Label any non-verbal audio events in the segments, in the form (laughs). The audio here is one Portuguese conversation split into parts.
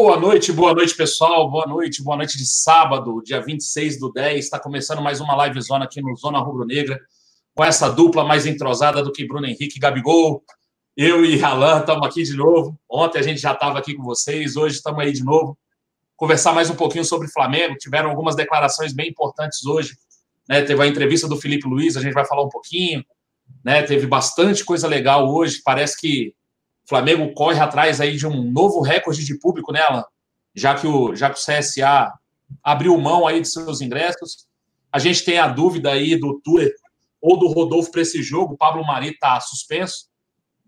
Boa noite, boa noite, pessoal. Boa noite, boa noite de sábado, dia 26 do 10. Está começando mais uma live zona aqui no Zona Rubro Negra, com essa dupla mais entrosada do que Bruno Henrique e Gabigol. Eu e Alan estamos aqui de novo. Ontem a gente já estava aqui com vocês, hoje estamos aí de novo. Conversar mais um pouquinho sobre Flamengo. Tiveram algumas declarações bem importantes hoje. Né? Teve a entrevista do Felipe Luiz, a gente vai falar um pouquinho. Né? Teve bastante coisa legal hoje. Parece que Flamengo corre atrás aí de um novo recorde de público, né, Alan? Já que o, já que o CSA abriu mão aí de seus ingressos. A gente tem a dúvida aí do Tuller ou do Rodolfo para esse jogo. O Pablo Mari está suspenso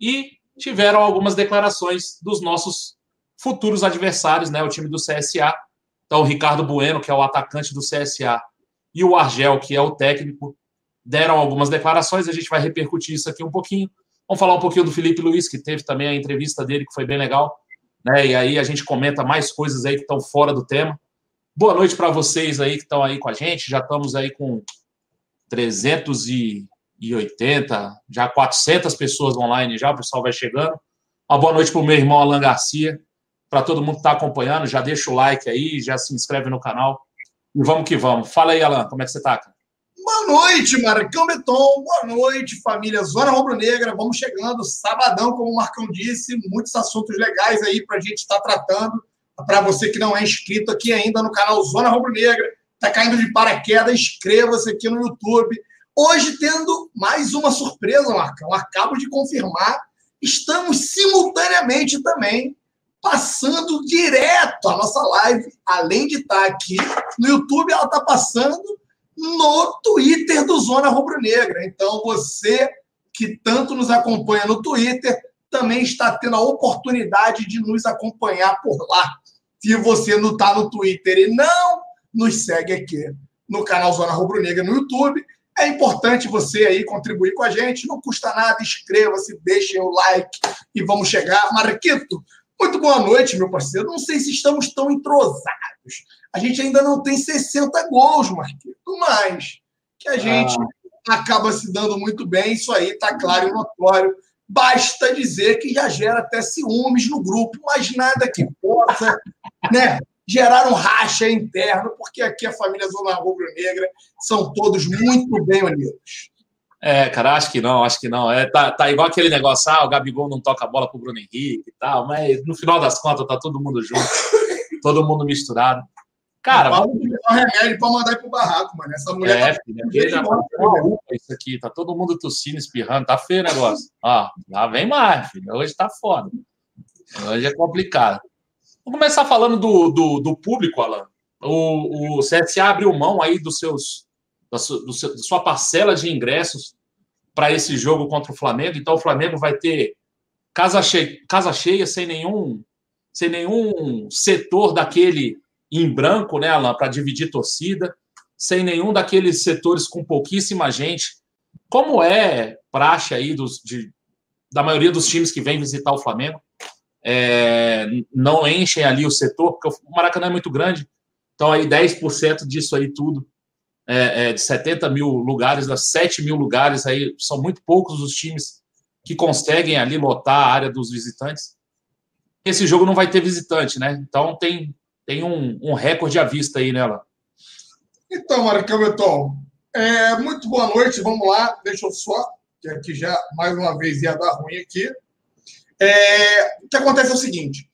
e tiveram algumas declarações dos nossos futuros adversários, né? O time do CSA. Então, o Ricardo Bueno, que é o atacante do CSA, e o Argel, que é o técnico, deram algumas declarações. A gente vai repercutir isso aqui um pouquinho. Vamos falar um pouquinho do Felipe Luiz, que teve também a entrevista dele, que foi bem legal. Né? E aí a gente comenta mais coisas aí que estão fora do tema. Boa noite para vocês aí que estão aí com a gente. Já estamos aí com 300 e e 80, já 400 pessoas online já, o pessoal vai chegando. Uma boa noite para o meu irmão Alan Garcia, para todo mundo que está acompanhando, já deixa o like aí, já se inscreve no canal. E vamos que vamos. Fala aí, Alan, como é que você está? Boa noite, Marcão Beton. Boa noite, família Zona Rubro Negra. Vamos chegando, sabadão, como o Marcão disse, muitos assuntos legais aí para a gente estar tá tratando. Para você que não é inscrito aqui ainda no canal Zona Rubro Negra, está caindo de paraquedas, inscreva-se aqui no YouTube Hoje, tendo mais uma surpresa, Marcão, acabo de confirmar, estamos simultaneamente também passando direto a nossa live, além de estar aqui no YouTube, ela está passando no Twitter do Zona Rubro Negra. Então, você que tanto nos acompanha no Twitter, também está tendo a oportunidade de nos acompanhar por lá. Se você não está no Twitter e não nos segue aqui no canal Zona Rubro Negra no YouTube, é importante você aí contribuir com a gente, não custa nada, inscreva-se, deixem o like e vamos chegar. Marquito, muito boa noite, meu parceiro. Não sei se estamos tão entrosados. A gente ainda não tem 60 gols, Marquito, mas que a gente ah. acaba se dando muito bem, isso aí está claro e notório. Basta dizer que já gera até ciúmes no grupo, mas nada que possa, (laughs) né? gerar um racha interno, porque aqui a família Zona Rubro Negra são todos muito bem unidos. É, cara, acho que não, acho que não. É, tá, tá igual aquele negócio, ah, o Gabigol não toca a bola pro Bruno Henrique e tal, mas no final das contas tá todo mundo junto, (laughs) todo mundo misturado. Cara, vamos um remédio para mandar ir pro barraco, mano. Essa mulher é, tá filha, já tá uma isso aqui, tá todo mundo tossindo, espirrando, tá feio o negócio. Ó, lá vem mais, filho. Hoje tá foda. Hoje é complicado. Vamos começar falando do, do, do público, Alan. O, o CSA abriu mão aí dos seus, da, su, do seu, da sua parcela de ingressos para esse jogo contra o Flamengo. Então o Flamengo vai ter casa cheia, casa cheia sem nenhum sem nenhum setor daquele em branco, né, Alan, para dividir torcida, sem nenhum daqueles setores com pouquíssima gente. Como é praxe aí dos, de, da maioria dos times que vem visitar o Flamengo? é, não enchem ali o setor, porque o Maracanã é muito grande. Então, aí 10% disso aí tudo, é, é, de 70 mil lugares, das 7 mil lugares, aí são muito poucos os times que conseguem ali lotar a área dos visitantes. Esse jogo não vai ter visitante, né? Então tem, tem um, um recorde à vista aí nela. Então, Marcão Beton, é, muito boa noite, vamos lá. Deixa eu só, que aqui já mais uma vez ia dar ruim aqui. É, o que acontece é o seguinte: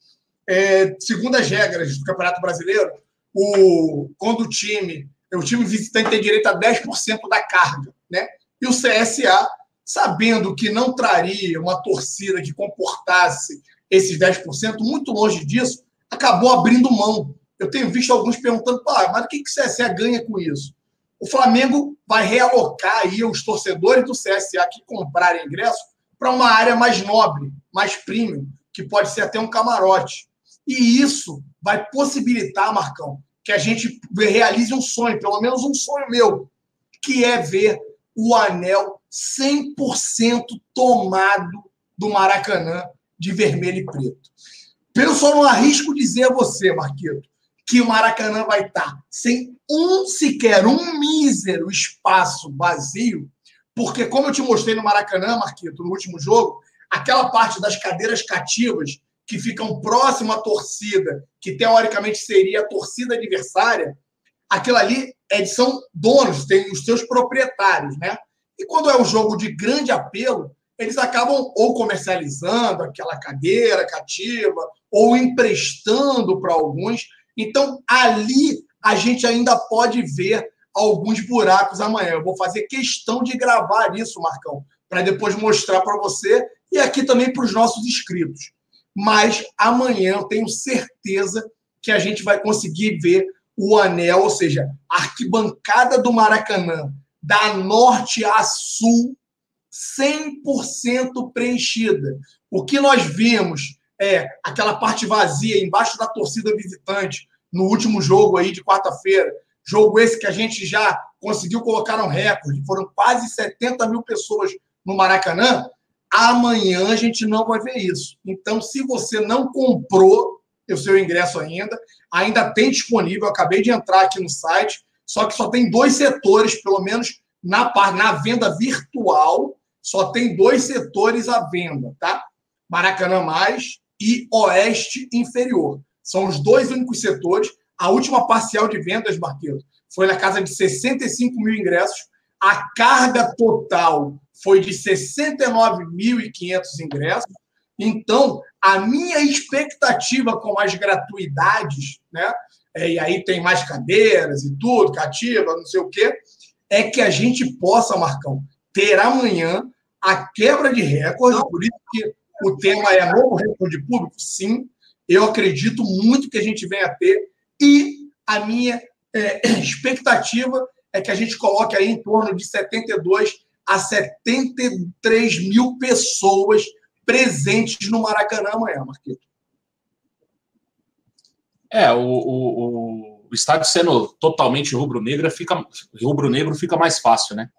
é, segundo as regras do Campeonato Brasileiro, o, quando o time, o time visitante tem direito a 10% da carga, né? E o CSA, sabendo que não traria uma torcida que comportasse esses 10%, muito longe disso, acabou abrindo mão. Eu tenho visto alguns perguntando, ah, mas o que, que o CSA ganha com isso? O Flamengo vai realocar aí os torcedores do CSA que comprarem ingresso para uma área mais nobre, mais premium, que pode ser até um camarote. E isso vai possibilitar, Marcão, que a gente realize um sonho, pelo menos um sonho meu, que é ver o anel 100% tomado do Maracanã de vermelho e preto. Eu só não arrisco dizer a você, Marquito, que o Maracanã vai estar sem um sequer, um mísero espaço vazio porque, como eu te mostrei no Maracanã, Marquito, no último jogo, aquela parte das cadeiras cativas que ficam próximo à torcida, que teoricamente seria a torcida adversária, aquilo ali é, são donos, tem os seus proprietários, né? E quando é um jogo de grande apelo, eles acabam ou comercializando aquela cadeira cativa, ou emprestando para alguns. Então, ali a gente ainda pode ver alguns buracos amanhã. Eu vou fazer questão de gravar isso, Marcão, para depois mostrar para você e aqui também para os nossos inscritos. Mas amanhã eu tenho certeza que a gente vai conseguir ver o anel, ou seja, a arquibancada do Maracanã, da norte a sul, 100% preenchida. O que nós vimos é aquela parte vazia embaixo da torcida visitante no último jogo aí de quarta-feira. Jogo esse que a gente já conseguiu colocar um recorde. Foram quase 70 mil pessoas no Maracanã. Amanhã a gente não vai ver isso. Então, se você não comprou o seu ingresso ainda, ainda tem disponível. Eu acabei de entrar aqui no site, só que só tem dois setores, pelo menos na, na venda virtual, só tem dois setores à venda, tá? Maracanã Mais e Oeste Inferior. São os dois únicos setores. A última parcial de vendas, Marquinhos, foi na casa de 65 mil ingressos. A carga total foi de 69.500 ingressos. Então, a minha expectativa com as gratuidades, né? É, e aí tem mais cadeiras e tudo, cativa, não sei o quê, é que a gente possa, Marcão, ter amanhã a quebra de recorde, por isso que o tema é novo recorde público, sim, eu acredito muito que a gente venha a ter, e a minha é, (clears throat) expectativa é que a gente coloque aí em torno de 72 a 73 mil pessoas presentes no Maracanã amanhã, Marquito. É, o, o, o estádio sendo totalmente rubro-negro fica, rubro-negro fica mais fácil, né?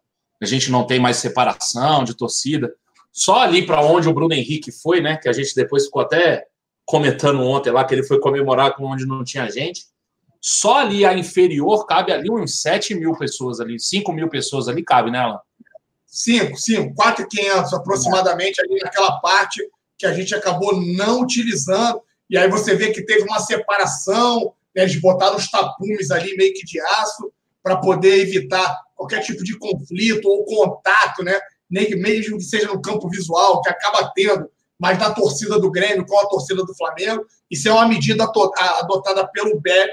A gente não tem mais separação de torcida. Só ali para onde o Bruno Henrique foi, né? Que a gente depois ficou até comentando ontem lá que ele foi comemorar com onde não tinha gente. Só ali a inferior cabe ali uns 7 mil pessoas ali, 5 mil pessoas ali cabe, Alan? 5, 5, 4,500 aproximadamente ali naquela parte que a gente acabou não utilizando. E aí você vê que teve uma separação, né, eles botaram os tapumes ali meio que de aço para poder evitar qualquer tipo de conflito ou contato, né? mesmo que seja no campo visual, que acaba tendo, mas da torcida do Grêmio com a torcida do Flamengo. Isso é uma medida adotada pelo BEP,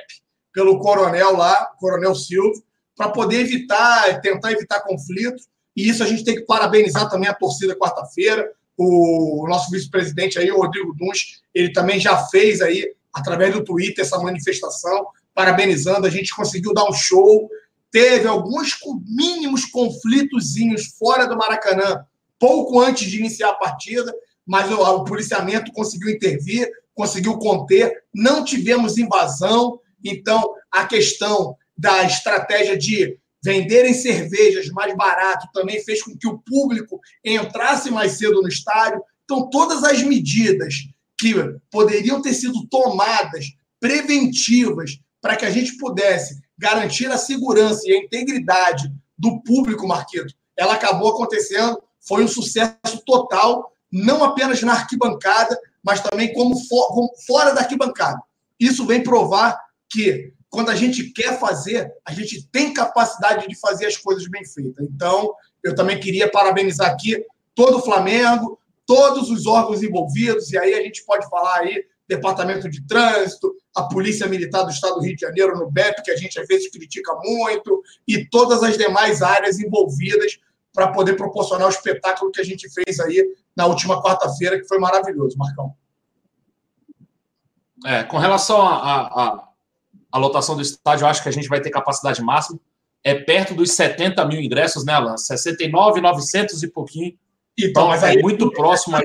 pelo coronel lá, coronel Silvio, para poder evitar, tentar evitar conflitos. E isso a gente tem que parabenizar também a torcida quarta-feira. O nosso vice-presidente aí, o Rodrigo Duns, ele também já fez aí, através do Twitter, essa manifestação, parabenizando. A gente conseguiu dar um show. Teve alguns mínimos conflitozinhos fora do Maracanã, pouco antes de iniciar a partida, mas o, o policiamento conseguiu intervir, conseguiu conter, não tivemos invasão. Então, a questão da estratégia de venderem cervejas mais barato também fez com que o público entrasse mais cedo no estádio. Então, todas as medidas que poderiam ter sido tomadas preventivas para que a gente pudesse garantir a segurança e a integridade do público, Marquito, ela acabou acontecendo. Foi um sucesso total, não apenas na arquibancada, mas também como, for, como fora da arquibancada. Isso vem provar que quando a gente quer fazer, a gente tem capacidade de fazer as coisas bem feitas. Então, eu também queria parabenizar aqui todo o Flamengo, todos os órgãos envolvidos, e aí a gente pode falar aí Departamento de Trânsito, a Polícia Militar do Estado do Rio de Janeiro, no BEP, que a gente às vezes critica muito, e todas as demais áreas envolvidas para poder proporcionar o espetáculo que a gente fez aí na última quarta-feira, que foi maravilhoso, Marcão. É, com relação a lotação do estádio, eu acho que a gente vai ter capacidade máxima. É perto dos 70 mil ingressos, né, Alan? 69, 900 e pouquinho. Então, mas é aí, é muito próximo. Aí.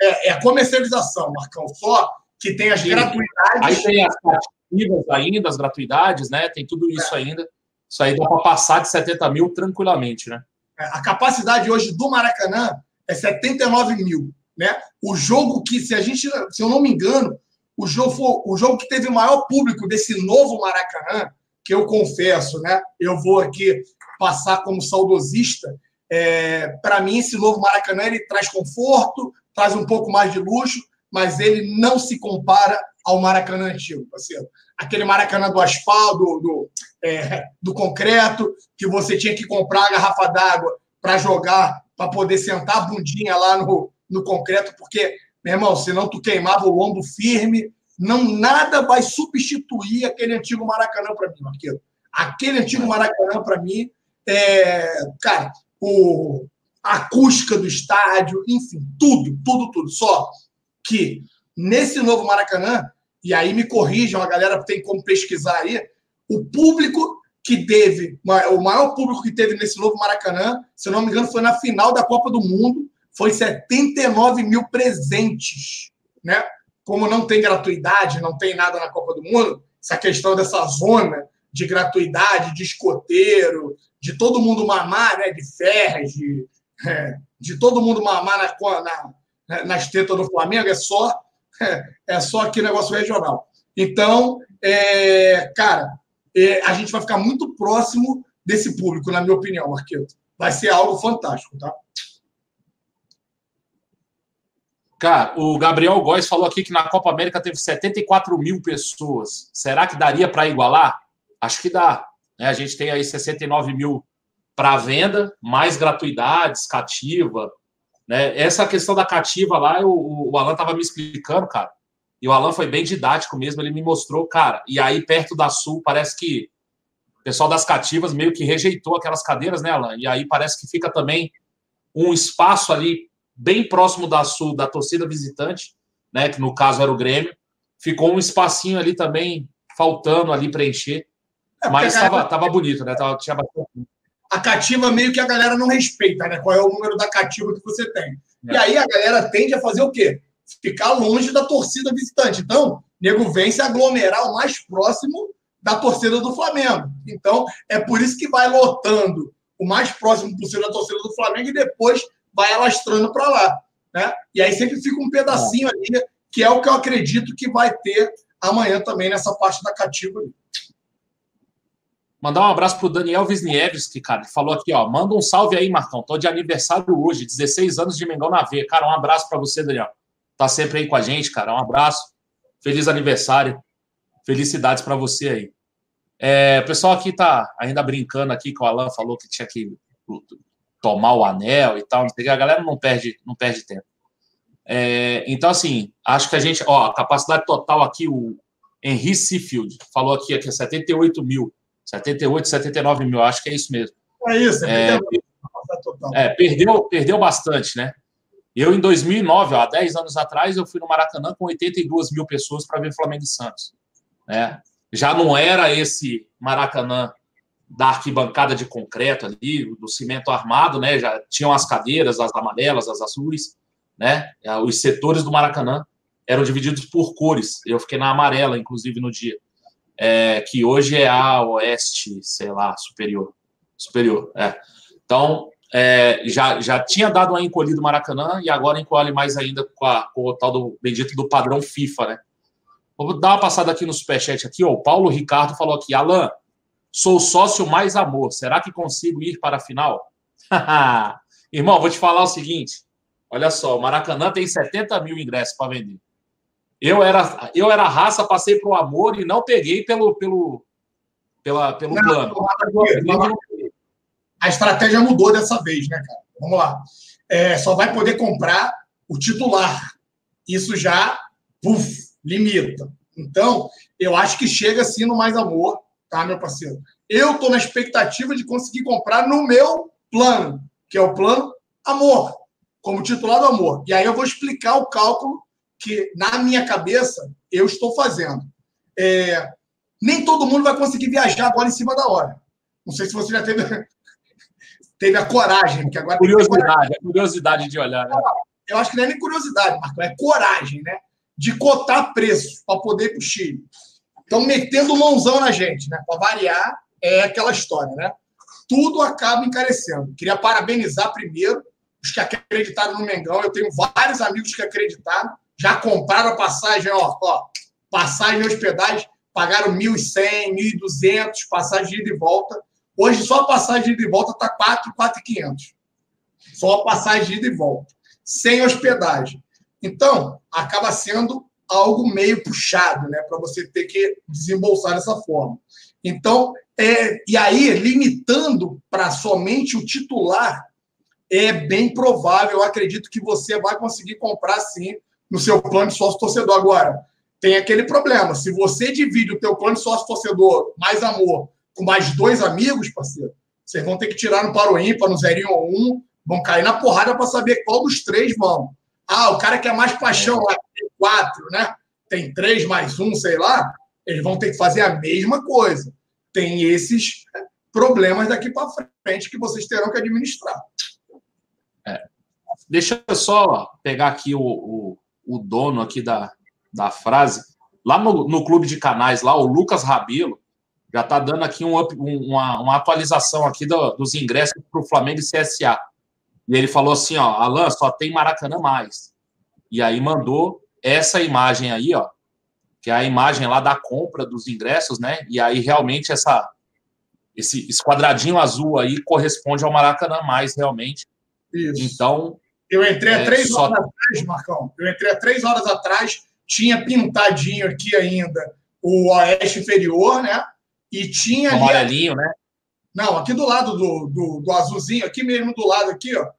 É, é, a comercialização, Marcão. Só que tem as Sim. gratuidades. Aí tem as ativas ainda, as gratuidades, né? Tem tudo isso é. ainda. Isso aí dá para passar de 70 mil tranquilamente, né? É, a capacidade hoje do Maracanã é 79 mil. Né? O jogo que, se a gente, se eu não me engano, o jogo, foi, o jogo que teve o maior público desse novo Maracanã, que eu confesso, né? Eu vou aqui passar como saudosista. É, Para mim, esse novo Maracanã ele traz conforto, traz um pouco mais de luxo, mas ele não se compara ao Maracanã antigo, parceiro. Aquele Maracanã do asfalto, do, do, é, do concreto, que você tinha que comprar a garrafa d'água para jogar, para poder sentar a bundinha lá no, no concreto, porque, meu irmão, senão tu queimava o lombo firme. Não, nada vai substituir aquele antigo Maracanã para mim, Marquinhos. Aquele antigo Maracanã, para mim, é, cara, o, a acústica do estádio, enfim, tudo, tudo, tudo. Só que nesse novo Maracanã, e aí me corrijam, a galera tem como pesquisar aí, o público que teve, o maior público que teve nesse novo Maracanã, se não me engano, foi na final da Copa do Mundo, foi 79 mil presentes, né? Como não tem gratuidade, não tem nada na Copa do Mundo, essa questão dessa zona de gratuidade, de escoteiro, de todo mundo mamar, né? De ferras, de, é, de todo mundo mamar na, na, nas tetas do Flamengo, é só, é, é só aqui negócio regional. Então, é, cara, é, a gente vai ficar muito próximo desse público, na minha opinião, Marqueto. Vai ser algo fantástico, tá? Cara, o Gabriel Góes falou aqui que na Copa América teve 74 mil pessoas. Será que daria para igualar? Acho que dá. Né? A gente tem aí 69 mil para venda, mais gratuidades, cativa, né? Essa questão da cativa lá, o, o Alan estava me explicando, cara. E o Alan foi bem didático mesmo, ele me mostrou, cara. E aí, perto da Sul, parece que o pessoal das cativas meio que rejeitou aquelas cadeiras, né, Alan? E aí parece que fica também um espaço ali bem próximo da Sul, da torcida visitante, né? Que no caso era o Grêmio. Ficou um espacinho ali também faltando ali preencher. É mas estava tava bonito, né? Tava, tinha bastante a cativa meio que a galera não respeita, né? Qual é o número da cativa que você tem. É. E aí a galera tende a fazer o quê? Ficar longe da torcida visitante. Então, nego vem se aglomerar o mais próximo da torcida do Flamengo. Então, é por isso que vai lotando o mais próximo possível da torcida do Flamengo e depois vai alastrando para lá. Né? E aí sempre fica um pedacinho é. ali, que é o que eu acredito que vai ter amanhã também nessa parte da cativa. Mandar um abraço pro Daniel Wisniewski, cara. Ele falou aqui, ó. Manda um salve aí, Marcão. Tô de aniversário hoje, 16 anos de Mengão na V. Cara, um abraço para você, Daniel. Tá sempre aí com a gente, cara. Um abraço. Feliz aniversário. Felicidades para você aí. É, o pessoal aqui tá ainda brincando aqui, que o Alan falou que tinha que tomar o anel e tal. A galera não perde, não perde tempo. É, então, assim, acho que a gente, ó, a capacidade total aqui, o Henry Seafield falou aqui, aqui é 78 mil 78, 79 mil, acho que é isso mesmo. É isso, é, é, perdeu, perdeu bastante, né? Eu, em 2009, ó, há 10 anos atrás, eu fui no Maracanã com 82 mil pessoas para ver Flamengo e Santos. Né? Já não era esse Maracanã da arquibancada de concreto ali, do cimento armado, né? Já tinham as cadeiras, as amarelas, as azuis, né? Os setores do Maracanã eram divididos por cores. Eu fiquei na amarela, inclusive, no dia é, que hoje é a oeste, sei lá, superior. Superior, é. Então, é, já, já tinha dado uma encolhida Maracanã e agora encolhe mais ainda com, a, com, o tal do bendito do padrão FIFA, né? Vou dar uma passada aqui no superchat aqui, ó. O Paulo Ricardo falou aqui, Alan, sou sócio mais amor, será que consigo ir para a final? (laughs) Irmão, vou te falar o seguinte, olha só, o Maracanã tem 70 mil ingressos para vender. Eu era, eu era raça, passei para o amor e não peguei pelo, pelo, pela, pelo não, plano. a estratégia mudou dessa vez, né, cara? Vamos lá. É, só vai poder comprar o titular. Isso já, puf, limita. Então, eu acho que chega assim no mais amor, tá, meu parceiro? Eu estou na expectativa de conseguir comprar no meu plano, que é o plano amor, como titular do amor. E aí eu vou explicar o cálculo que, na minha cabeça, eu estou fazendo. É, nem todo mundo vai conseguir viajar agora em cima da hora. Não sei se você já teve, (laughs) teve a coragem. Que agora curiosidade, a curiosidade de olhar. Né? Eu acho que não é nem curiosidade, Marco, é coragem, né? De cotar preço para poder ir para o Chile. Estão metendo mãozão na gente, né? Para variar, é aquela história, né? Tudo acaba encarecendo. Queria parabenizar primeiro os que acreditaram no Mengão. Eu tenho vários amigos que acreditaram já compraram a passagem, ó, ó passagem e hospedagem, pagaram 1.100, 1.200, passagem de ida e volta. Hoje só a passagem de ida e volta está 4, 4.500. Só a passagem de ida e volta. Sem hospedagem. Então, acaba sendo algo meio puxado, né? Para você ter que desembolsar dessa forma. Então, é, e aí, limitando para somente o titular, é bem provável, eu acredito que você vai conseguir comprar sim no seu plano de sócio torcedor. Agora, tem aquele problema, se você divide o teu plano de sócio torcedor mais amor com mais dois amigos, parceiro, vocês vão ter que tirar no paro ímpar, no zerinho ou um, vão cair na porrada para saber qual dos três vão. Ah, o cara que é mais paixão lá, tem quatro, né? Tem três mais um, sei lá, eles vão ter que fazer a mesma coisa. Tem esses problemas daqui para frente que vocês terão que administrar. É. Deixa eu só pegar aqui o, o, o dono aqui da, da frase. Lá no, no clube de canais, lá, o Lucas Rabelo, já está dando aqui um, uma, uma, atualização aqui do, dos ingressos para o Flamengo e CSA. E ele falou assim, ó, Alan, só tem Maracanã mais. E aí mandou essa imagem aí, ó, que é a imagem lá da compra dos ingressos, né? E aí realmente essa esse, esse quadradinho azul aí corresponde ao Maracanã mais realmente. Isso. Então eu entrei há é, três só... horas atrás, Marcão. Eu entrei há três horas atrás, tinha pintadinho aqui ainda o oeste inferior, né? E tinha. O amarelinho, né? Não, aqui do lado do, do, do, azulzinho, aqui mesmo do lado, aqui, ó.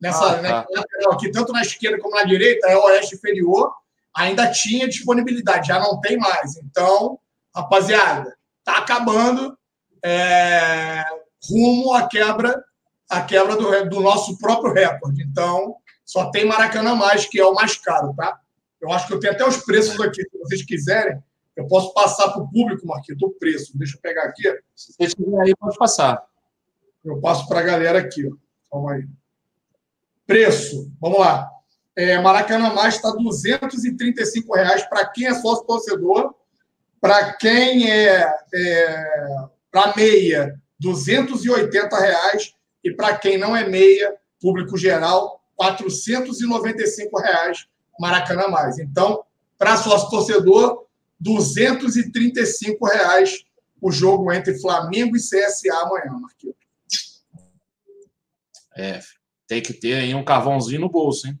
Nessa, ah, tá. lateral aqui, tanto na esquerda como na direita, é o oeste inferior. Ainda tinha disponibilidade, já não tem mais. Então, rapaziada, tá acabando é, rumo à quebra, à quebra do, do nosso próprio recorde. Então, só tem Maracanã mais, que é o mais caro, tá? Eu acho que eu tenho até os preços aqui, se vocês quiserem. Eu posso passar para o público, Marquinhos, o preço. Deixa eu pegar aqui. Se você quiser aí, pode passar. Eu passo para a galera aqui. Ó. Calma aí. Preço, vamos lá. É, Maracanã Mais está 235 reais para quem é sócio torcedor. Para quem é, é para meia, 280 reais. E para quem não é meia, público geral, 495 reais Maracanã Mais. Então, para sócio torcedor, 235 reais o jogo entre Flamengo e CSA amanhã, Marquinhos. É, tem que ter aí um carvãozinho no bolso, hein?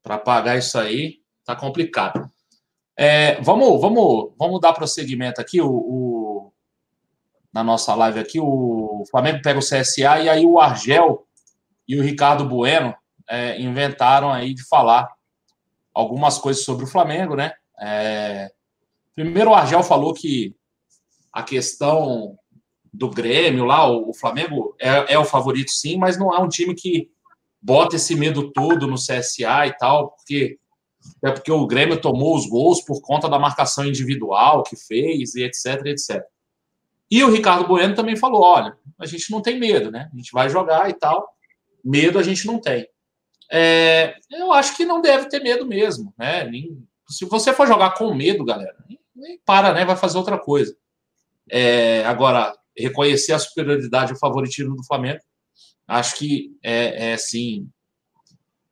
Para pagar isso aí, tá complicado. É, vamos, vamos, vamos dar prosseguimento aqui. O, o, na nossa live aqui, o Flamengo pega o CSA e aí o Argel e o Ricardo Bueno é, inventaram aí de falar algumas coisas sobre o Flamengo, né? É... Primeiro, o Argel falou que a questão do Grêmio lá, o Flamengo é, é, o favorito sim, mas não é um time que bota esse medo todo no CSA e tal, porque é porque o Grêmio tomou os gols por conta da marcação individual que fez e etc, etc. E o Ricardo Bueno também falou, olha, a gente não tem medo, né? A gente vai jogar e tal. Medo a gente não tem. É, eu acho que não deve ter medo mesmo, né? Nem, se você for jogar com medo, galera, nem para, né? Vai fazer outra coisa. É, agora, reconhecer a superioridade e o favoritismo do Flamengo, acho que é, é sim,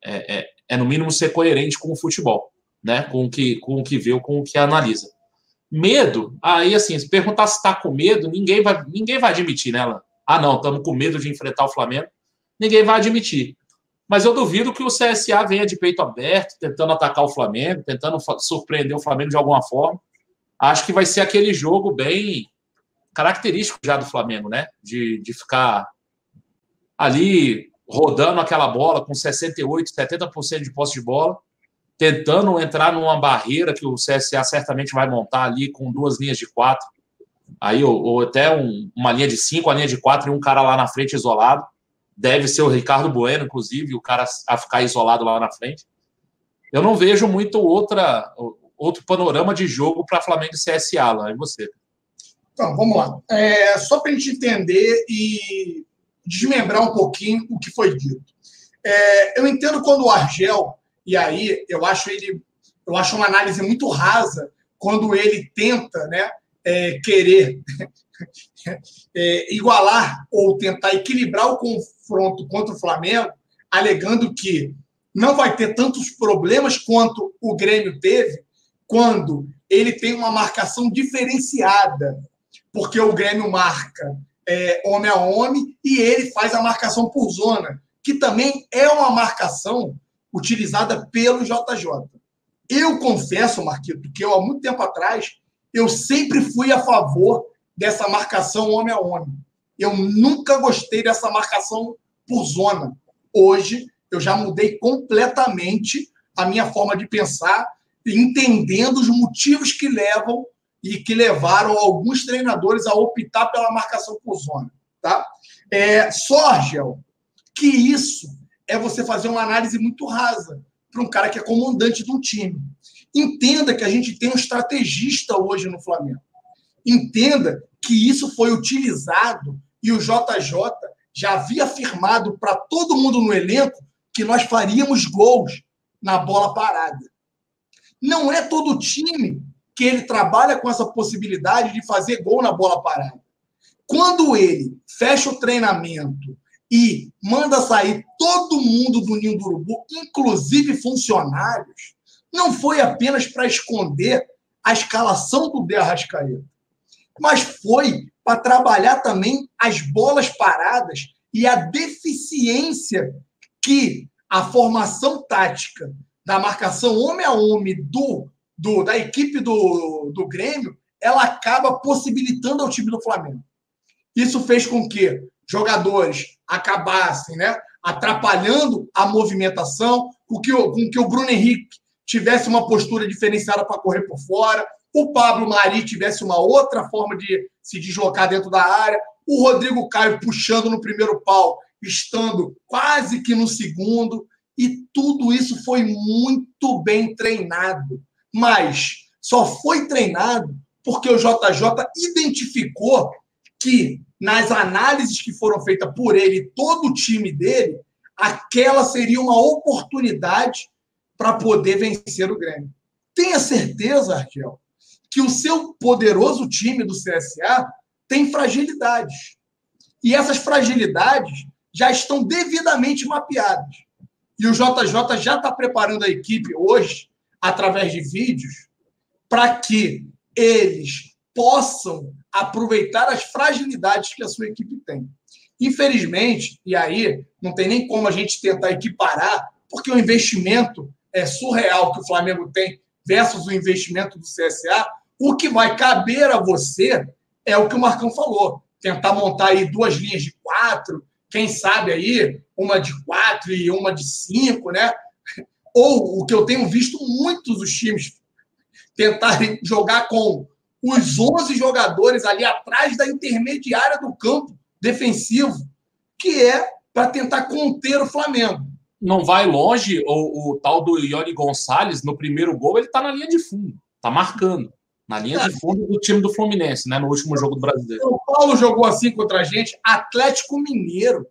é, é, é, no mínimo ser coerente com o futebol, né? Com o que, com o que vê, com o que analisa. Medo, aí assim, se perguntar se está com medo, ninguém vai, ninguém vai admitir, né, Alan? Ah, não, estamos com medo de enfrentar o Flamengo. Ninguém vai admitir. Mas eu duvido que o CSA venha de peito aberto, tentando atacar o Flamengo, tentando surpreender o Flamengo de alguma forma. Acho que vai ser aquele jogo bem característico já do Flamengo, né? De, de ficar ali rodando aquela bola com 68, 70% de posse de bola, tentando entrar numa barreira que o CSA certamente vai montar ali com duas linhas de quatro, aí ou, ou até um, uma linha de cinco, uma linha de quatro e um cara lá na frente isolado deve ser o Ricardo Bueno, inclusive, o cara a ficar isolado lá na frente. Eu não vejo muito outra, outro panorama de jogo para Flamengo e CSA lá. E você? Então, vamos lá. É, só para a gente entender e desmembrar um pouquinho o que foi dito. É, eu entendo quando o Argel, e aí eu acho ele, eu acho uma análise muito rasa quando ele tenta né, é, querer (laughs) é, igualar ou tentar equilibrar o confronto contra o Flamengo, alegando que não vai ter tantos problemas quanto o Grêmio teve quando ele tem uma marcação diferenciada, porque o Grêmio marca é, homem a homem e ele faz a marcação por zona, que também é uma marcação utilizada pelo JJ. Eu confesso, Marquito, que eu, há muito tempo atrás, eu sempre fui a favor dessa marcação homem a homem. Eu nunca gostei dessa marcação por zona. Hoje, eu já mudei completamente a minha forma de pensar, entendendo os motivos que levam e que levaram alguns treinadores a optar pela marcação por zona. Tá? É, só, que isso é você fazer uma análise muito rasa para um cara que é comandante de um time. Entenda que a gente tem um estrategista hoje no Flamengo. Entenda que isso foi utilizado e o JJ já havia afirmado para todo mundo no elenco que nós faríamos gols na bola parada. Não é todo time que ele trabalha com essa possibilidade de fazer gol na bola parada. Quando ele fecha o treinamento e manda sair todo mundo do Ninho do Urubu, inclusive funcionários, não foi apenas para esconder a escalação do De Arrascaeta, mas foi para trabalhar também as bolas paradas e a deficiência que a formação tática da marcação homem a homem do, do da equipe do, do Grêmio, ela acaba possibilitando ao time do Flamengo. Isso fez com que jogadores acabassem né, atrapalhando a movimentação, com que, o, com que o Bruno Henrique tivesse uma postura diferenciada para correr por fora, o Pablo Mari tivesse uma outra forma de se deslocar dentro da área, o Rodrigo Caio puxando no primeiro pau, estando quase que no segundo, e tudo isso foi muito bem treinado. Mas só foi treinado porque o JJ identificou que nas análises que foram feitas por ele e todo o time dele, aquela seria uma oportunidade para poder vencer o Grêmio. Tenha certeza, Argel, que o seu poderoso time do CSA tem fragilidades. E essas fragilidades já estão devidamente mapeadas. E o JJ já está preparando a equipe hoje, através de vídeos, para que eles possam aproveitar as fragilidades que a sua equipe tem. Infelizmente, e aí não tem nem como a gente tentar equiparar, porque o investimento é surreal que o Flamengo tem versus o investimento do CSA, o que vai caber a você é o que o Marcão falou. Tentar montar aí duas linhas de quatro, quem sabe aí uma de quatro e uma de cinco, né? Ou o que eu tenho visto muitos dos times tentarem jogar com os 11 jogadores ali atrás da intermediária do campo defensivo, que é para tentar conter o Flamengo. Não vai longe o, o tal do Ione Gonçalves, no primeiro gol, ele está na linha de fundo, está marcando. Na linha de fundo do time do Fluminense, né? No último jogo do brasileiro. São Paulo jogou assim contra a gente, Atlético Mineiro.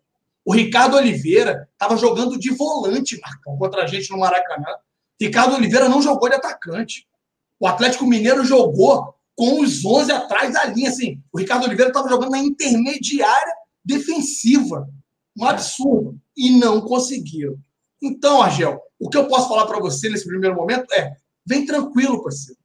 O Ricardo Oliveira estava jogando de volante, Marcão, contra a gente no Maracanã. Ricardo Oliveira não jogou de atacante. O Atlético Mineiro jogou com os 11 atrás da linha. Assim, o Ricardo Oliveira estava jogando na intermediária defensiva. Um absurdo. E não conseguiram. Então, Argel, o que eu posso falar para você nesse primeiro momento é: vem tranquilo, parceiro.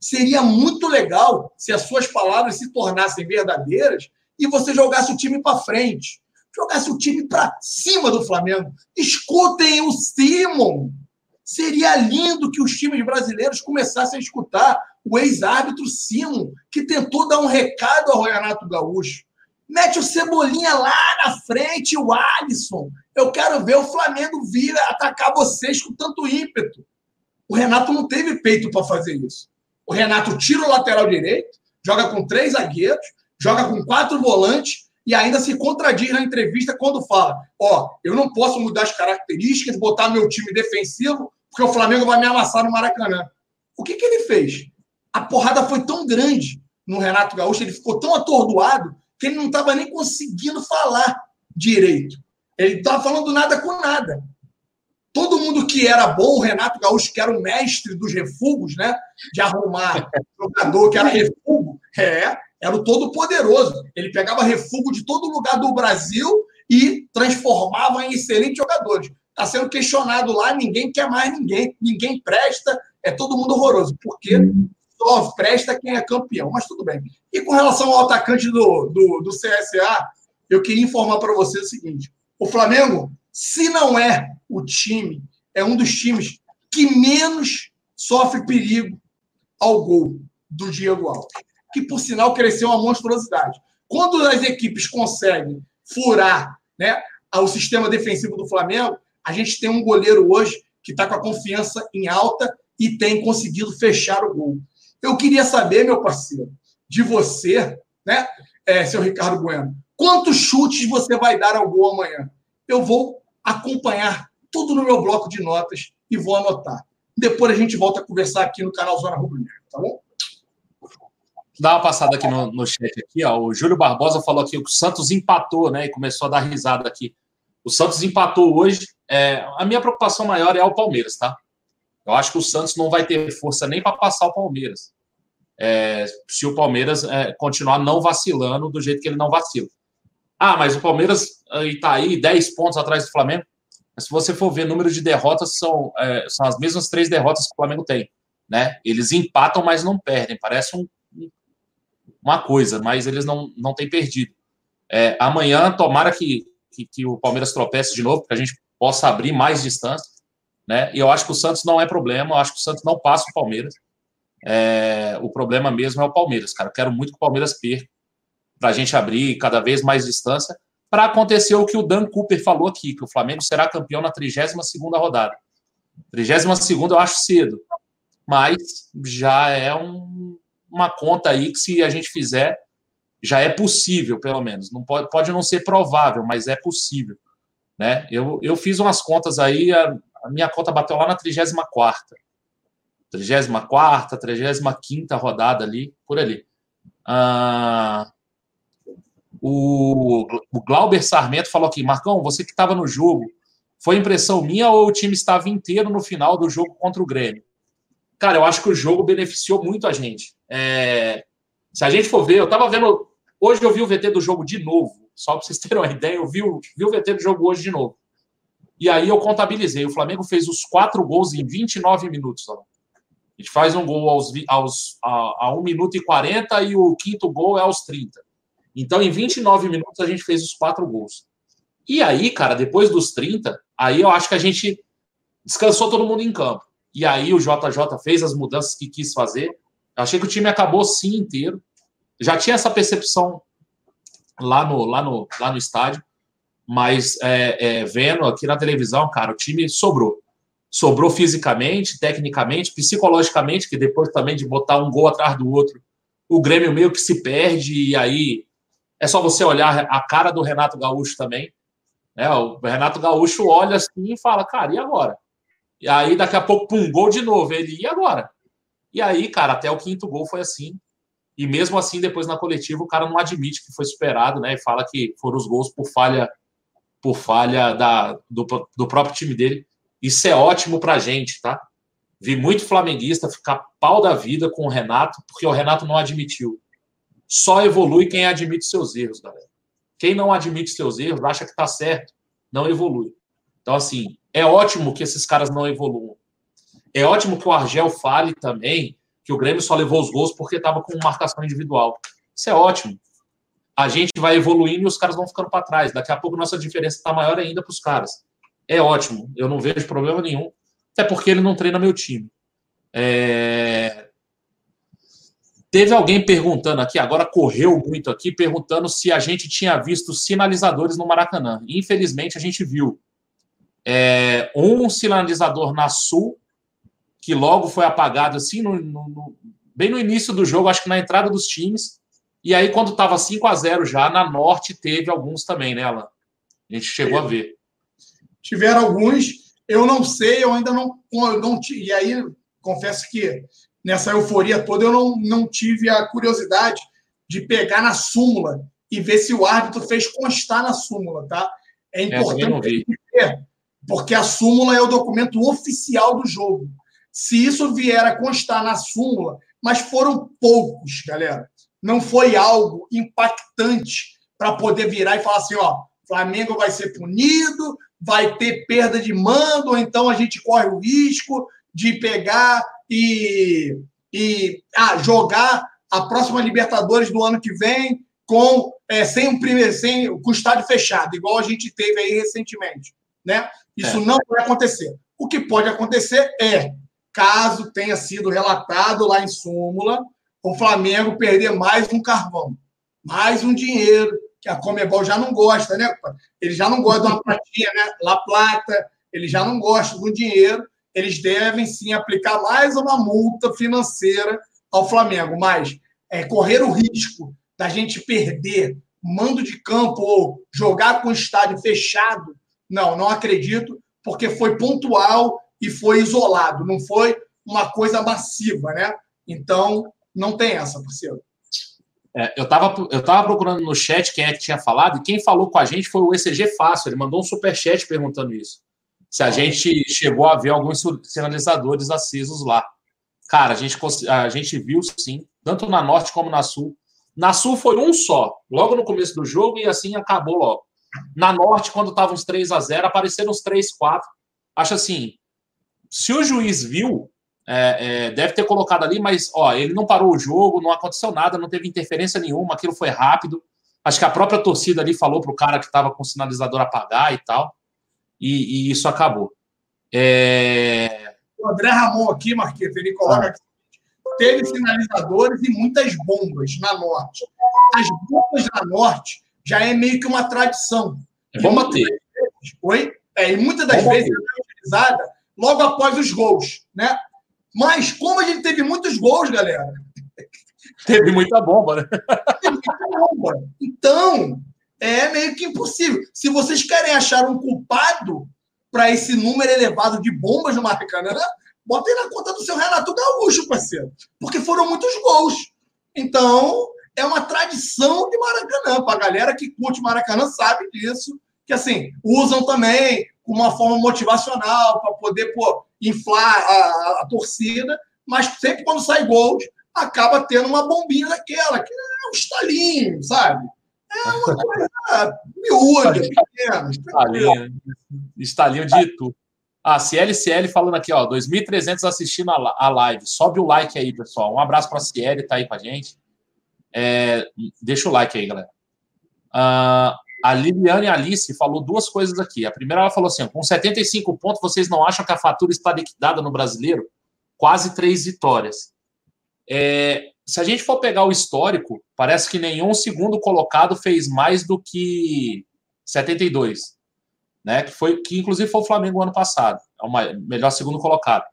Seria muito legal se as suas palavras se tornassem verdadeiras e você jogasse o time para frente. Jogasse o time para cima do Flamengo. Escutem o Simon. Seria lindo que os times brasileiros começassem a escutar o ex-árbitro Simon, que tentou dar um recado ao Renato Gaúcho. Mete o Cebolinha lá na frente, o Alisson. Eu quero ver o Flamengo vir atacar vocês com tanto ímpeto. O Renato não teve peito para fazer isso. O Renato tira o lateral direito, joga com três zagueiros, joga com quatro volantes e ainda se contradiz na entrevista quando fala: Ó, oh, eu não posso mudar as características, botar meu time defensivo, porque o Flamengo vai me amassar no Maracanã. O que, que ele fez? A porrada foi tão grande no Renato Gaúcho, ele ficou tão atordoado que ele não estava nem conseguindo falar direito. Ele estava falando nada com nada. Todo mundo que era bom, o Renato Gaúcho, que era o mestre dos refugos, né? De arrumar (laughs) jogador que era refugo, é, era o todo poderoso. Ele pegava refugo de todo lugar do Brasil e transformava em excelentes jogadores. Está sendo questionado lá, ninguém quer mais ninguém, ninguém presta, é todo mundo horroroso. Porque só presta quem é campeão, mas tudo bem. E com relação ao atacante do, do, do CSA, eu queria informar para você o seguinte: o Flamengo, se não é o time é um dos times que menos sofre perigo ao gol do Diego Alves, que por sinal cresceu uma monstruosidade. Quando as equipes conseguem furar né, o sistema defensivo do Flamengo, a gente tem um goleiro hoje que está com a confiança em alta e tem conseguido fechar o gol. Eu queria saber, meu parceiro, de você, né, é, seu Ricardo Bueno, quantos chutes você vai dar ao gol amanhã? Eu vou acompanhar tudo no meu bloco de notas e vou anotar. Depois a gente volta a conversar aqui no canal Zona Rubro Negro, tá bom? Dá uma passada aqui no, no chat aqui, ó. O Júlio Barbosa falou aqui que o Santos empatou, né? E começou a dar risada aqui. O Santos empatou hoje. É, a minha preocupação maior é o Palmeiras, tá? Eu acho que o Santos não vai ter força nem para passar o Palmeiras. É, se o Palmeiras é, continuar não vacilando do jeito que ele não vacila. Ah, mas o Palmeiras está aí 10 pontos atrás do Flamengo. Mas se você for ver número de derrotas, são, é, são as mesmas três derrotas que o Flamengo tem. Né? Eles empatam, mas não perdem. Parece um, uma coisa, mas eles não, não têm perdido. É, amanhã, tomara que, que, que, o Palmeiras tropece de novo, para a gente possa abrir mais distância. Né? E eu acho que o Santos não é problema, eu acho que o Santos não passa o Palmeiras. É, o problema mesmo é o Palmeiras, cara. Eu quero muito que o Palmeiras perca para a gente abrir cada vez mais distância para acontecer o que o Dan Cooper falou aqui, que o Flamengo será campeão na 32 rodada. 32 eu acho cedo, mas já é um, uma conta aí que se a gente fizer, já é possível, pelo menos. Não pode, pode não ser provável, mas é possível. Né? Eu, eu fiz umas contas aí, a, a minha conta bateu lá na 34 34 35 rodada ali, por ali. Ah, o, o Glauber Sarmento falou aqui, Marcão, você que estava no jogo, foi impressão minha ou o time estava inteiro no final do jogo contra o Grêmio? Cara, eu acho que o jogo beneficiou muito a gente. É, se a gente for ver, eu estava vendo. Hoje eu vi o VT do jogo de novo, só para vocês terem uma (laughs) ideia, eu vi, vi o VT do jogo hoje de novo. E aí eu contabilizei. O Flamengo fez os quatro gols em 29 minutos. A gente faz um gol aos, aos, a, a 1 minuto e 40 e o quinto gol é aos 30. Então, em 29 minutos, a gente fez os quatro gols. E aí, cara, depois dos 30, aí eu acho que a gente descansou todo mundo em campo. E aí o JJ fez as mudanças que quis fazer. Achei que o time acabou sim inteiro. Já tinha essa percepção lá no, lá no, lá no estádio, mas é, é, vendo aqui na televisão, cara, o time sobrou. Sobrou fisicamente, tecnicamente, psicologicamente, que depois também de botar um gol atrás do outro, o Grêmio meio que se perde e aí é só você olhar a cara do Renato Gaúcho também. Né? O Renato Gaúcho olha assim e fala, cara, e agora? E aí, daqui a pouco, pum, gol de novo. Ele, e agora? E aí, cara, até o quinto gol foi assim. E mesmo assim, depois na coletiva, o cara não admite que foi superado, né? E fala que foram os gols por falha por falha da, do, do próprio time dele. Isso é ótimo pra gente, tá? Vi muito flamenguista ficar pau da vida com o Renato, porque o Renato não admitiu. Só evolui quem admite seus erros, galera. Quem não admite seus erros, acha que está certo, não evolui. Então, assim, é ótimo que esses caras não evoluam. É ótimo que o Argel fale também que o Grêmio só levou os gols porque estava com marcação individual. Isso é ótimo. A gente vai evoluindo e os caras vão ficando para trás. Daqui a pouco nossa diferença está maior ainda para os caras. É ótimo. Eu não vejo problema nenhum. Até porque ele não treina meu time. É... Teve alguém perguntando aqui, agora correu muito aqui, perguntando se a gente tinha visto sinalizadores no Maracanã. Infelizmente, a gente viu é, um sinalizador na Sul, que logo foi apagado assim, no, no, bem no início do jogo, acho que na entrada dos times. E aí, quando estava 5 a 0 já, na Norte teve alguns também, né, Alan? A gente chegou a ver. Tiveram alguns, eu não sei, eu ainda não. Não e aí, confesso que nessa euforia toda, eu não, não tive a curiosidade de pegar na súmula e ver se o árbitro fez constar na súmula, tá? É importante ver, porque a súmula é o documento oficial do jogo. Se isso vier a constar na súmula, mas foram poucos, galera. Não foi algo impactante para poder virar e falar assim, ó, Flamengo vai ser punido, vai ter perda de mando, ou então a gente corre o risco de pegar e, e ah, jogar a próxima Libertadores do ano que vem com é, sem um primeiro, sem o estádio fechado, igual a gente teve aí recentemente, né? Isso é. não vai acontecer. O que pode acontecer é, caso tenha sido relatado lá em súmula, o Flamengo perder mais um carvão, mais um dinheiro, que a Comebol já não gosta, né? Ele já não gosta de uma platinha, né? La Plata, ele já não gosta do dinheiro. Eles devem sim aplicar mais uma multa financeira ao Flamengo, mas é, correr o risco da gente perder mando de campo ou jogar com o estádio fechado, não, não acredito, porque foi pontual e foi isolado, não foi uma coisa massiva, né? Então, não tem essa, parceiro. É, eu estava eu tava procurando no chat quem é que tinha falado, e quem falou com a gente foi o ECG Fácil. Ele mandou um super chat perguntando isso. Se a gente chegou a ver alguns sinalizadores acesos lá. Cara, a gente, a gente viu sim, tanto na norte como na sul. Na sul foi um só, logo no começo do jogo, e assim acabou logo. Na norte, quando estavam uns 3 a 0 apareceram uns 3, 4. Acho assim, se o juiz viu, é, é, deve ter colocado ali, mas ó, ele não parou o jogo, não aconteceu nada, não teve interferência nenhuma, aquilo foi rápido. Acho que a própria torcida ali falou para o cara que estava com o sinalizador apagar e tal, e, e isso acabou. É... O André Ramon aqui, Marquito, ele coloca ah. que teve sinalizadores e muitas bombas na norte. As bombas na norte já é meio que uma tradição. É bom bater. Oi? É, e muitas das vezes é utilizada logo após os gols, né? Mas como a gente teve muitos gols, galera. (laughs) Teve muita bomba, né? Teve muita bomba. Então, é meio que impossível. Se vocês querem achar um culpado para esse número elevado de bombas no Maracanã, botem na conta do seu Renato Gaúcho, parceiro. Porque foram muitos gols. Então, é uma tradição de Maracanã. Para a galera que curte Maracanã sabe disso. Que, assim, usam também uma forma motivacional para poder pô, inflar a, a, torcida, mas sempre quando sai gols, acaba tendo uma bombinha daquela, que é um estalinho, sabe? É uma (laughs) coisa miúda, pequena. Estalinho, estalinho de Itu. Ah, CLCL falando aqui, ó, 2.300 assistindo a live. Sobe o like aí, pessoal. Um abraço para a CL, tá aí com a gente. É, deixa o like aí, galera. Uh, a Liliane Alice falou duas coisas aqui. A primeira, ela falou assim: com 75 pontos, vocês não acham que a fatura está liquidada no brasileiro? Quase três vitórias. É, se a gente for pegar o histórico, parece que nenhum segundo colocado fez mais do que 72, né? Que foi que inclusive foi o Flamengo ano passado, é o melhor segundo colocado,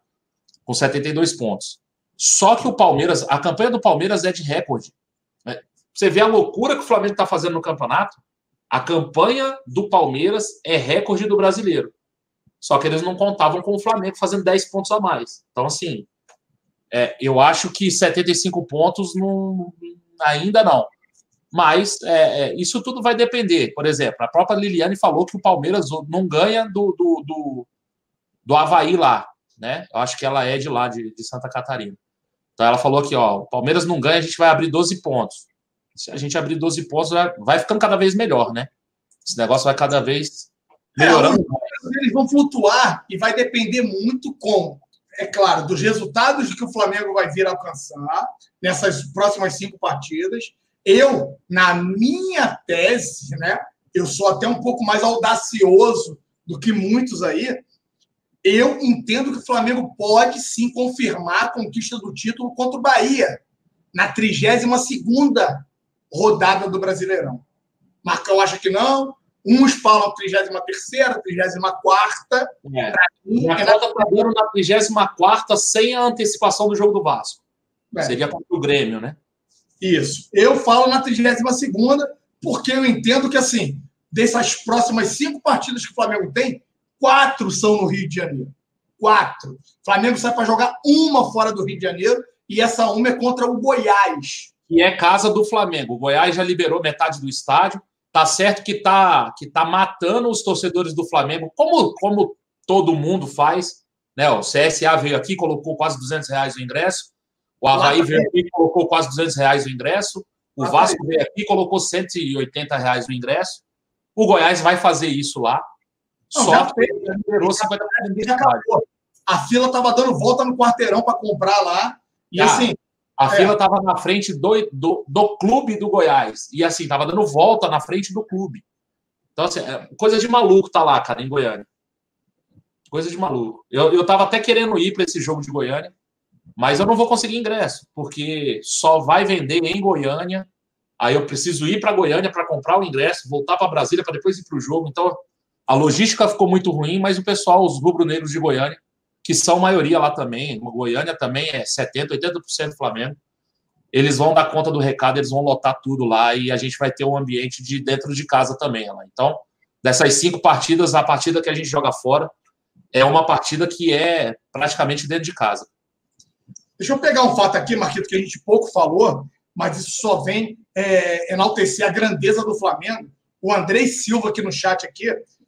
com 72 pontos. Só que o Palmeiras, a campanha do Palmeiras é de recorde. Né? Você vê a loucura que o Flamengo está fazendo no campeonato. A campanha do Palmeiras é recorde do brasileiro. Só que eles não contavam com o Flamengo fazendo 10 pontos a mais. Então, assim, é, eu acho que 75 pontos não, ainda não. Mas é, é, isso tudo vai depender. Por exemplo, a própria Liliane falou que o Palmeiras não ganha do, do, do, do Havaí lá. Né? Eu acho que ela é de lá, de, de Santa Catarina. Então ela falou que ó, o Palmeiras não ganha, a gente vai abrir 12 pontos se a gente abrir 12 pontos, vai ficando cada vez melhor, né? Esse negócio vai cada vez melhorando. É, eles vão flutuar e vai depender muito como. É claro, dos resultados que o Flamengo vai vir alcançar nessas próximas cinco partidas. Eu, na minha tese, né? Eu sou até um pouco mais audacioso do que muitos aí. Eu entendo que o Flamengo pode sim confirmar a conquista do título contra o Bahia na 32 segunda rodada do Brasileirão. Marcão acha que não. Uns falam 33ª, 34ª. É. Mim, a conta está dando na 34ª sem a antecipação do jogo do Vasco. É. Seria contra o Grêmio, né? Isso. Eu falo na 32ª porque eu entendo que, assim, dessas próximas cinco partidas que o Flamengo tem, quatro são no Rio de Janeiro. Quatro. O Flamengo sai para jogar uma fora do Rio de Janeiro e essa uma é contra o Goiás que é casa do Flamengo. O Goiás já liberou metade do estádio. Tá certo que tá, que tá matando os torcedores do Flamengo, como, como todo mundo faz. Né? O CSA veio aqui, colocou quase 200 reais o ingresso. O Havaí veio aqui colocou quase 200 reais o ingresso. O Vasco veio aqui e colocou 180 reais o ingresso. O Goiás vai fazer isso lá. Não, só que liberou 50% do A fila estava dando volta no quarteirão para comprar lá. E ah, assim, a é. fila estava na frente do, do, do, clube do Goiás. E assim, estava dando volta na frente do clube. Então, assim, é coisa de maluco tá lá, cara, em Goiânia. Coisa de maluco. Eu, eu tava até querendo ir para esse jogo de Goiânia, mas eu não vou conseguir ingresso, porque só vai vender em Goiânia. Aí eu preciso ir para Goiânia para comprar o ingresso, voltar para Brasília para depois ir para o jogo. Então a logística ficou muito ruim, mas o pessoal, os rubro-negros de Goiânia, que são maioria lá também, Goiânia também é 70%, 80% Flamengo, eles vão dar conta do recado, eles vão lotar tudo lá e a gente vai ter um ambiente de dentro de casa também. Lá. Então, dessas cinco partidas, a partida que a gente joga fora é uma partida que é praticamente dentro de casa. Deixa eu pegar um fato aqui, Marquito, que a gente pouco falou, mas isso só vem é, enaltecer a grandeza do Flamengo. O Andrei Silva aqui no chat aqui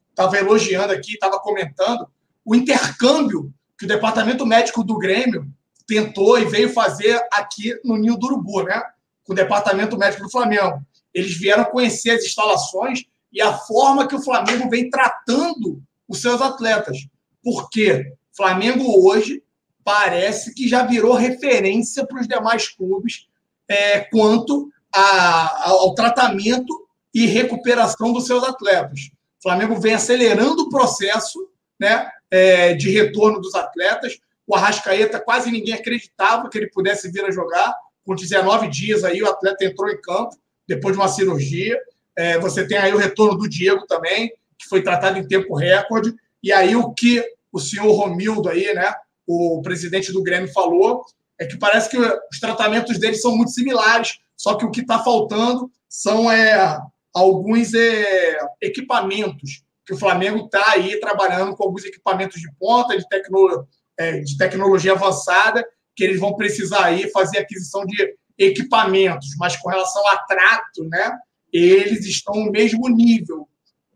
estava elogiando aqui, estava comentando o intercâmbio que o departamento médico do Grêmio tentou e veio fazer aqui no Ninho do Urubu, né? Com o departamento médico do Flamengo. Eles vieram conhecer as instalações e a forma que o Flamengo vem tratando os seus atletas. Porque Flamengo hoje parece que já virou referência para os demais clubes é, quanto a, ao tratamento e recuperação dos seus atletas. O Flamengo vem acelerando o processo né, é, de retorno dos atletas. O Arrascaeta quase ninguém acreditava que ele pudesse vir a jogar. Com 19 dias aí, o atleta entrou em campo depois de uma cirurgia. É, você tem aí o retorno do Diego também, que foi tratado em tempo recorde. E aí o que o senhor Romildo aí, né, o presidente do Grêmio falou, é que parece que os tratamentos dele são muito similares, só que o que está faltando são é, alguns é, equipamentos que o Flamengo está aí trabalhando com alguns equipamentos de ponta, de, tecno, é, de tecnologia avançada, que eles vão precisar aí fazer aquisição de equipamentos, mas com relação a trato, né, eles estão no mesmo nível.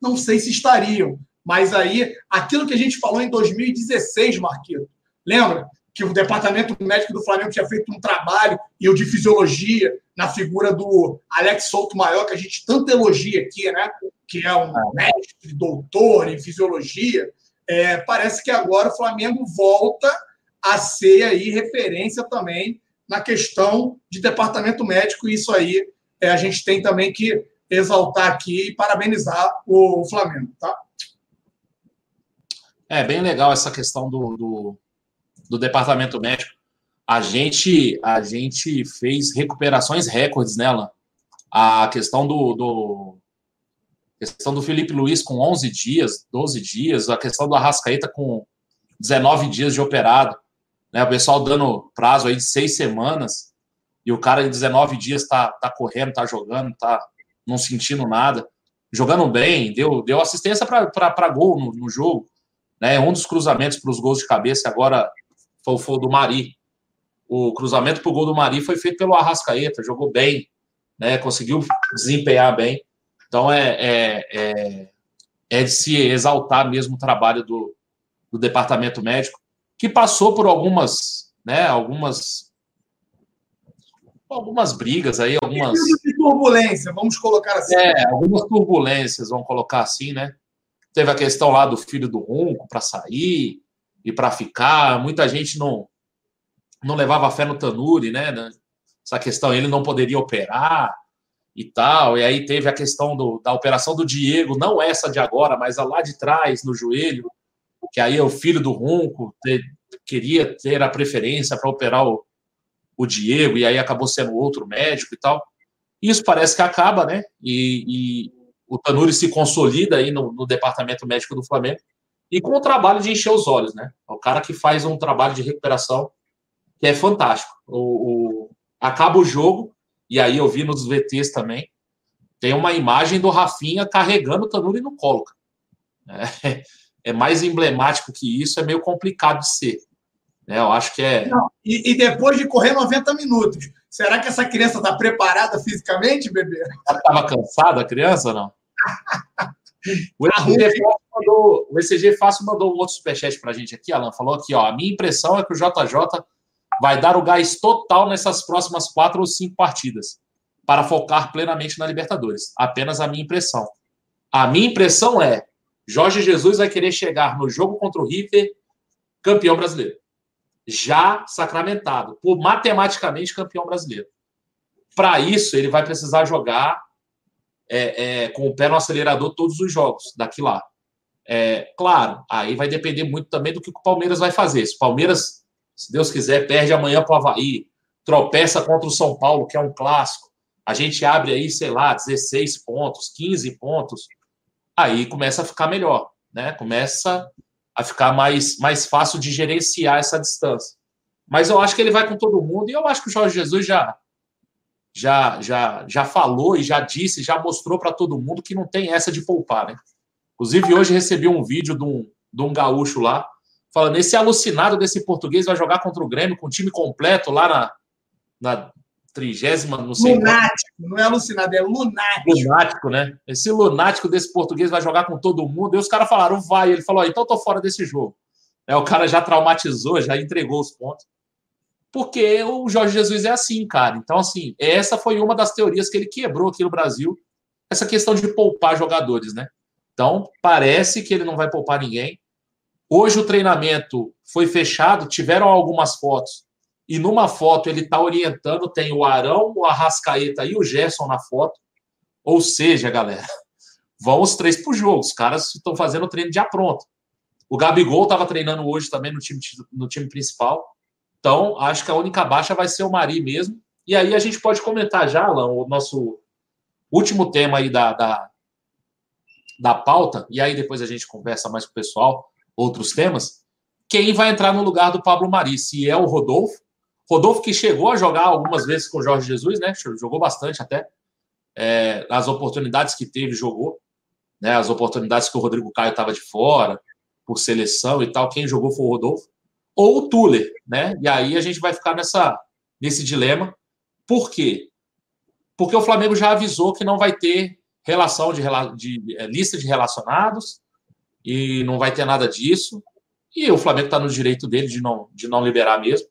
Não sei se estariam, mas aí, aquilo que a gente falou em 2016, Marquinhos, lembra? Que o departamento médico do Flamengo tinha feito um trabalho, e o de fisiologia, na figura do Alex Souto Maior, que a gente tanto elogia aqui, né? Que é um mestre, doutor em fisiologia, é, parece que agora o Flamengo volta a ser aí referência também na questão de departamento médico, e isso aí é, a gente tem também que exaltar aqui e parabenizar o Flamengo, tá? É bem legal essa questão do, do, do departamento médico. A gente, a gente fez recuperações recordes nela. A questão do, do questão do Felipe Luiz com 11 dias, 12 dias, a questão do Arrascaeta com 19 dias de operado, né? O pessoal dando prazo aí de seis semanas e o cara em 19 dias tá, tá correndo, tá jogando, tá não sentindo nada, jogando bem, deu, deu assistência para gol no, no, jogo, né? Um dos cruzamentos para os gols de cabeça agora foi, foi o do Mari. O cruzamento para o gol do Mari foi feito pelo Arrascaeta, jogou bem, né? Conseguiu desempenhar bem. Então é, é, é, é de se exaltar mesmo o trabalho do, do departamento médico, que passou por algumas, né, algumas algumas brigas aí, algumas de turbulência, vamos colocar assim. É, algumas turbulências, vamos colocar assim, né? Teve a questão lá do filho do Ronco para sair e para ficar, muita gente não não levava fé no Tanuri, né? Essa questão ele não poderia operar e tal. E aí teve a questão do, da operação do Diego, não essa de agora, mas a lá de trás, no joelho, que aí é o filho do Ronco, queria ter a preferência para operar o, o Diego, e aí acabou sendo outro médico e tal. Isso parece que acaba, né? E, e o Tanuri se consolida aí no, no, departamento médico do Flamengo e com o trabalho de encher os olhos, né? É o cara que faz um trabalho de recuperação que é fantástico. O, o acaba o jogo, e aí eu vi nos VTs também, tem uma imagem do Rafinha carregando o Tanuri no colo. É, (laughs) é, mais emblemático que isso, é meio complicado de ser. Né? Eu acho que é. Não, e, e, depois de correr 90 minutos, será que essa criança está preparada fisicamente, bebê? Ela estava cansada, a criança, não? (laughs) O ECG, Fácil mandou, o ECG Fácil mandou um outro superchat para a gente aqui, Alan. Falou aqui, ó. A minha impressão é que o JJ vai dar o gás total nessas próximas quatro ou cinco partidas para focar plenamente na Libertadores. Apenas a minha impressão. A minha impressão é Jorge Jesus vai querer chegar no jogo contra o River campeão brasileiro. Já sacramentado, por matematicamente campeão brasileiro. Para isso, ele vai precisar jogar é, é, com o pé no acelerador todos os jogos daqui lá. É, claro, aí vai depender muito também do que o Palmeiras vai fazer. Se o Palmeiras, se Deus quiser, perde amanhã para o Havaí, tropeça contra o São Paulo, que é um clássico, a gente abre aí, sei lá, 16 pontos, 15 pontos, aí começa a ficar melhor, né? Começa a ficar mais, mais fácil de gerenciar essa distância. Mas eu acho que ele vai com todo mundo e eu acho que o Jorge Jesus já já já já falou e já disse, já mostrou para todo mundo que não tem essa de poupar, né? Inclusive hoje recebi um vídeo de um, de um gaúcho lá falando esse alucinado desse português vai jogar contra o Grêmio com o time completo lá na, na trigésima, não sei. Lunático, não é alucinado, é lunático. Lunático, né? Esse lunático desse português vai jogar com todo mundo. E os caras falaram, vai. Ele falou, então eu tô fora desse jogo. É, o cara já traumatizou, já entregou os pontos. Porque o Jorge Jesus é assim, cara. Então, assim, essa foi uma das teorias que ele quebrou aqui no Brasil, essa questão de poupar jogadores, né? Então, parece que ele não vai poupar ninguém. Hoje o treinamento foi fechado, tiveram algumas fotos e numa foto ele está orientando, tem o Arão, o Arrascaeta e o Gerson na foto. Ou seja, galera, (laughs) vão os três para o jogo. Os caras estão fazendo o treino já pronto. O Gabigol estava treinando hoje também no time, no time principal. Então, acho que a única baixa vai ser o Mari mesmo. E aí a gente pode comentar já, Alan, o nosso último tema aí da, da, da pauta, e aí depois a gente conversa mais com o pessoal, outros temas. Quem vai entrar no lugar do Pablo Mari? Se é o Rodolfo, Rodolfo que chegou a jogar algumas vezes com o Jorge Jesus, né? Jogou bastante até. É, as oportunidades que teve, jogou. Né? As oportunidades que o Rodrigo Caio estava de fora, por seleção e tal, quem jogou foi o Rodolfo. Ou o Tuller, né? E aí a gente vai ficar nessa, nesse dilema. Por quê? Porque o Flamengo já avisou que não vai ter relação de, de é, lista de relacionados e não vai ter nada disso. E o Flamengo está no direito dele de não, de não liberar mesmo.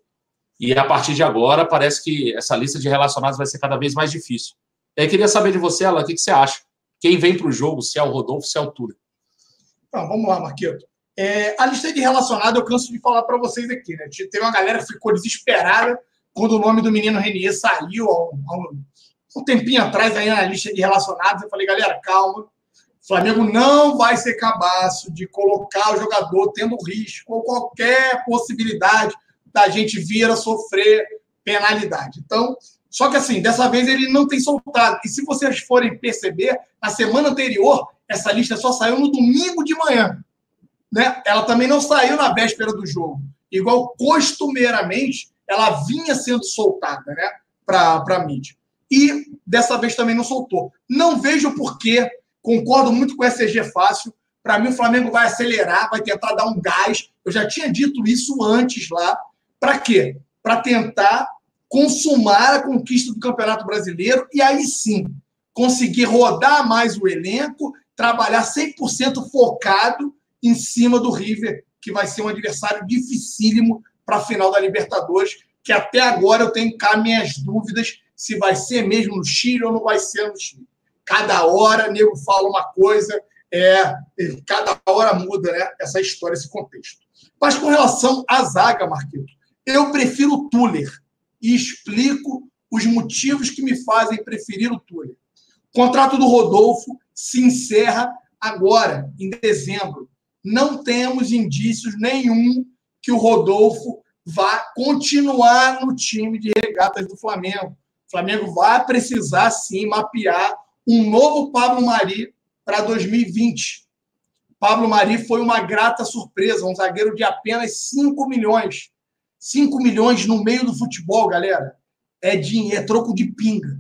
E a partir de agora, parece que essa lista de relacionados vai ser cada vez mais difícil. Eu queria saber de você, Alan, o que, que você acha? Quem vem para o jogo, se é o Rodolfo, se é o Túlio? Então, vamos lá, Marquito. É, a lista de relacionados, eu canso de falar para vocês aqui, né? Teve uma galera que ficou desesperada quando o nome do menino Renier saiu há um, há um tempinho atrás aí na lista de relacionados. Eu falei, galera, calma. Flamengo não vai ser cabaço de colocar o jogador tendo risco ou qualquer possibilidade da gente vir a sofrer penalidade. Então, só que assim, dessa vez ele não tem soltado. E se vocês forem perceber, na semana anterior, essa lista só saiu no domingo de manhã. Né? Ela também não saiu na véspera do jogo. Igual costumeiramente, ela vinha sendo soltada né? para a mídia. E dessa vez também não soltou. Não vejo porquê, concordo muito com o SG Fácil. Para mim, o Flamengo vai acelerar, vai tentar dar um gás. Eu já tinha dito isso antes lá. Para quê? Para tentar consumar a conquista do Campeonato Brasileiro e aí sim conseguir rodar mais o elenco, trabalhar 100% focado em cima do River, que vai ser um adversário dificílimo para a final da Libertadores, que até agora eu tenho cá minhas dúvidas se vai ser mesmo no Chile ou não vai ser no Chile. Cada hora nego fala uma coisa, é, cada hora muda né, essa história, esse contexto. Mas com relação à zaga, Marquinhos, eu prefiro o Tuller e explico os motivos que me fazem preferir o Tuller. O contrato do Rodolfo se encerra agora, em dezembro. Não temos indícios nenhum que o Rodolfo vá continuar no time de regatas do Flamengo. O Flamengo vai precisar, sim, mapear um novo Pablo Mari para 2020. Pablo Mari foi uma grata surpresa, um zagueiro de apenas 5 milhões. 5 milhões no meio do futebol, galera, é, dinheiro, é troco de pinga.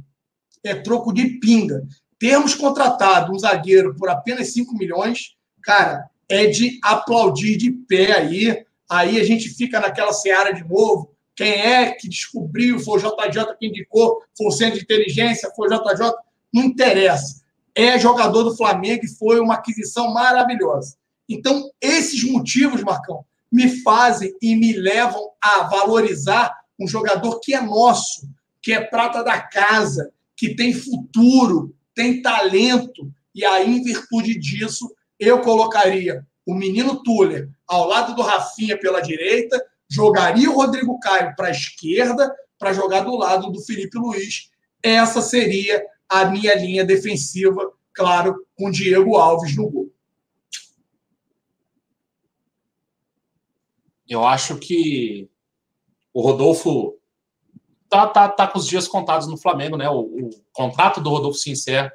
É troco de pinga. Termos contratado um zagueiro por apenas 5 milhões, cara, é de aplaudir de pé aí. Aí a gente fica naquela seara de novo. Quem é que descobriu? Foi o JJ que indicou? Foi o centro de inteligência? Foi o JJ? Não interessa. É jogador do Flamengo e foi uma aquisição maravilhosa. Então, esses motivos, Marcão, me fazem e me levam a valorizar um jogador que é nosso, que é prata da casa, que tem futuro, tem talento. E aí, em virtude disso, eu colocaria o menino Tuller ao lado do Rafinha pela direita, jogaria o Rodrigo Caio para a esquerda, para jogar do lado do Felipe Luiz. Essa seria a minha linha defensiva, claro, com Diego Alves no gol. Eu acho que o Rodolfo tá, tá, tá com os dias contados no Flamengo, né? O, o contrato do Rodolfo se encerra.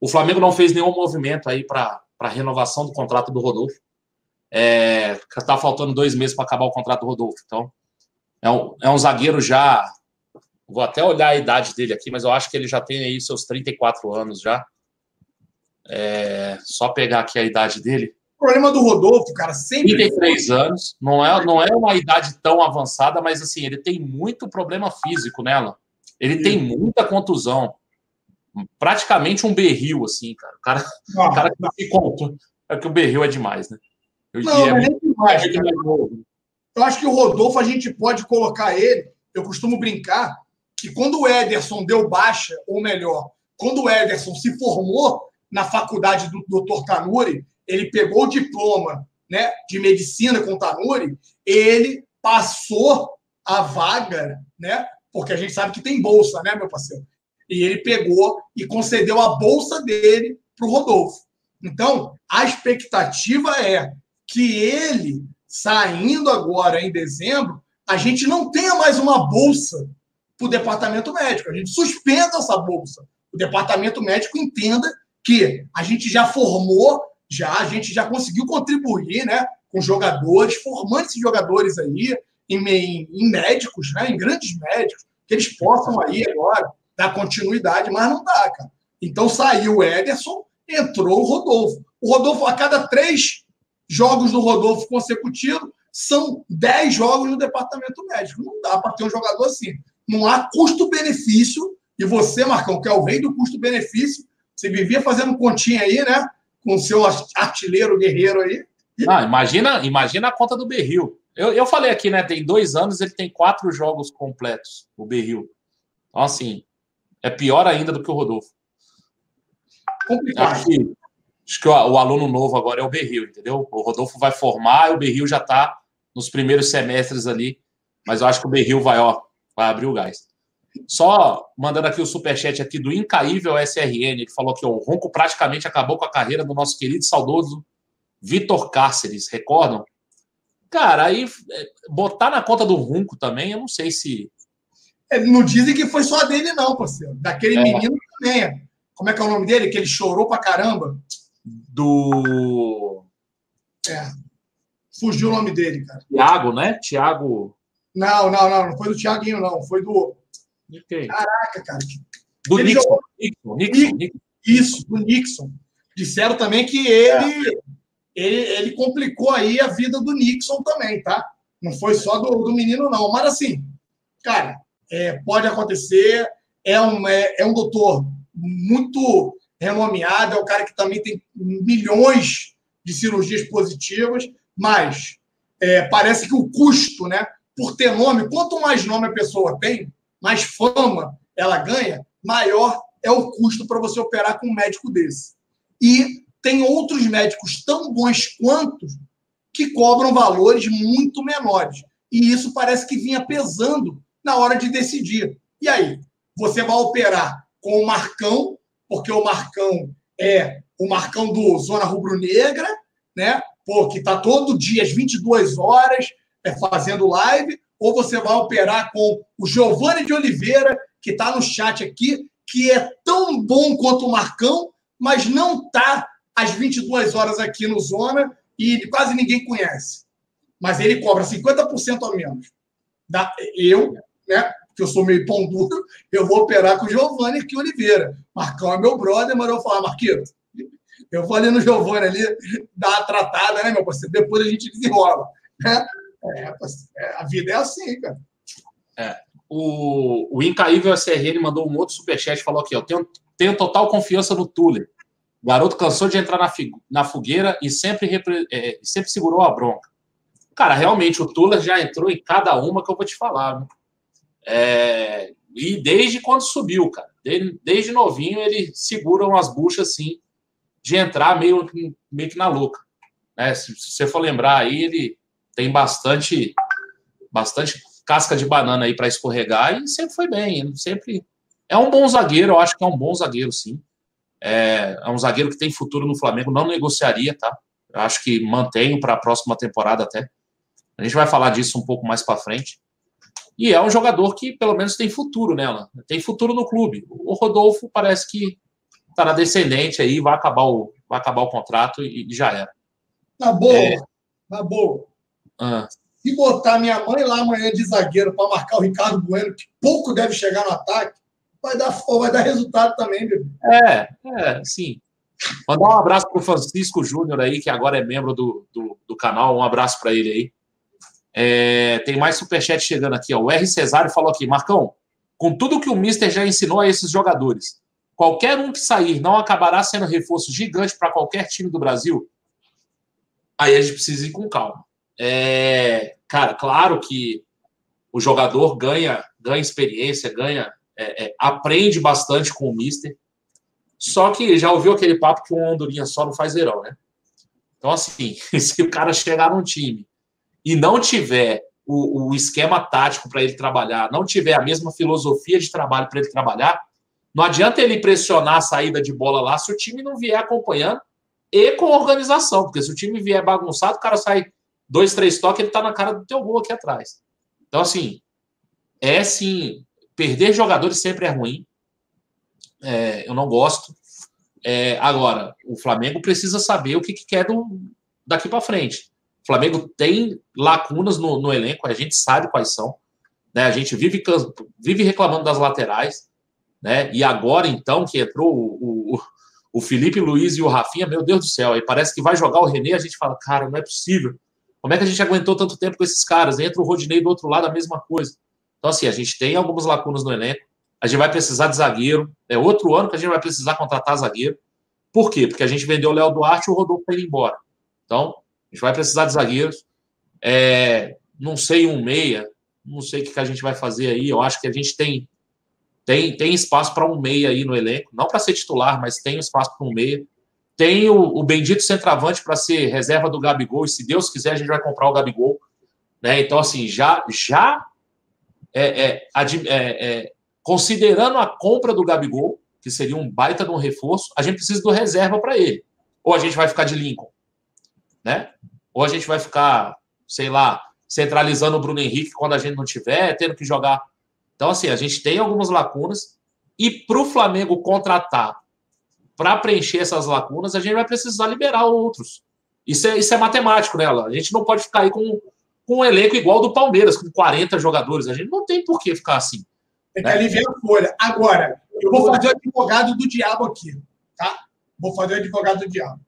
O Flamengo não fez nenhum movimento aí para a renovação do contrato do Rodolfo. É, tá faltando dois meses para acabar o contrato do Rodolfo. Então, é um, é um zagueiro já Vou até olhar a idade dele aqui, mas eu acho que ele já tem aí seus 34 anos já. É, só pegar aqui a idade dele. O problema do Rodolfo, cara, sempre. 33 anos, não é, não é uma idade tão avançada, mas assim, ele tem muito problema físico nela. Ele Sim. tem muita contusão. Praticamente um berril, assim, cara. O cara, não, o cara que se conta. É que o berril é demais, né? Eu, não, é, é demais, é Eu acho que o Rodolfo, a gente pode colocar ele. Eu costumo brincar que quando o Ederson deu baixa, ou melhor, quando o Ederson se formou na faculdade do Dr. Tanuri, ele pegou o diploma né, de medicina com o Tanuri, ele passou a vaga, né? Porque a gente sabe que tem bolsa, né, meu parceiro? E ele pegou e concedeu a bolsa dele para o Rodolfo. Então, a expectativa é que ele, saindo agora em dezembro, a gente não tenha mais uma bolsa para o departamento médico. A gente suspenda essa bolsa. O departamento médico entenda que a gente já formou, já a gente já conseguiu contribuir, né, com jogadores, formando esses jogadores aí em, em, em médicos, né, em grandes médicos, que eles possam aí agora dar continuidade, mas não dá, cara. Então saiu o Ederson, entrou o Rodolfo. O Rodolfo, a cada três jogos do Rodolfo consecutivos, são dez jogos no departamento médico. Não dá para ter um jogador assim. Não há custo-benefício. E você, Marcão, que é o rei do custo-benefício, você vivia fazendo continha aí, né? Com o seu artilheiro guerreiro aí. Ah, imagina, imagina a conta do Berril. Eu, eu falei aqui, né? Tem dois anos, ele tem quatro jogos completos, o Berril. Então, assim, é pior ainda do que o Rodolfo. Complicado. Acho que, acho que o, o, aluno novo agora é o Berril, entendeu? O Rodolfo vai formar e o Berril já está nos primeiros semestres ali. Mas eu acho que o Berril vai, ó, vai abrir o gás. Só mandando aqui o superchat aqui do Incaível SRN, que falou que o Ronco praticamente acabou com a carreira do nosso querido e saudoso Vitor Cáceres, recordam? Cara, aí é, botar na conta do Ronco também, eu não sei se. É, não dizem que foi só dele, não, parceiro. Daquele é. menino também. Como é que é o nome dele? Que ele chorou pra caramba. Do. É. Fugiu o nome dele, cara. Tiago, né? Tiago. Não, não, não. Não foi do Tiaguinho, não. Foi do. Caraca, cara. Do Nixon. Jogou... Nixon, Nixon, Nixon, Isso, do Nixon. Disseram também que ele, é. ele, ele complicou aí a vida do Nixon também, tá? Não foi só do, do menino, não. Mas assim, cara, é, pode acontecer. É um, é, é um doutor muito renomeado, é um cara que também tem milhões de cirurgias positivas, mas é, parece que o custo, né, por ter nome, quanto mais nome a pessoa tem, mais fama ela ganha, maior é o custo para você operar com um médico desse. E tem outros médicos tão bons quanto que cobram valores muito menores. E isso parece que vinha pesando na hora de decidir. E aí? Você vai operar com o Marcão, porque o Marcão é o Marcão do Zona Rubro-Negra, né? Pô, que está todo dia às 22 horas é, fazendo live, ou você vai operar com o Giovanni de Oliveira, que está no chat aqui, que é tão bom quanto o Marcão, mas não está às 22 horas aqui no Zona e quase ninguém conhece. Mas ele cobra 50% a menos. Da, eu, né, que eu sou meio pão duro, eu vou operar com o Giovanni aqui Oliveira. Marcão é meu brother, mas eu vou falar, Marquito, eu vou ali no Giovanni ali, dar uma tratada, né, meu parceiro? Depois a gente desenrola. Né? É, é, a vida é assim, cara. É. O, o Incaível SRN mandou um outro superchat falou aqui: ó, tenho, tenho total confiança no Tuller. O garoto cansou de entrar na, na fogueira e sempre, é, sempre segurou a bronca. Cara, realmente, o Tuller já entrou em cada uma que eu vou te falar. É, e desde quando subiu, cara. Desde, desde novinho, ele segura umas buchas assim, de entrar meio, meio que na louca. Né? Se, se você for lembrar aí, ele tem bastante bastante casca de banana aí para escorregar e sempre foi bem, sempre é um bom zagueiro, eu acho que é um bom zagueiro, sim. É, é um zagueiro que tem futuro no Flamengo, não negociaria, tá? Eu acho que mantenho para a próxima temporada até. A gente vai falar disso um pouco mais para frente. E é um jogador que pelo menos tem futuro nela, tem futuro no clube. O Rodolfo parece que está na descendente aí, vai acabar o, vai acabar o contrato e, e já era. Na boa, é... na boa. Ah. Se botar minha mãe lá amanhã de zagueiro para marcar o Ricardo Bueno, que pouco deve chegar no ataque, vai dar, vai dar resultado também, bebê. É, é, sim. Mandar um abraço para o Francisco Júnior aí, que agora é membro do, do, do canal. Um abraço para ele aí. É, tem mais superchat chegando aqui. Ó. O R. Cesário falou aqui, Marcão, com tudo que o Mister já ensinou a esses jogadores, qualquer um que sair não acabará sendo reforço gigante para qualquer time do Brasil? Aí a gente precisa ir com calma. É, cara, claro que o jogador ganha, ganha experiência, ganha, é, é, aprende bastante com o Mister. Só que já ouviu aquele papo que um Hondurinha só não faz verão, né? Então, assim, (laughs) se o cara chegar num time e não tiver o, o esquema tático para ele trabalhar, não tiver a mesma filosofia de trabalho para ele trabalhar, não adianta ele pressionar a saída de bola lá se o time não vier acompanhando e com organização, porque se o time vier bagunçado, o cara sai dois, três toques, ele tá na cara do teu gol aqui atrás. Então, assim, é sim, perder jogadores sempre é ruim. É, eu não gosto. É, agora, o Flamengo precisa saber o que, que quer do, daqui para frente. O Flamengo tem lacunas no, no, elenco, a gente sabe quais são. Né? A gente vive, vive reclamando das laterais. Né? E agora, então, que entrou o, o, o Felipe Luiz e o Rafinha, meu Deus do céu, aí parece que vai jogar o René, a gente fala, cara, não é possível. Como é que a gente aguentou tanto tempo com esses caras? Entra o Rodinei do outro lado, a mesma coisa. Então, assim, a gente tem algumas lacunas no elenco. A gente vai precisar de zagueiro. É outro ano que a gente vai precisar contratar zagueiro. Por quê? Porque a gente vendeu o Léo Duarte e o Rodolfo para ir embora. Então, a gente vai precisar de zagueiros. É, não sei um meia, não sei o que, a gente vai fazer aí. Eu acho que a gente tem tem, tem espaço para um meia aí no elenco, não para ser titular, mas tem espaço para um meia. Tem o, o bendito centroavante para ser reserva do Gabigol, e se Deus quiser, a gente vai comprar o Gabigol. Né? Então, assim, já, já é, é, é, é considerando a compra do Gabigol, que seria um baita de um reforço, a gente precisa do reserva para ele. Ou a gente vai ficar de Lincoln né? Ou a gente vai ficar, sei lá, centralizando o Bruno Henrique quando a gente não tiver, tendo que jogar. Então, assim, a gente tem algumas lacunas e para o Flamengo contratar para preencher essas lacunas, a gente vai precisar liberar outros. Isso é, isso é matemático, né? A gente não pode ficar aí com, com um elenco igual do Palmeiras, com 40 jogadores. A gente não tem por que ficar assim. Tem que né? aliviar a folha. Agora, eu vou fazer o advogado do diabo aqui, tá? Vou fazer o advogado do diabo.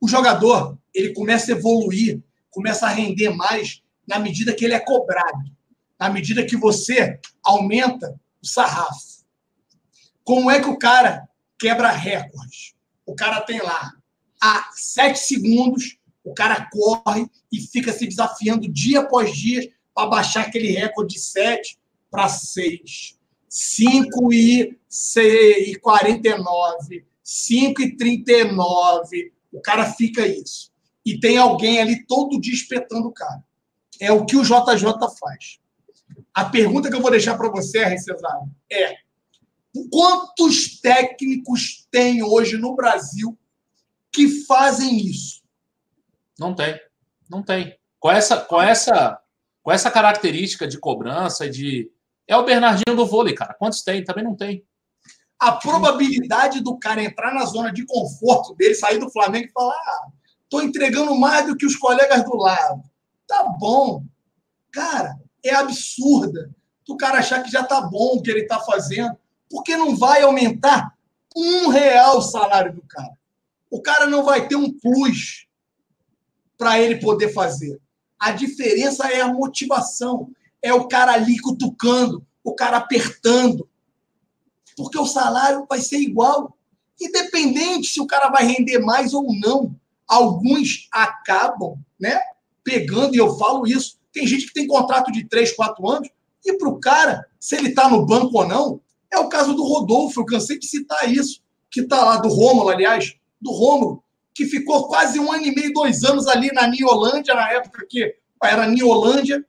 O jogador, ele começa a evoluir, começa a render mais na medida que ele é cobrado, na medida que você aumenta o sarrafo. Como é que o cara quebra recordes? O cara tem lá a sete segundos, o cara corre e fica se desafiando dia após dia para baixar aquele recorde de 7 para 6. 5 e 49, 5 e 39, o cara fica isso. E tem alguém ali todo dia espetando o cara. É o que o JJ faz. A pergunta que eu vou deixar para você. Cesário, é: quantos técnicos tem hoje no Brasil que fazem isso? Não tem. Não tem. Com essa, com essa, com essa característica de cobrança de. É o Bernardinho do vôlei, cara. Quantos tem? Também não tem a probabilidade do cara entrar na zona de conforto dele, sair do Flamengo e falar: ah, tô entregando mais do que os colegas do lado. Tá bom. Cara, é absurda. O cara achar que já tá bom o que ele tá fazendo, porque não vai aumentar um real o salário do cara. O cara não vai ter um plus para ele poder fazer. A diferença é a motivação. É o cara ali cutucando, o cara apertando, porque o salário vai ser igual. Independente se o cara vai render mais ou não. Alguns acabam né, pegando, e eu falo isso. Tem gente que tem contrato de 3, 4 anos, e para o cara, se ele está no banco ou não, é o caso do Rodolfo, eu cansei de citar isso, que está lá, do Rômulo, aliás, do Rômulo, que ficou quase um ano e meio, dois anos ali na Niolândia, na época que era Niolândia.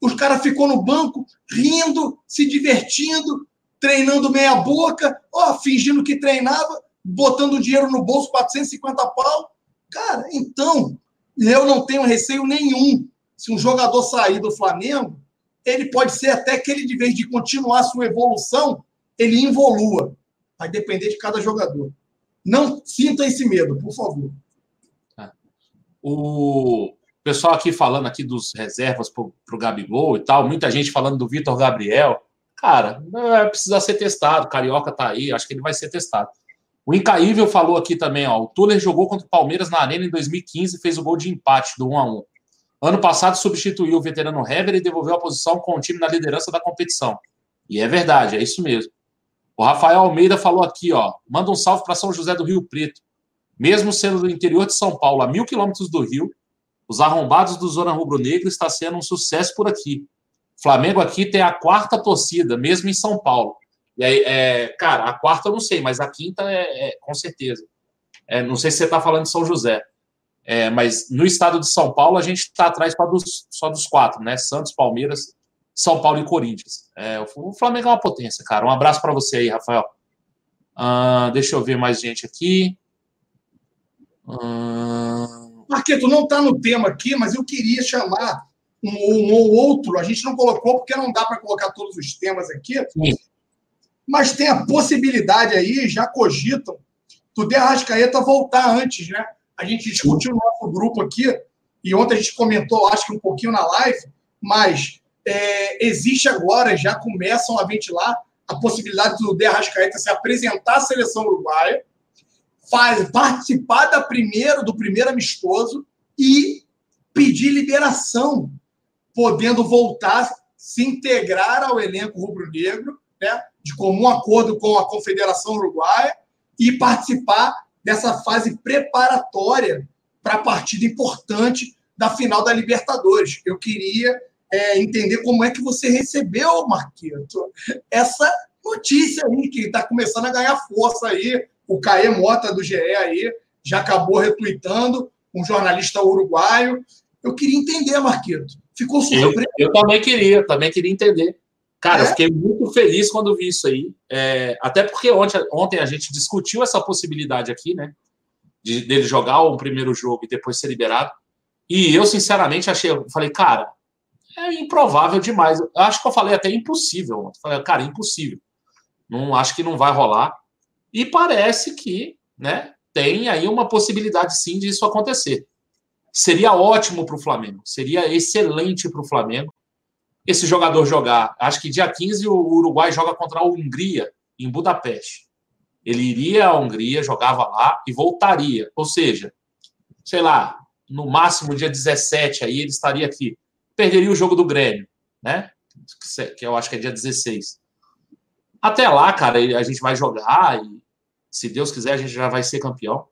Os caras ficou no banco, rindo, se divertindo, treinando meia boca, ó, fingindo que treinava, botando dinheiro no bolso, 450 pau. Cara, então, eu não tenho receio nenhum se um jogador sair do Flamengo, ele pode ser até que ele, de vez de continuar sua evolução, ele involua. Vai depender de cada jogador. Não sinta esse medo, por favor. É. O pessoal aqui falando aqui dos reservas para o Gabigol e tal, muita gente falando do Vitor Gabriel. Cara, é, precisa ser testado. Carioca tá aí, acho que ele vai ser testado. O Incaível falou aqui também, ó. O Tuller jogou contra o Palmeiras na Arena em 2015 e fez o gol de empate do 1 a 1 Ano passado substituiu o veterano Hever e devolveu a posição com o time na liderança da competição. E é verdade, é isso mesmo. O Rafael Almeida falou aqui, ó. Manda um salve para São José do Rio Preto. Mesmo sendo do interior de São Paulo, a mil quilômetros do Rio, os arrombados do Zona Rubro Negra está sendo um sucesso por aqui. Flamengo aqui tem a quarta torcida, mesmo em São Paulo. E aí, é, cara, a quarta eu não sei, mas a quinta é, é com certeza. É, não sei se você está falando de São José. É, mas no estado de São Paulo, a gente está atrás só dos, só dos quatro, né? Santos, Palmeiras, São Paulo e Corinthians. É, o Flamengo é uma potência, cara. Um abraço para você aí, Rafael. Uh, deixa eu ver mais gente aqui. Uh... Marqueto, não está no tema aqui, mas eu queria chamar um, um ou outro. A gente não colocou porque não dá para colocar todos os temas aqui. Sim. Mas tem a possibilidade aí, já cogitam, do De Arrascaeta voltar antes, né? A gente discutiu no nosso grupo aqui, e ontem a gente comentou, acho que um pouquinho na live, mas é, existe agora, já começam a ventilar a possibilidade do De Arrascaeta se apresentar à seleção uruguaia, faz, participar da primeiro, do primeiro amistoso e pedir liberação, podendo voltar, se integrar ao elenco rubro-negro, né, de comum acordo com a Confederação Uruguaia, e participar dessa fase preparatória para a partida importante da final da Libertadores. Eu queria é, entender como é que você recebeu, Marquito, essa notícia aí que está começando a ganhar força aí. O Caê Mota do GE aí já acabou retweetando, um jornalista uruguaio. Eu queria entender, Marquito. Ficou surpreso? Eu, eu também queria, também queria entender. Cara, é? eu fiquei muito feliz quando vi isso aí. É, até porque ontem, ontem a gente discutiu essa possibilidade aqui, né? De, dele jogar um primeiro jogo e depois ser liberado. E eu, sinceramente, achei. Falei, cara, é improvável demais. Eu acho que eu falei até impossível. Eu falei, cara, impossível. Não acho que não vai rolar. E parece que, né? Tem aí uma possibilidade sim disso acontecer. Seria ótimo para o Flamengo. Seria excelente para o Flamengo esse jogador jogar. Acho que dia 15 o Uruguai joga contra a Hungria, em Budapeste. Ele iria à Hungria, jogava lá e voltaria. Ou seja, sei lá, no máximo dia 17 aí ele estaria aqui. Perderia o jogo do Grêmio, né? Que eu acho que é dia 16. Até lá, cara, a gente vai jogar e, se Deus quiser, a gente já vai ser campeão.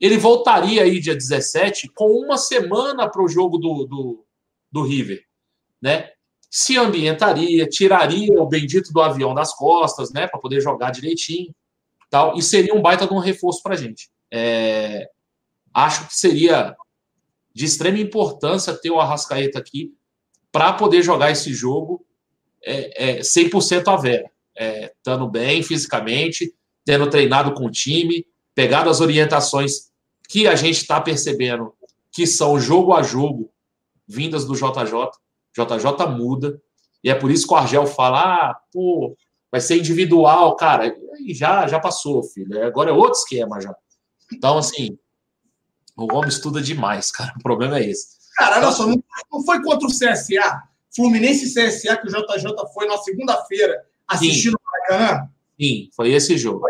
Ele voltaria aí dia 17 com uma semana para o jogo do, do, do River, né? Se ambientaria, tiraria o bendito do avião das costas, né, para poder jogar direitinho, tal, e seria um baita de um reforço para a gente. É, acho que seria de extrema importância ter o Arrascaeta aqui para poder jogar esse jogo é, é, 100% a vera, é, estando bem fisicamente, tendo treinado com o time, pegado as orientações que a gente está percebendo que são jogo a jogo vindas do JJ JJ muda. E é por isso que o Argel fala: ah, pô, vai ser individual, cara. E já, já passou, filho. Agora é outro esquema já. Então, assim, o homem estuda demais, cara. O problema é esse. Cara, olha só, não foi contra o CSA? Fluminense e CSA que o JJ foi na segunda-feira assistindo o Maracanã? Sim, foi esse jogo.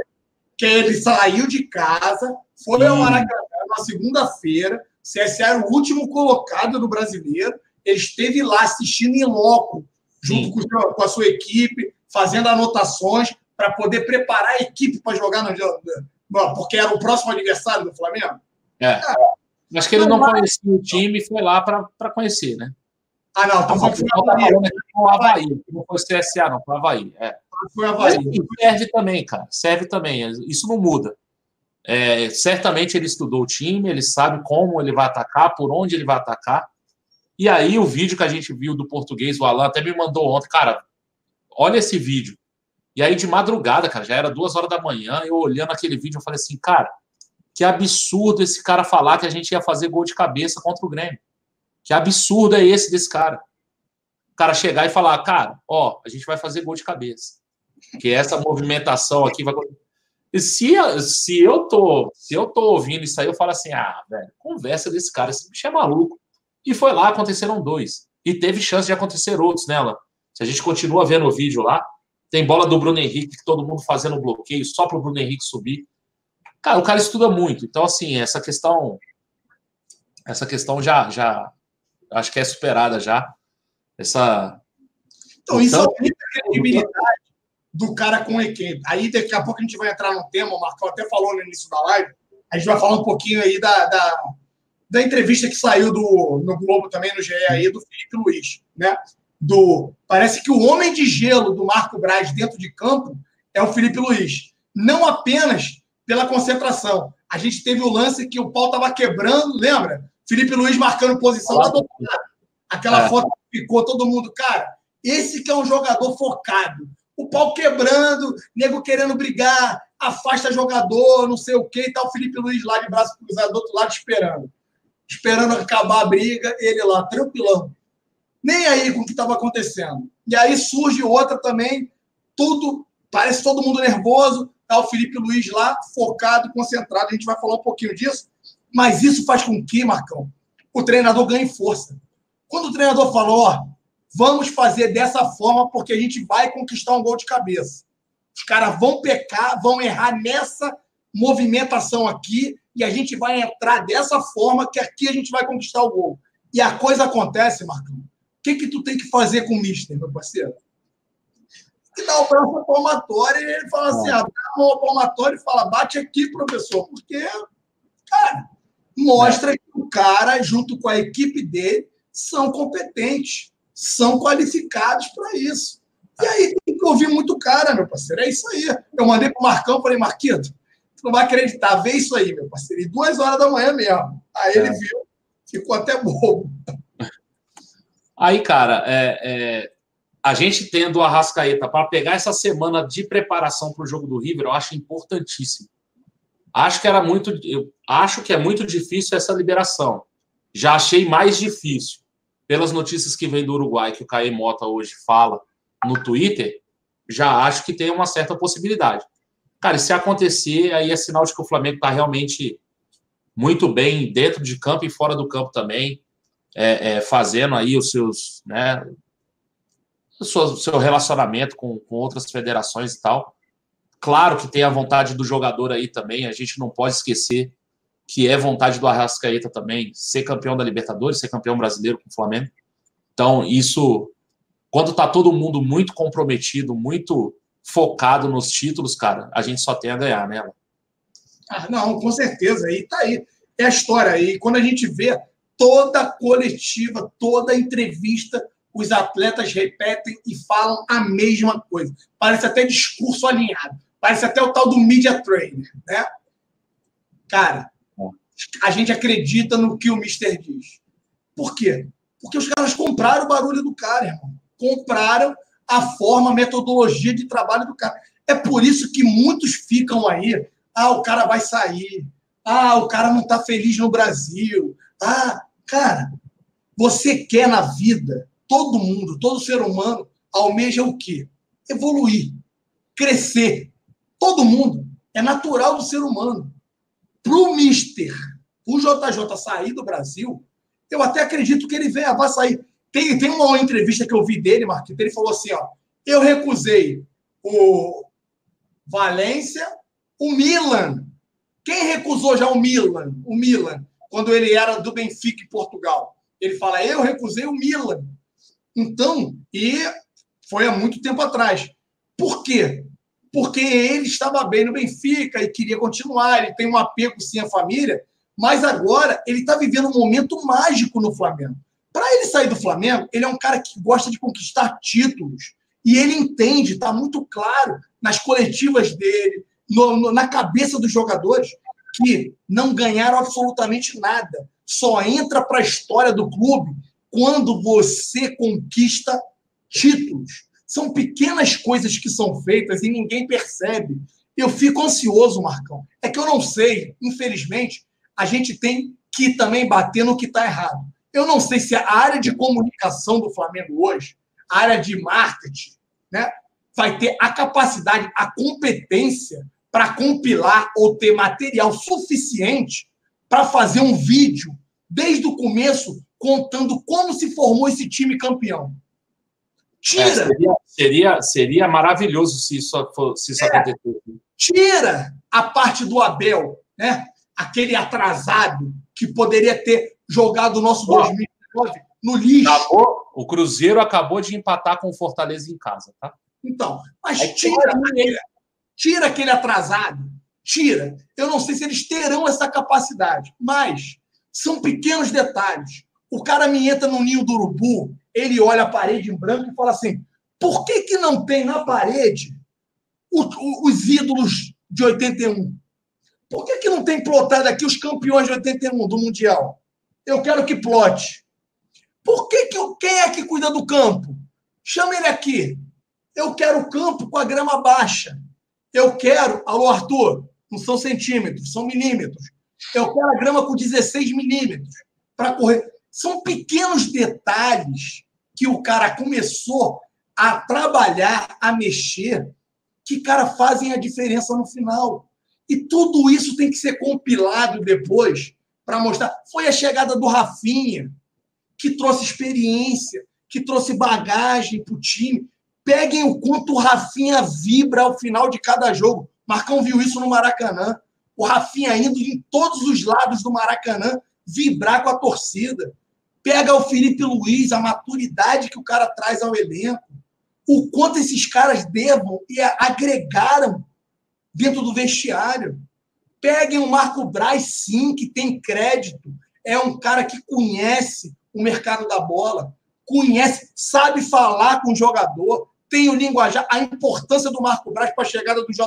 Que ele saiu de casa, foi Sim. ao Maracanã na segunda-feira. CSA era o último colocado do brasileiro esteve lá assistindo em loco, junto com, com, a sua equipe, fazendo anotações para poder preparar a equipe para jogar no porque era o próximo adversário do Flamengo. É. é. Acho que ele não, não conhecia o time e foi lá para conhecer, né? Ah, não, então foi o Havaí. Foi o Havaí, não foi o CSA, não, foi o Havaí. É. Foi o Havaí. Mas, serve também, cara, serve também. Isso não muda. É, certamente ele estudou o time, ele sabe como ele vai atacar, por onde ele vai atacar. E aí, o vídeo que a gente viu do português, o Alan até me mandou ontem, cara, olha esse vídeo. E aí, de madrugada, cara, já era duas horas da manhã, eu olhando aquele vídeo, eu falei assim, cara, que absurdo esse cara falar que a gente ia fazer gol de cabeça contra o Grêmio. Que absurdo é esse desse cara? O cara chegar e falar, cara, ó, a gente vai fazer gol de cabeça. Que essa movimentação aqui vai. E se, se, eu tô, se eu tô ouvindo isso aí, eu falo assim: ah, velho, conversa desse cara, esse bicho é maluco. E foi lá, aconteceram dois. E teve chance de acontecer outros nela. Se a gente continua vendo o vídeo lá, tem bola do Bruno Henrique, todo mundo fazendo bloqueio só para o Bruno Henrique subir. Cara, o cara estuda muito. Então, assim, essa questão. Essa questão já, já acho que é superada já. Essa. Então, isso aumenta a credibilidade do cara com equipe. Aí, daqui a pouco, a gente vai entrar no tema, o Marcão até falou no início da live. A gente vai falar um pouquinho aí da, da, da entrevista que saiu do, no Globo também, no GE aí, do Felipe Luiz, né? Do, parece que o homem de gelo do Marco Braz dentro de campo é o Felipe Luiz. Não apenas pela concentração. A gente teve o lance que o pau estava quebrando, lembra? Felipe Luiz marcando posição lá do outro lado. Aquela é. foto que ficou todo mundo. Cara, esse que é um jogador focado. O pau quebrando, nego querendo brigar, afasta jogador, não sei o que e tal. Felipe Luiz lá de braço cruzado do outro lado esperando. Esperando acabar a briga, ele lá, tranquilão. Nem aí com o que estava acontecendo. E aí surge outra também, tudo, parece todo mundo nervoso, tá o Felipe Luiz lá, focado, concentrado. A gente vai falar um pouquinho disso. Mas isso faz com que, Marcão, o treinador ganhe força. Quando o treinador falou, ó, vamos fazer dessa forma porque a gente vai conquistar um gol de cabeça. Os caras vão pecar, vão errar nessa movimentação aqui e a gente vai entrar dessa forma que aqui a gente vai conquistar o gol. E a coisa acontece, Marcão. O que que tu tem que fazer com o Mister, meu parceiro? E dá o braço palmatório e ele fala assim, ah, dá a mão palmatória e fala, bate aqui, professor, porque, cara, mostra é. que o cara, junto com a equipe dele, são competentes, são qualificados para isso. E aí tem que ouvir muito cara, meu parceiro. É isso aí. Eu mandei para o Marcão, falei, Marquito, não vai acreditar, vê isso aí, meu parceiro. E duas horas da manhã mesmo. Aí ele é. viu, ficou até bobo. Aí, cara, é, é, a gente tendo a Rascaeta para pegar essa semana de preparação para o jogo do River, eu acho importantíssimo. Acho que era muito, eu acho que é muito difícil essa liberação. Já achei mais difícil pelas notícias que vem do Uruguai que o Caê Mota hoje fala no Twitter. Já acho que tem uma certa possibilidade. Cara, se acontecer, aí é sinal de que o Flamengo está realmente muito bem dentro de campo e fora do campo também, é, é, fazendo aí os seus, né, o seu, relacionamento com, com outras federações e tal. Claro que tem a vontade do jogador aí também, a gente não pode esquecer que é vontade do Arrascaeta também ser campeão da Libertadores, ser campeão brasileiro com o Flamengo. Então, isso, quando tá todo mundo muito comprometido, muito focado nos títulos, cara, a gente só tem a ganhar nela. Né, ah, não, com certeza. E tá aí. É a história. E quando a gente vê toda coletiva, toda entrevista, os atletas repetem e falam a mesma coisa. Parece até discurso alinhado. Parece até o tal do media trainer, né? Cara, a gente acredita no que o Mister diz. Por quê? Porque os caras compraram o barulho do cara, irmão. Compraram a forma, a metodologia de trabalho do cara. É por isso que muitos ficam aí. Ah, o cara vai sair. Ah, o cara não está feliz no Brasil. Ah, cara, você quer na vida, todo mundo, todo ser humano, almeja o quê? Evoluir, crescer. Todo mundo. É natural do ser humano. Para o Mister, o JJ sair do Brasil, eu até acredito que ele venha, vai sair. Tem, tem uma entrevista que eu vi dele, Marquinhos, ele falou assim: ó, eu recusei o Valência, o Milan. Quem recusou já o Milan? O Milan, quando ele era do Benfica em Portugal. Ele fala: eu recusei o Milan. Então, e foi há muito tempo atrás. Por quê? porque ele estava bem no Benfica e queria continuar, ele tem um apego sim à família, mas agora ele está vivendo um momento mágico no Flamengo. Para ele sair do Flamengo, ele é um cara que gosta de conquistar títulos. E ele entende, está muito claro nas coletivas dele, no, no, na cabeça dos jogadores, que não ganharam absolutamente nada. Só entra para a história do clube quando você conquista títulos. São pequenas coisas que são feitas e ninguém percebe. Eu fico ansioso, Marcão. É que eu não sei, infelizmente, a gente tem que também bater no que está errado. Eu não sei se a área de comunicação do Flamengo hoje, a área de marketing, né, vai ter a capacidade, a competência para compilar ou ter material suficiente para fazer um vídeo desde o começo contando como se formou esse time campeão. Tira. É, seria, seria, seria, maravilhoso se isso, se isso é, acontecesse. Tira a parte do Abel, né? aquele atrasado que poderia ter jogado o nosso 2019 no lixo. Acabou, o Cruzeiro acabou de empatar com o Fortaleza em casa, tá? Então, mas é tira, aquele, tira aquele atrasado, tira. Eu não sei se eles terão essa capacidade, mas são pequenos detalhes. O cara me entra no ninho do urubu, ele olha a parede em branco e fala assim: por que, que não tem na parede o, o, os ídolos de 81? Por que, que não tem plotado aqui os campeões de 81 do Mundial? Eu quero que plote. Por que, que eu, quem é que cuida do campo? Chama ele aqui. Eu quero o campo com a grama baixa. Eu quero. Alô, Arthur, não são centímetros, são milímetros. Eu quero a grama com 16 milímetros para correr. São pequenos detalhes que o cara começou a trabalhar, a mexer, que, cara, fazem a diferença no final. E tudo isso tem que ser compilado depois para mostrar. Foi a chegada do Rafinha, que trouxe experiência, que trouxe bagagem para o time. Peguem o quanto o Rafinha vibra ao final de cada jogo. Marcão viu isso no Maracanã. O Rafinha indo em todos os lados do Maracanã vibrar com a torcida. Pega o Felipe Luiz, a maturidade que o cara traz ao elenco. O quanto esses caras devam e agregaram dentro do vestiário. Peguem o Marco Braz, sim, que tem crédito. É um cara que conhece o mercado da bola, conhece, sabe falar com o jogador, tem o linguajar, a importância do Marco Braz para a chegada do JJ.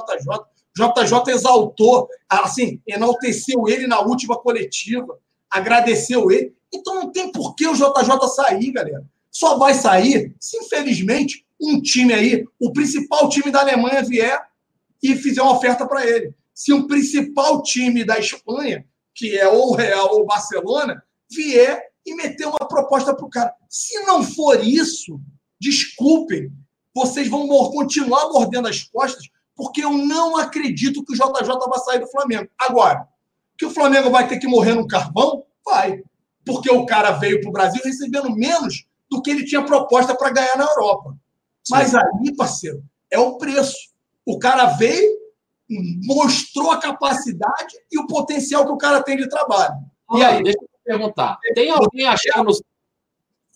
JJ exaltou, assim, enalteceu ele na última coletiva, agradeceu ele. Então não tem por que o JJ sair, galera. Só vai sair se, infelizmente, um time aí, o principal time da Alemanha vier e fizer uma oferta para ele. Se um principal time da Espanha, que é ou Real ou Barcelona, vier e meter uma proposta para o cara. Se não for isso, desculpem, vocês vão continuar mordendo as costas, porque eu não acredito que o JJ vai sair do Flamengo. Agora, que o Flamengo vai ter que morrer no carvão? Vai. Porque o cara veio para o Brasil recebendo menos do que ele tinha proposta para ganhar na Europa. Sim. Mas aí, parceiro, é o preço. O cara veio, mostrou a capacidade e o potencial que o cara tem de trabalho. E aí? Deixa eu te perguntar. Tem alguém achando.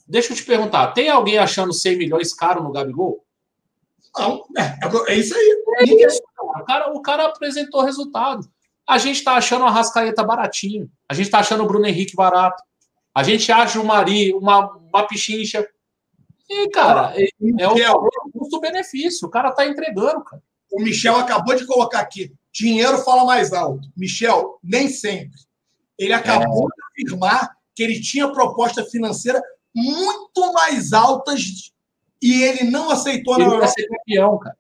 Deixa eu te perguntar. Tem alguém achando 100 milhões caro no Gabigol? Não, é, é isso aí. É isso, cara. O, cara, o cara apresentou resultado. A gente está achando a Rascaeta baratinho. A gente está achando o Bruno Henrique barato. A gente acha o Mari, uma, uma pichincha. E, cara, é, é o custo-benefício. O cara está entregando, cara. O Michel acabou de colocar aqui. Dinheiro fala mais alto. Michel, nem sempre. Ele acabou é. de afirmar que ele tinha proposta financeira muito mais altas e ele não aceitou ele na Europa. Ser campeão, cara.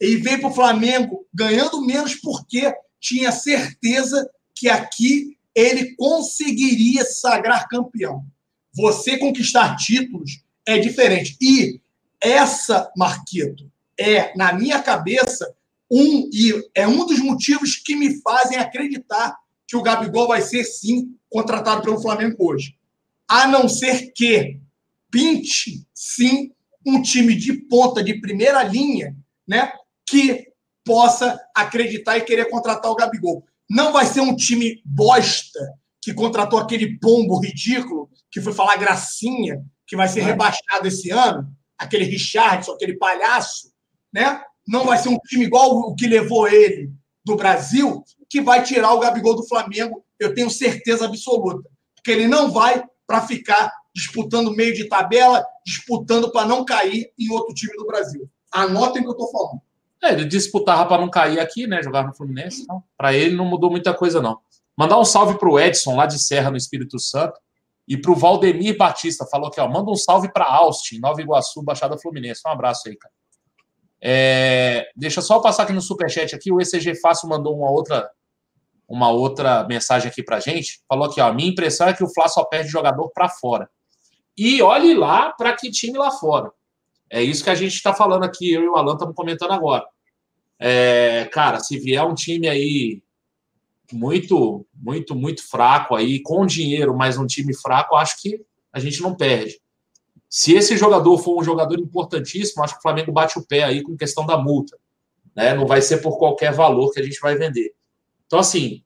Ele veio para o Flamengo ganhando menos porque tinha certeza que aqui ele conseguiria sagrar campeão. Você conquistar títulos é diferente. E essa, Marquito, é, na minha cabeça, um e é um dos motivos que me fazem acreditar que o Gabigol vai ser sim contratado pelo Flamengo hoje. A não ser que pinte sim um time de ponta de primeira linha, né, que possa acreditar e querer contratar o Gabigol. Não vai ser um time bosta que contratou aquele pombo ridículo que foi falar gracinha, que vai ser rebaixado esse ano, aquele Richardson, aquele palhaço, né? Não vai ser um time igual o que levou ele do Brasil, que vai tirar o Gabigol do Flamengo, eu tenho certeza absoluta. Porque ele não vai para ficar disputando meio de tabela, disputando para não cair em outro time do Brasil. Anotem o que eu estou falando. É, ele disputava para não cair aqui, né? Jogar no Fluminense. Então, para ele não mudou muita coisa, não. Mandar um salve para o Edson, lá de Serra, no Espírito Santo. E para o Valdemir Batista, falou que ó, manda um salve para Austin, Nova Iguaçu, Baixada Fluminense. Um abraço aí, cara. É, deixa só eu passar aqui no superchat aqui. O ECG Fácil mandou uma outra, uma outra mensagem aqui pra gente. Falou aqui, ó, minha impressão é que o Fla só perde jogador para fora. E olhe lá para que time lá fora. É isso que a gente está falando aqui, eu e o Alan estamos comentando agora. É, cara, se vier um time aí muito, muito, muito fraco aí, com dinheiro, mas um time fraco, acho que a gente não perde. Se esse jogador for um jogador importantíssimo, acho que o Flamengo bate o pé aí com questão da multa. Né? Não vai ser por qualquer valor que a gente vai vender. Então, assim,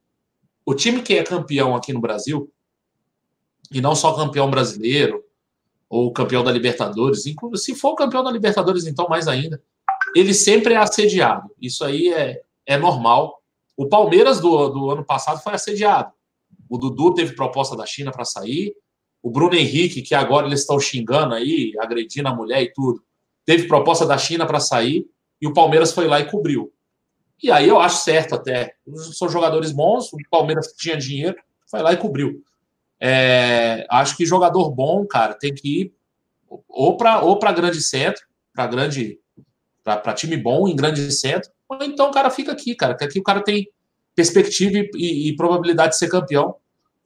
o time que é campeão aqui no Brasil, e não só campeão brasileiro, ou campeão da Libertadores, se for campeão da Libertadores, então mais ainda, ele sempre é assediado. Isso aí é, é normal. O Palmeiras do, do ano passado foi assediado. O Dudu teve proposta da China para sair. O Bruno Henrique, que agora eles estão xingando aí, agredindo a mulher e tudo, teve proposta da China para sair e o Palmeiras foi lá e cobriu. E aí eu acho certo até. São jogadores bons, o Palmeiras tinha dinheiro, foi lá e cobriu. É, acho que jogador bom, cara, tem que ir ou para ou para grande centro, para grande para time bom em grande centro, ou então o cara fica aqui, cara, que aqui o cara tem perspectiva e, e, e probabilidade de ser campeão.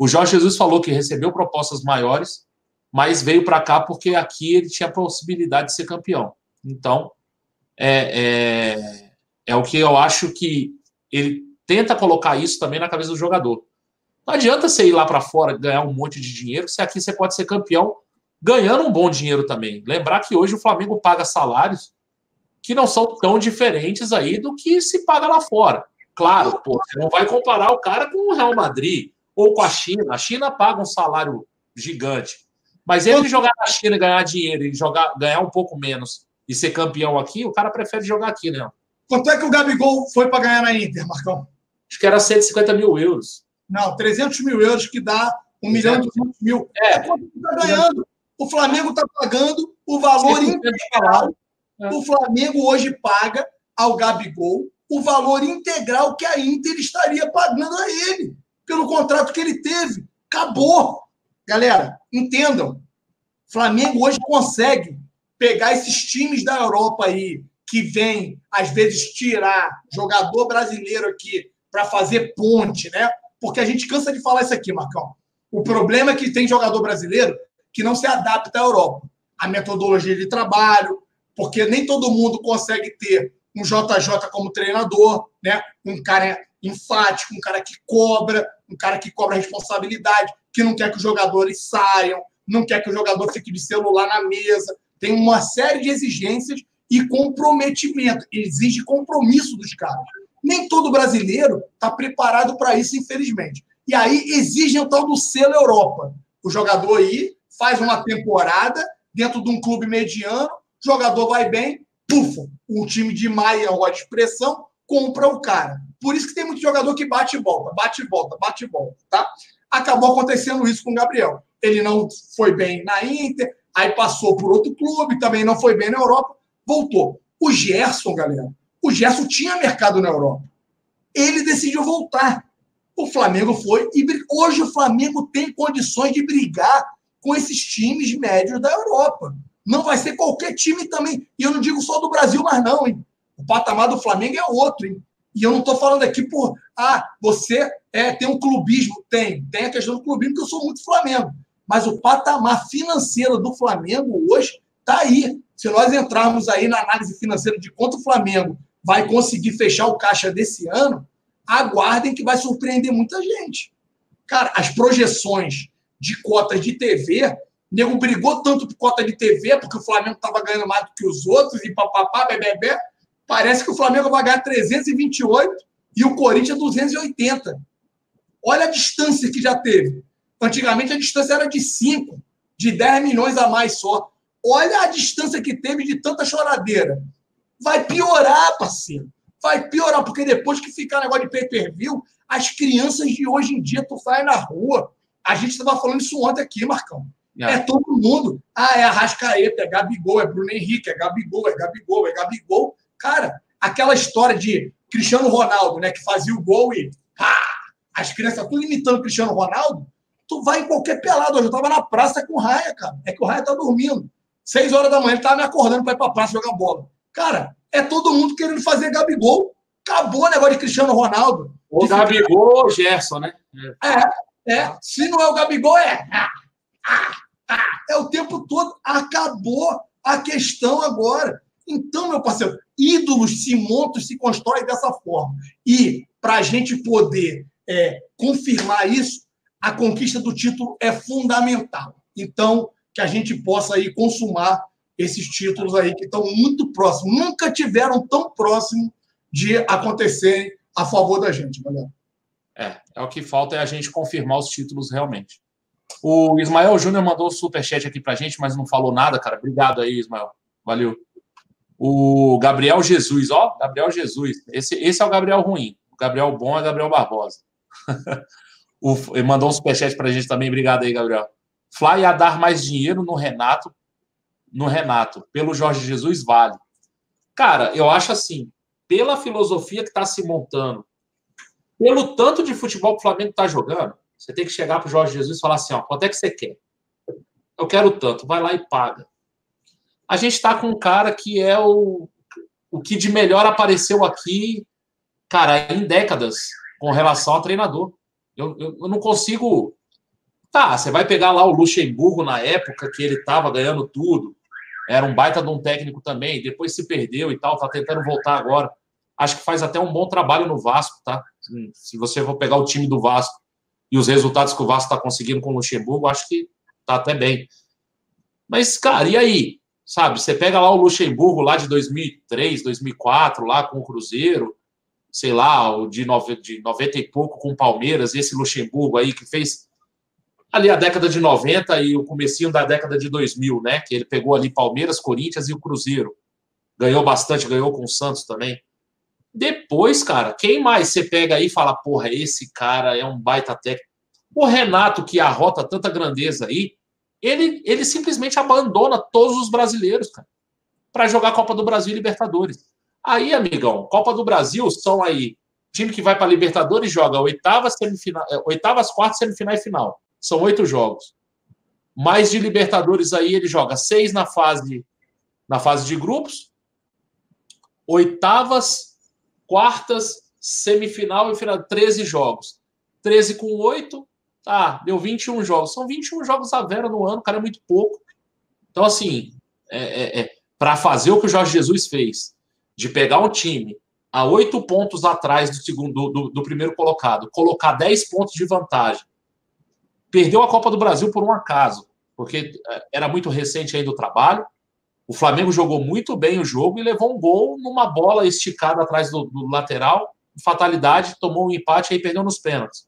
O Jorge Jesus falou que recebeu propostas maiores, mas veio para cá porque aqui ele tinha possibilidade de ser campeão. Então, é, é, é o que eu acho que ele tenta colocar isso também na cabeça do jogador. Não adianta você ir lá para fora ganhar um monte de dinheiro, se aqui você pode ser campeão ganhando um bom dinheiro também. Lembrar que hoje o Flamengo paga salários que não são tão diferentes aí do que se paga lá fora. Claro, pô, você não vai comparar o cara com o Real Madrid ou com a China. A China paga um salário gigante. Mas ele jogar na China e ganhar dinheiro e jogar, ganhar um pouco menos e ser campeão aqui, o cara prefere jogar aqui, né? Quanto é que o Gabigol foi para ganhar na Inter, Marcão? Acho que era 150 mil euros. Não, 300 mil euros, que dá 1 milhão e 200 mil. É. é quanto está ganhando. O Flamengo está pagando o valor integral. É. O Flamengo hoje paga ao Gabigol o valor integral que a Inter estaria pagando a ele, pelo contrato que ele teve. Acabou. Galera, entendam. Flamengo hoje consegue pegar esses times da Europa aí, que vem, às vezes, tirar jogador brasileiro aqui para fazer ponte, né? porque a gente cansa de falar isso aqui, Marcão. O problema é que tem jogador brasileiro que não se adapta à Europa. A metodologia de trabalho, porque nem todo mundo consegue ter um JJ como treinador, né? um cara enfático, um cara que cobra, um cara que cobra responsabilidade, que não quer que os jogadores saiam, não quer que o jogador fique de celular na mesa. Tem uma série de exigências e comprometimento. Exige compromisso dos caras. Nem todo brasileiro está preparado para isso, infelizmente. E aí exigem o tal do selo Europa. O jogador aí faz uma temporada dentro de um clube mediano, jogador vai bem, pufa, o time de Maia, ou de expressão, compra o cara. Por isso que tem muito jogador que bate e volta, bate e volta, bate e volta, tá? Acabou acontecendo isso com o Gabriel. Ele não foi bem na Inter, aí passou por outro clube, também não foi bem na Europa, voltou. O Gerson, galera, o Gerson tinha mercado na Europa. Ele decidiu voltar. O Flamengo foi e hoje o Flamengo tem condições de brigar com esses times médios da Europa. Não vai ser qualquer time também. E eu não digo só do Brasil, mas não, hein? O patamar do Flamengo é outro, hein? E eu não estou falando aqui por, ah, você é, tem um clubismo. Tem, tem a questão do clubismo, que eu sou muito Flamengo. Mas o patamar financeiro do Flamengo hoje está aí. Se nós entrarmos aí na análise financeira de quanto o Flamengo vai conseguir fechar o caixa desse ano, aguardem que vai surpreender muita gente. Cara, as projeções de cotas de TV, o nego brigou tanto por cota de TV, porque o Flamengo estava ganhando mais do que os outros, e papapá, bebê, parece que o Flamengo vai ganhar 328 e o Corinthians 280. Olha a distância que já teve. Antigamente a distância era de 5, de 10 milhões a mais só. Olha a distância que teve de tanta choradeira. Vai piorar, parceiro. Vai piorar, porque depois que ficar negócio de pay-per-view, as crianças de hoje em dia, tu vai na rua. A gente estava falando isso ontem aqui, Marcão. É. é todo mundo. Ah, é Arrascaeta, é Gabigol, é Bruno Henrique, é Gabigol, é Gabigol, é Gabigol. Cara, aquela história de Cristiano Ronaldo, né, que fazia o gol e as crianças tudo imitando o Cristiano Ronaldo, tu vai em qualquer pelado. Hoje eu tava na praça com o Raia, cara. É que o Raia tá dormindo. Seis horas da manhã ele tava me acordando para ir pra praça jogar bola. Cara, é todo mundo querendo fazer Gabigol. Acabou o negócio de Cristiano Ronaldo. O Gabigol ou Gerson, né? É, é. Se não é o Gabigol, é. Ah, ah, ah. É o tempo todo. Acabou a questão agora. Então, meu parceiro, ídolos se montam, se constroem dessa forma. E para a gente poder é, confirmar isso, a conquista do título é fundamental. Então, que a gente possa aí consumar esses títulos aí que estão muito próximos. Nunca tiveram tão próximo de acontecerem a favor da gente, galera. É, é o que falta é a gente confirmar os títulos realmente. O Ismael Júnior mandou o superchat aqui pra gente, mas não falou nada, cara. Obrigado aí, Ismael. Valeu. O Gabriel Jesus, ó, Gabriel Jesus. Esse, esse é o Gabriel ruim. O Gabriel bom é Gabriel Barbosa. (laughs) o, ele mandou um superchat pra gente também. Obrigado aí, Gabriel. Fly ia dar mais dinheiro no Renato, no Renato, pelo Jorge Jesus vale. Cara, eu acho assim, pela filosofia que está se montando, pelo tanto de futebol que o Flamengo está jogando, você tem que chegar para o Jorge Jesus e falar assim: ó, quanto é que você quer? Eu quero tanto, vai lá e paga. A gente está com um cara que é o, o que de melhor apareceu aqui, cara, em décadas, com relação ao treinador. Eu, eu, eu não consigo. Tá, você vai pegar lá o Luxemburgo na época que ele estava ganhando tudo. Era um baita de um técnico também, depois se perdeu e tal, tá tentando voltar agora. Acho que faz até um bom trabalho no Vasco, tá? Se você for pegar o time do Vasco e os resultados que o Vasco está conseguindo com o Luxemburgo, acho que tá até bem. Mas, cara, e aí? Sabe, você pega lá o Luxemburgo lá de 2003, 2004, lá com o Cruzeiro, sei lá, o de, nove, de 90 e pouco com o Palmeiras, esse Luxemburgo aí que fez ali a década de 90 e o comecinho da década de 2000, né? Que ele pegou ali Palmeiras, Corinthians e o Cruzeiro. Ganhou bastante, ganhou com o Santos também. Depois, cara, quem mais você pega aí e fala, porra, esse cara é um baita técnico? O Renato, que arrota tanta grandeza aí, ele, ele simplesmente abandona todos os brasileiros, cara, para jogar Copa do Brasil e Libertadores. Aí, amigão, Copa do Brasil são aí time que vai para Libertadores joga oitavas, semifinal, é, oitavas, quartas, semifinal e final. São oito jogos. Mais de Libertadores aí ele joga seis na fase na fase de grupos, oitavas, quartas, semifinal e final, 13 jogos. 13 com 8, tá, deu 21 jogos. São 21 jogos a vera no ano, cara, é muito pouco. Então, assim, é, é, é para fazer o que o Jorge Jesus fez, de pegar um time a oito pontos atrás do segundo do, do, primeiro colocado, colocar 10 pontos de vantagem, perdeu a Copa do Brasil por um acaso, porque é, era muito recente ainda o trabalho, o Flamengo jogou muito bem o jogo e levou um gol numa bola esticada atrás do, do lateral, fatalidade, tomou um empate e aí perdeu nos pênaltis.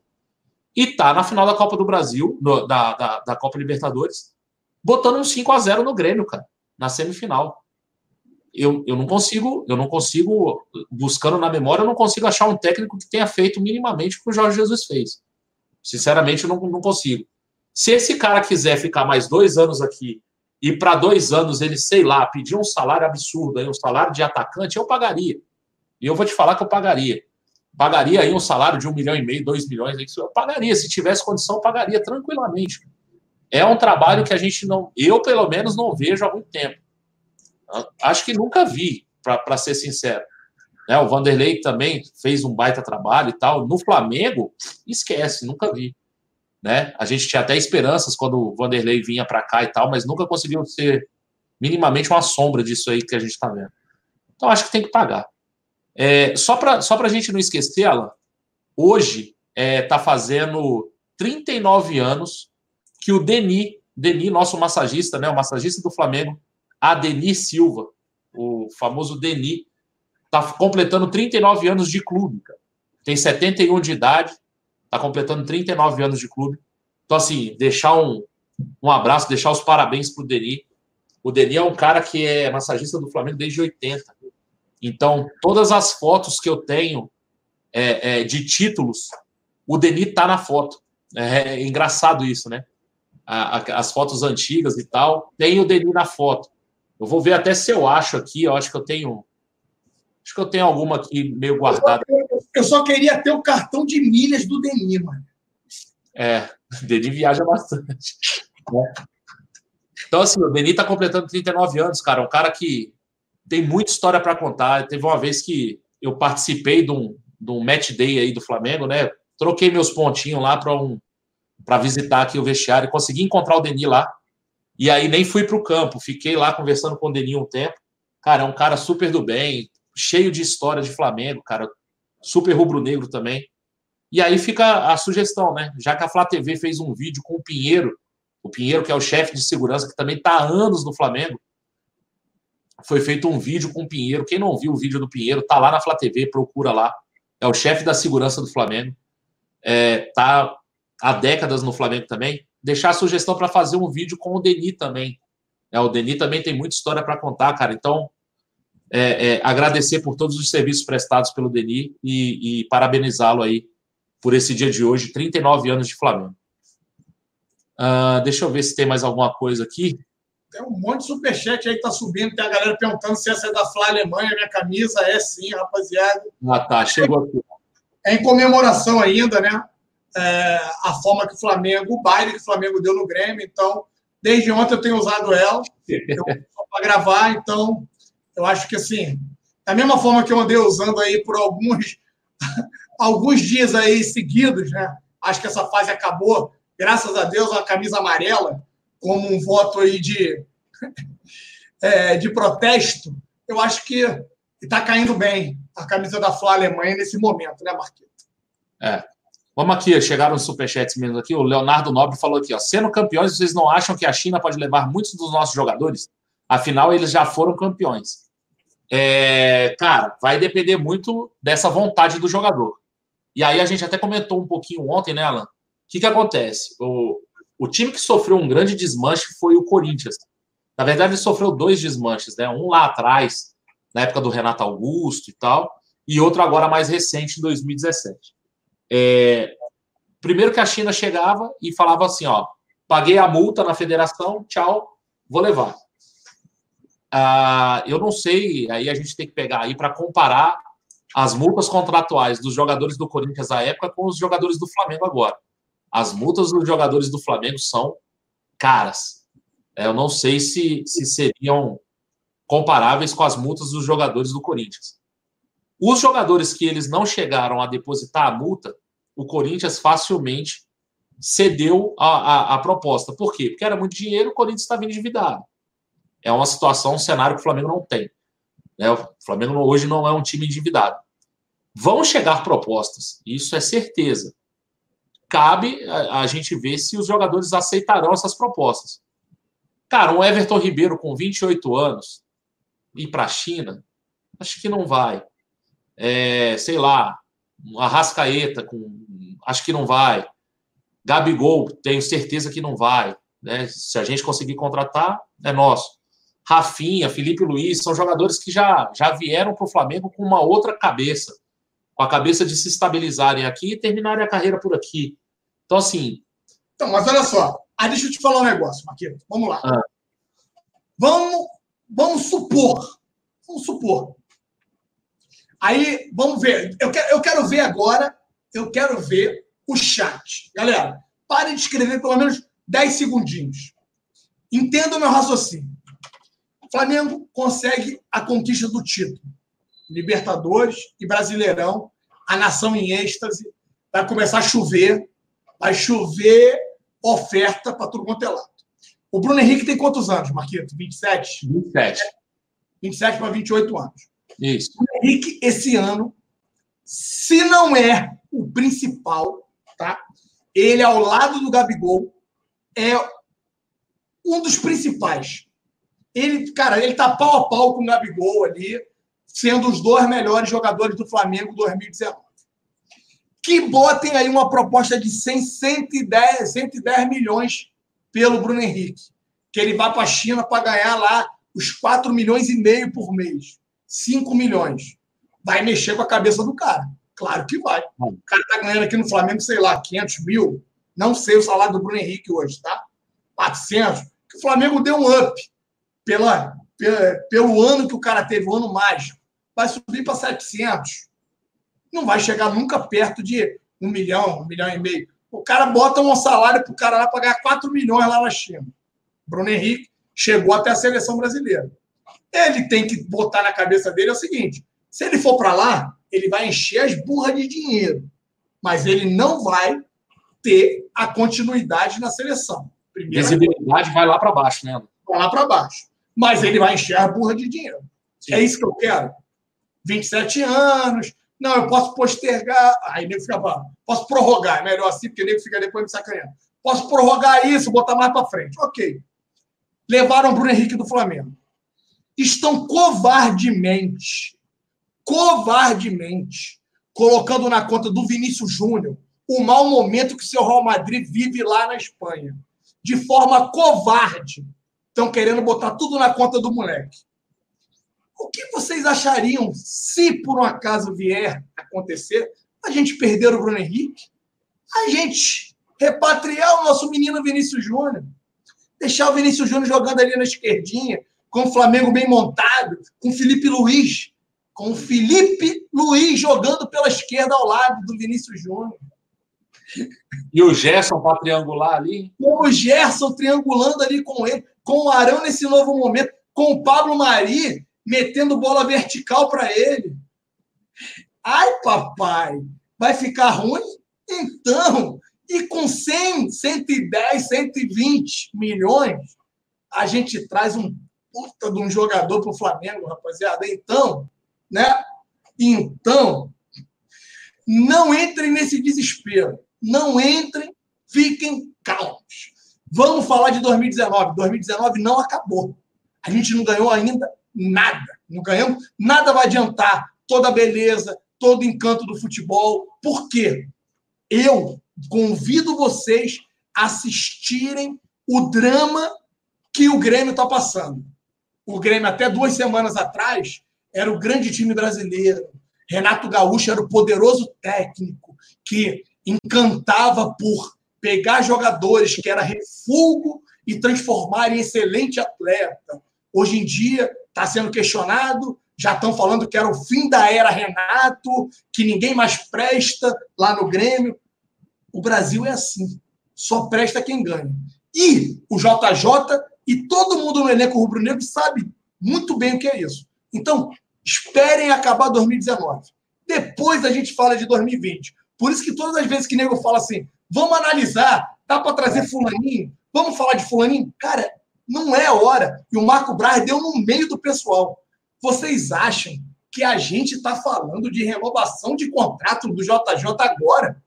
E tá na final da Copa do Brasil, no, da, da, da, Copa Libertadores, botando um 5 a 0 no Grêmio, cara, na semifinal. Eu, eu não consigo, eu não consigo, buscando na memória, eu não consigo achar um técnico que tenha feito minimamente o que o Jorge Jesus fez. Sinceramente, eu não, não consigo. Se esse cara quiser ficar mais dois anos aqui e para dois anos ele, sei lá, pedir um salário absurdo, um salário de atacante, eu pagaria. E eu vou te falar que eu pagaria. Pagaria aí um salário de um milhão e meio, dois milhões, eu pagaria. Se tivesse condição, pagaria tranquilamente. É um trabalho que a gente não, eu pelo menos não vejo há muito tempo. Acho que nunca vi, para ser sincero. Né, o Vanderlei também fez um baita trabalho e tal. No Flamengo, esquece, nunca vi. Né? A gente tinha até esperanças quando o Vanderlei vinha para cá e tal, mas nunca conseguiu ser minimamente uma sombra disso aí que a gente está vendo. Então acho que tem que pagar. É, só para só a gente não esquecer, Alan, hoje está é, tá fazendo 39 anos que o Deni, Deni, nosso massagista, né, o massagista do Flamengo, Adenir Silva, o famoso Deni, está completando 39 anos de clube. Cara. Tem 71 de idade, está completando 39 anos de clube. Então, assim, deixar um, um abraço, deixar os parabéns para o Deni. O Deni é um cara que é massagista do Flamengo desde 80. Então, todas as fotos que eu tenho é, é, de títulos, o Deni está na foto. É, é, engraçado isso, né? A, a, as fotos antigas e tal, tem o Deni na foto. Eu vou ver até se eu acho aqui, eu acho que eu tenho. Acho que eu tenho alguma aqui meio guardada. Eu só queria ter o cartão de milhas do Denis, mano. É, o Denis viaja bastante. Né? Então, assim, o Denis está completando 39 anos, cara. Um cara que tem muita história para contar. Teve uma vez que eu participei de um, do match day aí do Flamengo, né? Troquei meus pontinhos lá para um, para visitar aqui o vestiário, consegui encontrar o Denis lá. E aí nem fui para o campo, fiquei lá conversando com o Denis um tempo. Cara, é um cara super do bem, cheio de história de Flamengo, cara, super rubro-negro também. E aí fica a sugestão, né? Já que a Flá TV fez um vídeo com o Pinheiro, o Pinheiro, que é o chefe de segurança, que também está há anos no Flamengo, foi feito um vídeo com o Pinheiro. Quem não viu o vídeo do Pinheiro, tá lá na Flá TV, procura lá. É o chefe da segurança do Flamengo. É, tá há décadas no Flamengo também. Deixar a sugestão para fazer um vídeo com o Deni também. É, o Deni também tem muita história para contar, cara. Então, é, é, agradecer por todos os serviços prestados pelo Deni e, e parabenizá-lo aí por esse dia de hoje, 39 anos de Flamengo. Uh, deixa eu ver se tem mais alguma coisa aqui. Tem um monte de superchat aí que tá subindo. Tem a galera perguntando se essa é da Fla Alemanha, minha camisa. É sim, rapaziada. Ah, tá. Chegou aqui. É em comemoração ainda, né? É, a forma que o Flamengo, o baile que o Flamengo deu no Grêmio. Então, desde ontem eu tenho usado ela (laughs) para gravar. Então, eu acho que assim, da mesma forma que eu andei usando aí por alguns, (laughs) alguns dias aí seguidos, né? Acho que essa fase acabou. Graças a Deus, a camisa amarela como um voto aí de, (laughs) é, de protesto, eu acho que está caindo bem a camisa da Fla Alemanha nesse momento, né, Marquinhos? É. Vamos aqui, chegaram os superchats mesmo aqui. O Leonardo Nobre falou aqui, ó. Sendo campeões, vocês não acham que a China pode levar muitos dos nossos jogadores? Afinal, eles já foram campeões. É, cara, vai depender muito dessa vontade do jogador. E aí a gente até comentou um pouquinho ontem, né, Alan? O que, que acontece? O, o time que sofreu um grande desmanche foi o Corinthians. Na verdade, ele sofreu dois desmanches, né? Um lá atrás, na época do Renato Augusto e tal, e outro agora mais recente, em 2017. É... Primeiro que a China chegava e falava assim: ó, paguei a multa na federação, tchau, vou levar. Ah, eu não sei, aí a gente tem que pegar aí para comparar as multas contratuais dos jogadores do Corinthians à época com os jogadores do Flamengo agora. As multas dos jogadores do Flamengo são caras. É, eu não sei se, se seriam comparáveis com as multas dos jogadores do Corinthians. Os jogadores que eles não chegaram a depositar a multa, o Corinthians facilmente cedeu a, a, a proposta. Por quê? Porque era muito dinheiro, o Corinthians estava endividado. É uma situação, um cenário que o Flamengo não tem. Né? O Flamengo hoje não é um time endividado. Vão chegar propostas, isso é certeza cabe a, a, gente ver se os jogadores aceitarão essas propostas. Cara, um Everton Ribeiro com 28 anos ir para a China, acho que não vai. É, sei lá, a Rascaeta com, acho que não vai. Gabigol, tenho certeza que não vai. Né? Se a gente conseguir contratar, é nosso. Rafinha, Felipe Luiz, são jogadores que já, já vieram para o Flamengo com uma outra cabeça, com a cabeça de se estabilizarem aqui e terminarem a carreira por aqui. Então, assim. Então, mas olha só. Ah, deixa eu te falar um negócio, Marquinhos. Vamos lá. Ah. Vamos, vamos supor. Vamos supor. Aí, vamos ver. Eu quero, eu quero ver agora. Eu quero ver o chat. Galera, pare de escrever pelo menos 10 segundinhos. Entenda o meu raciocínio. O Flamengo consegue a conquista do título. Libertadores e Brasileirão, a nação em êxtase, vai começar a chover, vai chover oferta para tudo quanto é lado. O Bruno Henrique tem quantos anos, Marquito? 27? 27. 27 para 28 anos. Isso. O Bruno Henrique, esse ano, se não é o principal, tá? Ele, ao lado do Gabigol, é um dos principais. Ele, cara, ele tá pau a pau com o Gabigol ali, sendo os dois melhores jogadores do Flamengo 2019 que botem aí uma proposta de 100, 110, 110 milhões pelo Bruno Henrique. Que ele vá para a China para ganhar lá os 4 milhões e meio por mês. 5 milhões. Vai mexer com a cabeça do cara. Claro que vai. O cara está ganhando aqui no Flamengo, sei lá, 500 mil. Não sei o salário do Bruno Henrique hoje, tá? 400. Que o Flamengo deu um up pela, pela, pelo ano que o cara teve, o ano mágico. Vai subir para 700 não vai chegar nunca perto de um milhão, um milhão e meio. O cara bota um salário para o cara lá pagar 4 milhões lá na China. Bruno Henrique chegou até a seleção brasileira. Ele tem que botar na cabeça dele é o seguinte: se ele for para lá, ele vai encher as burras de dinheiro, mas ele não vai ter a continuidade na seleção. Primeira Visibilidade vai lá para baixo, né? Vai lá para baixo. Mas ele vai encher a burra de dinheiro. Sim. É isso que eu quero. 27 anos. Não, eu posso postergar. Aí nego fica Posso prorrogar. É melhor assim, porque nego fica depois me sacaneando. Posso prorrogar isso, botar mais para frente. Ok. Levaram o Bruno Henrique do Flamengo. Estão covardemente, covardemente, colocando na conta do Vinícius Júnior o mau momento que o seu Real Madrid vive lá na Espanha. De forma covarde. Estão querendo botar tudo na conta do moleque. O que vocês achariam se por um acaso vier acontecer a gente perder o Bruno Henrique? A gente repatriar o nosso menino Vinícius Júnior. Deixar o Vinícius Júnior jogando ali na esquerdinha, com o Flamengo bem montado, com o Felipe Luiz. Com o Felipe Luiz jogando pela esquerda ao lado do Vinícius Júnior. E o Gerson para triangular ali? Com o Gerson triangulando ali com ele, com o Arão nesse novo momento, com o Pablo Mari metendo bola vertical para ele. Ai, papai, vai ficar ruim? Então, e com 100, 110, 120 milhões, a gente traz um puta de um jogador para o Flamengo, rapaziada. Então, né? Então, não entrem nesse desespero. Não entrem, fiquem calmos. Vamos falar de 2019. 2019 não acabou. A gente não ganhou ainda nada. Não ganhamos, nada vai adiantar toda a beleza, todo o encanto do futebol. Por quê? Eu convido vocês a assistirem o drama que o Grêmio está passando. O Grêmio, até duas semanas atrás, era o grande time brasileiro. Renato Gaúcho era o poderoso técnico que encantava por pegar jogadores que era refúgio e transformar em excelente atleta. Hoje em dia está sendo questionado, já estão falando que era o fim da era Renato, que ninguém mais presta lá no Grêmio. O Brasil é assim, só presta quem ganha. E o JJ e todo mundo no elenco rubro-negro sabe muito bem o que é isso. Então, esperem acabar 2019. Depois a gente fala de 2020. Por isso que todas as vezes que o nego fala assim, vamos analisar, dá para trazer fulaninho, vamos falar de fulaninho. Cara, não é hora. E o Marco Braz deu no meio do pessoal. Vocês acham que a gente está falando de renovação de contrato do JJ agora?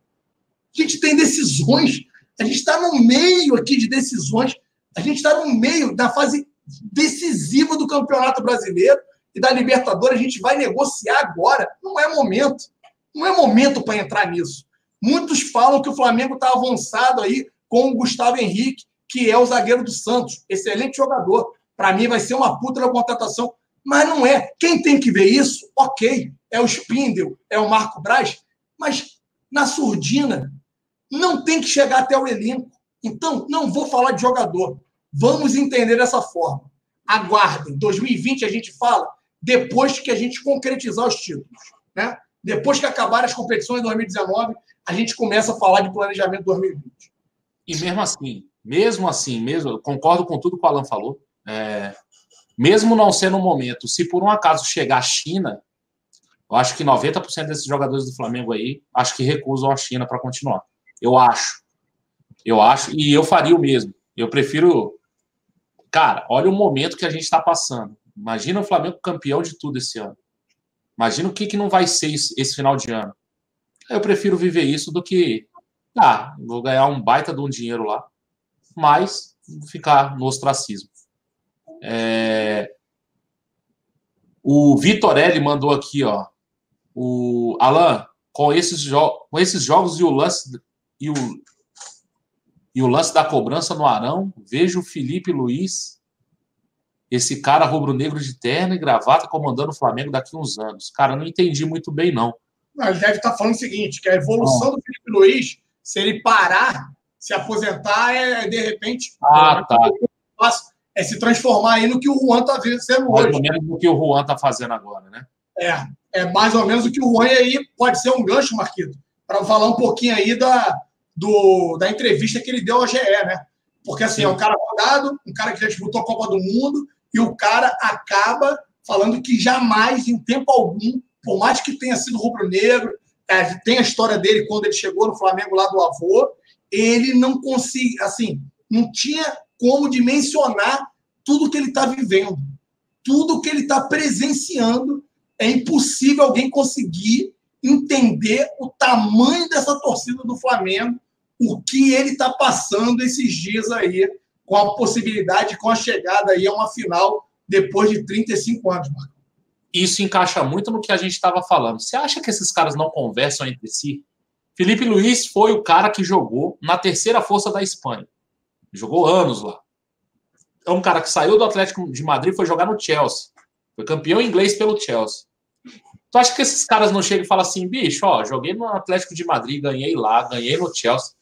A gente tem decisões. A gente está no meio aqui de decisões. A gente está no meio da fase decisiva do Campeonato Brasileiro e da Libertadores. A gente vai negociar agora. Não é momento. Não é momento para entrar nisso. Muitos falam que o Flamengo está avançado aí com o Gustavo Henrique que é o zagueiro do Santos. Excelente jogador. Para mim, vai ser uma puta na contratação. Mas não é. Quem tem que ver isso, ok. É o Spindel, é o Marco Braz. Mas na surdina, não tem que chegar até o elenco. Então, não vou falar de jogador. Vamos entender dessa forma. Aguardem. 2020 a gente fala depois que a gente concretizar os títulos. Né? Depois que acabar as competições em 2019, a gente começa a falar de planejamento 2020. E mesmo assim, mesmo assim, mesmo, concordo com tudo que o Alan falou. É, mesmo não sendo um momento, se por um acaso chegar a China, eu acho que 90% desses jogadores do Flamengo aí, acho que recusam a China para continuar. Eu acho. Eu acho, e eu faria o mesmo. Eu prefiro. Cara, olha o momento que a gente está passando. Imagina o Flamengo campeão de tudo esse ano. Imagina o que, que não vai ser esse final de ano. Eu prefiro viver isso do que. Ah, vou ganhar um baita de um dinheiro lá mas ficar no ostracismo. É... O Vitorelli mandou aqui, ó. O Alan, com esses, com esses jogos e o lance e o, e o lance da cobrança no Arão, vejo o Felipe Luiz, esse cara rubro-negro de terno e gravata comandando o Flamengo daqui a uns anos. Cara, não entendi muito bem, não. não ele deve estar falando o seguinte, que a evolução do Felipe Luiz, se ele parar se aposentar é, de repente, ah, tá. é se transformar aí no que o Juan está sendo hoje. Mais ou menos o que o Juan está fazendo agora, né? É, é mais ou menos o que o Juan aí pode ser um gancho, Marquito, para falar um pouquinho aí da, do, da entrevista que ele deu ao GE, né? Porque assim, Sim. é um cara rodado, um cara que já disputou a Copa do Mundo, e o cara acaba falando que jamais, em tempo algum, por mais que tenha sido rubro-negro, é, tem a história dele quando ele chegou no Flamengo lá do avô, ele não conseguia, assim, não tinha como dimensionar tudo que ele está vivendo, tudo que ele está presenciando. É impossível alguém conseguir entender o tamanho dessa torcida do Flamengo, o que ele está passando esses dias aí, com a possibilidade, com a chegada aí a uma final depois de 35 anos, Marcos. Isso encaixa muito no que a gente estava falando. Você acha que esses caras não conversam entre si? Felipe Luiz foi o cara que jogou na terceira força da Espanha. Jogou anos lá. É um cara que saiu do Atlético de Madrid foi jogar no Chelsea. Foi campeão inglês pelo Chelsea. Tu acha que esses caras não chegam e falam assim, bicho, ó, joguei no Atlético de Madrid, ganhei lá, ganhei no Chelsea.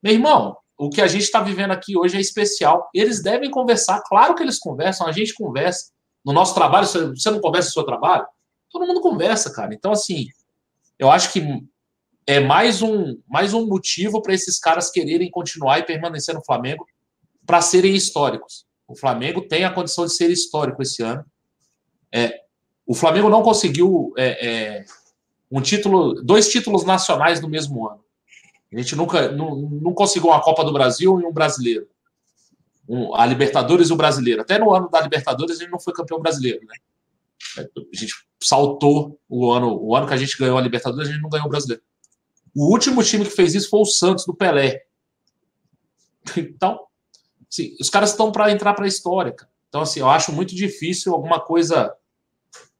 Meu irmão, o que a gente está vivendo aqui hoje é especial. Eles devem conversar, claro que eles conversam, a gente conversa. No nosso trabalho, você não conversa no seu trabalho? Todo mundo conversa, cara. Então, assim, eu acho que é mais um, mais um motivo para esses caras quererem continuar e permanecer no Flamengo para serem históricos. O Flamengo tem a condição de ser histórico esse ano. É, o Flamengo não conseguiu é, é, um título, dois títulos nacionais no mesmo ano. A gente nunca não, não conseguiu uma Copa do Brasil e um brasileiro. Um, a Libertadores e o brasileiro. Até no ano da Libertadores a gente não foi campeão brasileiro, né? A gente saltou o ano, o ano que a gente ganhou a Libertadores, a gente não ganhou o brasileiro. O último time que fez isso foi o Santos do Pelé. Então, assim, os caras estão para entrar para a história. Cara. Então, assim, eu acho muito difícil alguma coisa.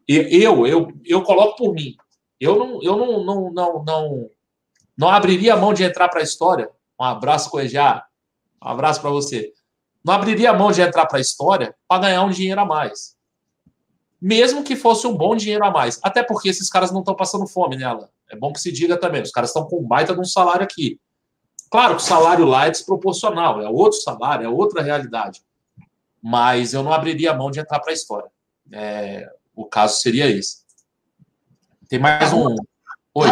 Eu, eu, eu coloco por mim. Eu não, eu não, não, não, não, não abriria a mão de entrar para a história. Um abraço, Coejar. Um abraço para você. Não abriria a mão de entrar para a história para ganhar um dinheiro a mais. Mesmo que fosse um bom dinheiro a mais. Até porque esses caras não estão passando fome, né, Alan? É bom que se diga também. Os caras estão com um baita de um salário aqui. Claro que o salário lá é desproporcional, é outro salário, é outra realidade. Mas eu não abriria a mão de entrar para a história. É, o caso seria esse. Tem mais um. Oi.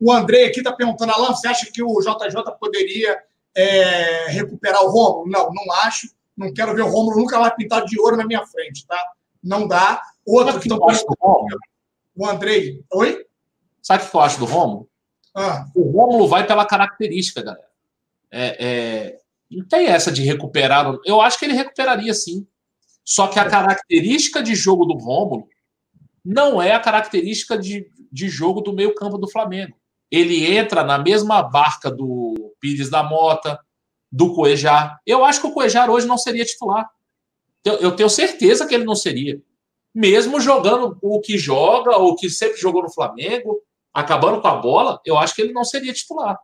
O André aqui está perguntando, Alan, você acha que o JJ poderia é, recuperar o Romulo? Não, não acho. Não quero ver o Romulo nunca mais pintado de ouro na minha frente, tá? Não dá. Outro que estão O Andrei. Oi? Sabe o que eu acho do Romulo? Ah. O Romulo vai pela característica, galera. É, é, não tem essa de recuperar. Eu acho que ele recuperaria sim. Só que a característica de jogo do Rômulo não é a característica de, de jogo do meio-campo do Flamengo. Ele entra na mesma barca do Pires da Mota, do Coejar. Eu acho que o Coejar hoje não seria titular. Eu, eu tenho certeza que ele não seria. Mesmo jogando o que joga, ou que sempre jogou no Flamengo, acabando com a bola, eu acho que ele não seria titular.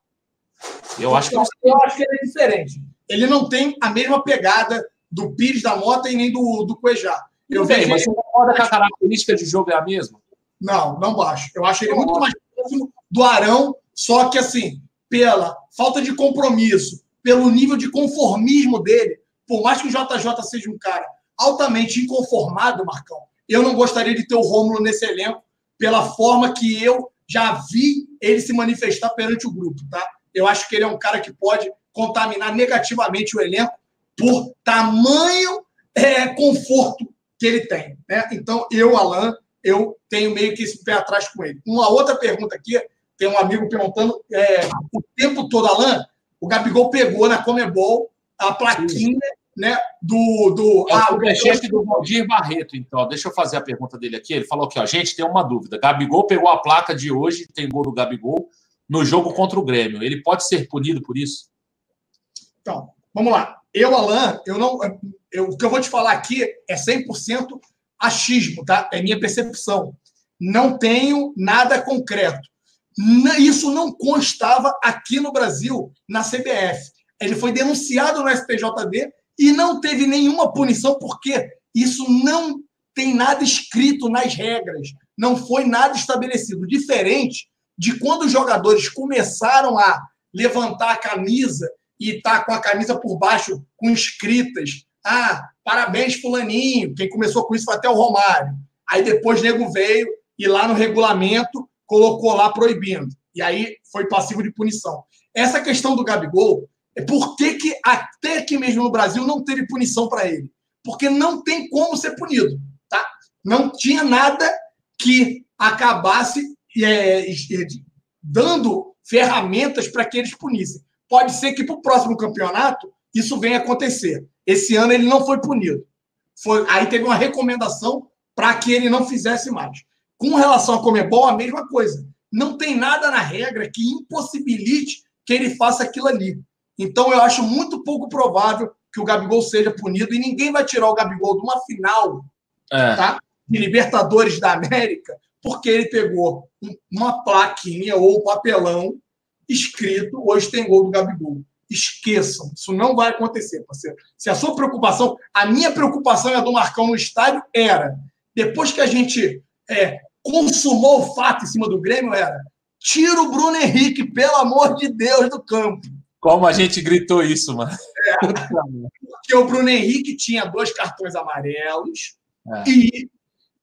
Eu acho que, não seria. eu acho que ele é diferente. Ele não tem a mesma pegada do Pires da Mota e nem do, do Cuejá. Eu vejo mas você concorda que a característica de jogo é a mesma? Não, não acho. Eu acho ele muito mais próximo do Arão, só que assim, pela falta de compromisso, pelo nível de conformismo dele, por mais que o JJ seja um cara altamente inconformado, Marcão, eu não gostaria de ter o Rômulo nesse elenco pela forma que eu já vi ele se manifestar perante o grupo, tá? Eu acho que ele é um cara que pode contaminar negativamente o elenco por tamanho é, conforto que ele tem. Né? Então, eu, Alan, eu tenho meio que esse pé atrás com ele. Uma outra pergunta aqui, tem um amigo perguntando, é, o tempo todo, Alan, o Gabigol pegou na Comebol a plaquinha né, do. do é ah, o superchat do Valdir Barreto, então. Deixa eu fazer a pergunta dele aqui. Ele falou aqui, ó, gente, tem uma dúvida. Gabigol pegou a placa de hoje, tem gol do Gabigol, no jogo contra o Grêmio. Ele pode ser punido por isso? Então, vamos lá. Eu, Alain, eu não. Eu, o que eu vou te falar aqui é 100% achismo, tá? É minha percepção. Não tenho nada concreto. Isso não constava aqui no Brasil, na CBF. Ele foi denunciado no STJD e não teve nenhuma punição, porque isso não tem nada escrito nas regras, não foi nada estabelecido. Diferente de quando os jogadores começaram a levantar a camisa e tá com a camisa por baixo com escritas. Ah, parabéns, Fulaninho. Quem começou com isso foi até o Romário. Aí depois o nego veio e lá no regulamento colocou lá proibindo. E aí foi passivo de punição. Essa questão do Gabigol por que, que até aqui mesmo no Brasil não teve punição para ele? Porque não tem como ser punido, tá? Não tinha nada que acabasse é, dando ferramentas para que eles punissem. Pode ser que para o próximo campeonato isso venha acontecer. Esse ano ele não foi punido. Foi, aí teve uma recomendação para que ele não fizesse mais. Com relação a Comebol, a mesma coisa. Não tem nada na regra que impossibilite que ele faça aquilo ali. Então, eu acho muito pouco provável que o Gabigol seja punido e ninguém vai tirar o Gabigol de uma final é. tá? de Libertadores da América porque ele pegou uma plaquinha ou papelão escrito hoje tem gol do Gabigol. Esqueçam, isso não vai acontecer, parceiro. Se a sua preocupação, a minha preocupação e a do Marcão no estádio era, depois que a gente é, consumou o fato em cima do Grêmio, era tira o Bruno Henrique, pelo amor de Deus, do campo. Como a gente gritou isso, mano. É, porque o Bruno Henrique tinha dois cartões amarelos é. e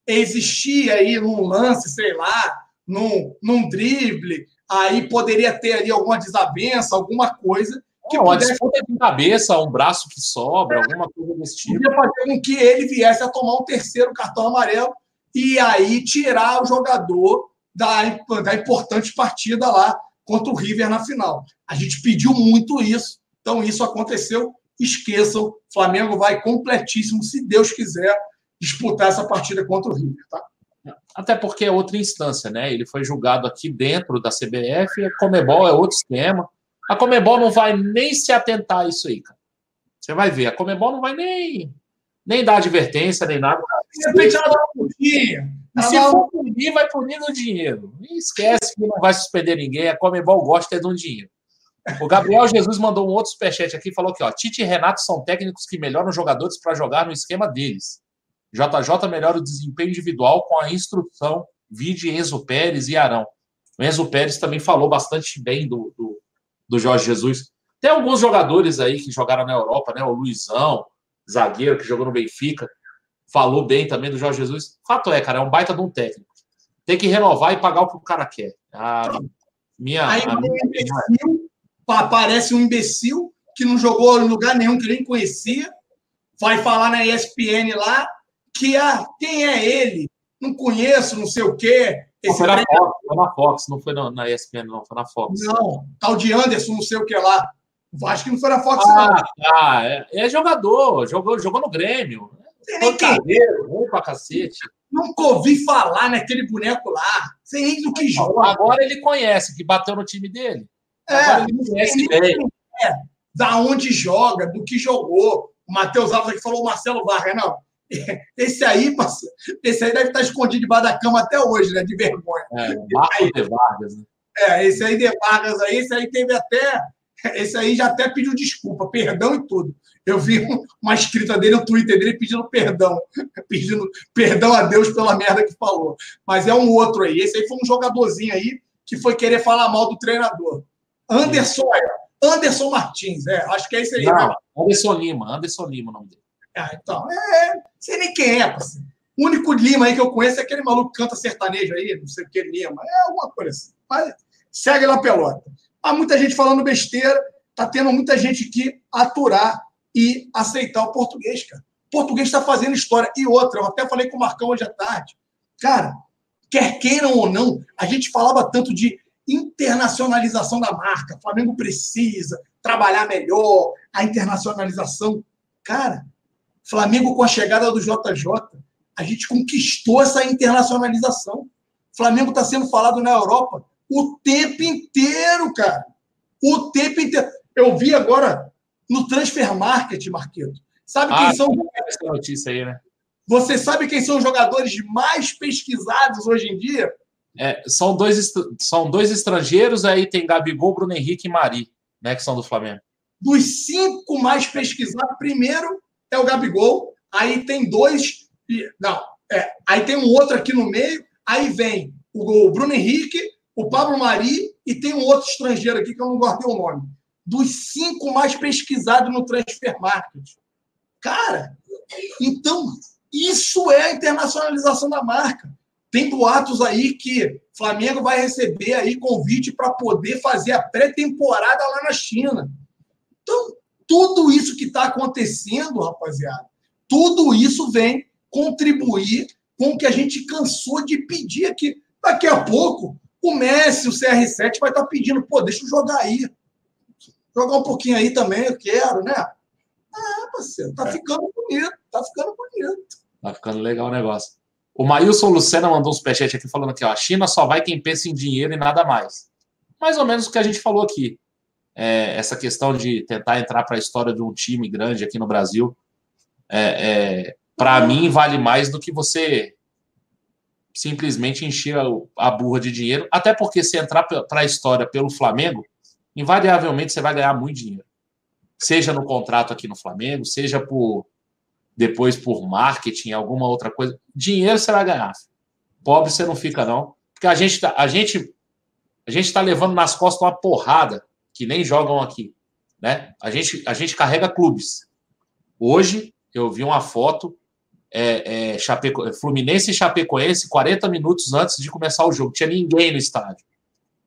existia aí num lance, sei lá, num, num drible, aí poderia ter ali alguma desavença, alguma coisa que é, uma pudesse... disputa de cabeça, um braço que sobra, é, alguma coisa desse tipo. Podia fazer com que ele viesse a tomar um terceiro cartão amarelo e aí tirar o jogador da, da importante partida lá contra o River na final. A gente pediu muito isso, então isso aconteceu. Esqueçam, Flamengo vai completíssimo, se Deus quiser, disputar essa partida contra o River, tá? Até porque é outra instância, né? Ele foi julgado aqui dentro da CBF, a Comebol é outro esquema. A Comebol não vai nem se atentar a isso aí, cara. Você vai ver, a Comebol não vai nem, nem dar advertência, nem nada. De repente ela dá um dia. E se for punir, vai punir no dinheiro. E esquece que não vai suspender ninguém. A Comebol gosta é de um dinheiro. O Gabriel Jesus mandou um outro superchat aqui falou que ó, Tite e Renato são técnicos que melhoram jogadores para jogar no esquema deles. JJ melhora o desempenho individual com a instrução, vide Enzo Pérez e Arão. O Enzo Pérez também falou bastante bem do, do, do Jorge Jesus. Tem alguns jogadores aí que jogaram na Europa, né? O Luizão, zagueiro, que jogou no Benfica, falou bem também do Jorge Jesus. Fato é, cara, é um baita de um técnico. Tem que renovar e pagar o que o cara quer. A minha. Aí, a minha... Um imbecil, parece um imbecil que não jogou em lugar nenhum, que nem conhecia. Vai falar na ESPN lá, que ah, quem é ele? Não conheço, não sei o quê. Esse foi, na Fox, foi na Fox, não foi na, na ESPN, não, foi na Fox. Não, tal de Anderson, não sei o que lá. Acho que não foi na Fox, ah, não. Ah, é, é, jogador, jogou, jogou no Grêmio. Tem nem quem. Ruim pra cacete. Nunca ouvi falar naquele boneco lá. Sem nem do que joga. Agora ele conhece, que bateu no time dele. É, Agora ele conhece bem. É, da onde joga, do que jogou. O Matheus Alves aqui falou o Marcelo Vargas. Não, (laughs) esse aí, esse aí deve estar escondido debaixo da cama até hoje, né? De vergonha. É, Marco de Vargas, né? É, esse aí de Vargas aí, esse aí teve até. Esse aí já até pediu desculpa, perdão e tudo. Eu vi uma escrita dele no Twitter dele pedindo perdão, pedindo perdão a Deus pela merda que falou. Mas é um outro aí. Esse aí foi um jogadorzinho aí que foi querer falar mal do treinador. Anderson, Anderson Martins, é, acho que é esse aí. Não, né? Anderson Lima, Anderson Lima o nome dele. Ah, então, é, sei nem quem é, parceiro. O único Lima aí que eu conheço é aquele maluco que canta sertanejo aí, não sei o que Lima. É alguma coisa assim. Mas segue lá pelota. Há muita gente falando besteira, tá tendo muita gente que aturar e aceitar o português, cara. O português está fazendo história. E outra, eu até falei com o Marcão hoje à tarde. Cara, quer queiram ou não, a gente falava tanto de internacionalização da marca. O Flamengo precisa trabalhar melhor, a internacionalização. Cara, Flamengo, com a chegada do JJ, a gente conquistou essa internacionalização. Flamengo está sendo falado na Europa o tempo inteiro, cara. O tempo inteiro. Eu vi agora no Transfer Market, Marqueto. Sabe quem ah, são. Essa notícia aí, né? Você sabe quem são os jogadores mais pesquisados hoje em dia? É, são, dois, são dois estrangeiros, aí tem Gabigol, Bruno Henrique e Mari, né, que são do Flamengo. Dos cinco mais pesquisados, primeiro é o Gabigol, aí tem dois. Não, é, aí tem um outro aqui no meio, aí vem o, Bruno Henrique, o Pablo Mari e tem um outro estrangeiro aqui que eu não guardei o nome. Dos cinco mais pesquisados no Transfer Market. Cara, então, isso é a internacionalização da marca. Tem boatos aí que Flamengo vai receber aí convite para poder fazer a pré-temporada lá na China. Então, tudo isso que está acontecendo, rapaziada, tudo isso vem contribuir com o que a gente cansou de pedir aqui. Daqui a pouco, o Messi, o CR7 vai estar pedindo, pô, deixa eu jogar aí. Jogar um pouquinho aí também, eu quero, né? Ah, parceiro, tá é. ficando bonito, tá ficando bonito. Tá ficando legal o negócio. O Maílson Lucena mandou um superchat aqui falando que ó, a China só vai quem pensa em dinheiro e nada mais. Mais ou menos o que a gente falou aqui. É, essa questão de tentar entrar para a história de um time grande aqui no Brasil, é, é para mim, vale mais do que você simplesmente encher a burra de dinheiro. Até porque se entrar para a história pelo Flamengo, invariavelmente você vai ganhar muito dinheiro. Seja no contrato aqui no Flamengo, seja por depois por marketing, alguma outra coisa. Dinheiro você vai ganhar. Pobre você não fica, não. Porque a gente tá, a gente a gente está levando nas costas uma porrada que nem jogam aqui. Né? A, gente, a gente carrega clubes. Hoje eu vi uma foto é, é, Chapeco, Fluminense e Chapecoense 40 minutos antes de começar o jogo. Tinha ninguém no estádio.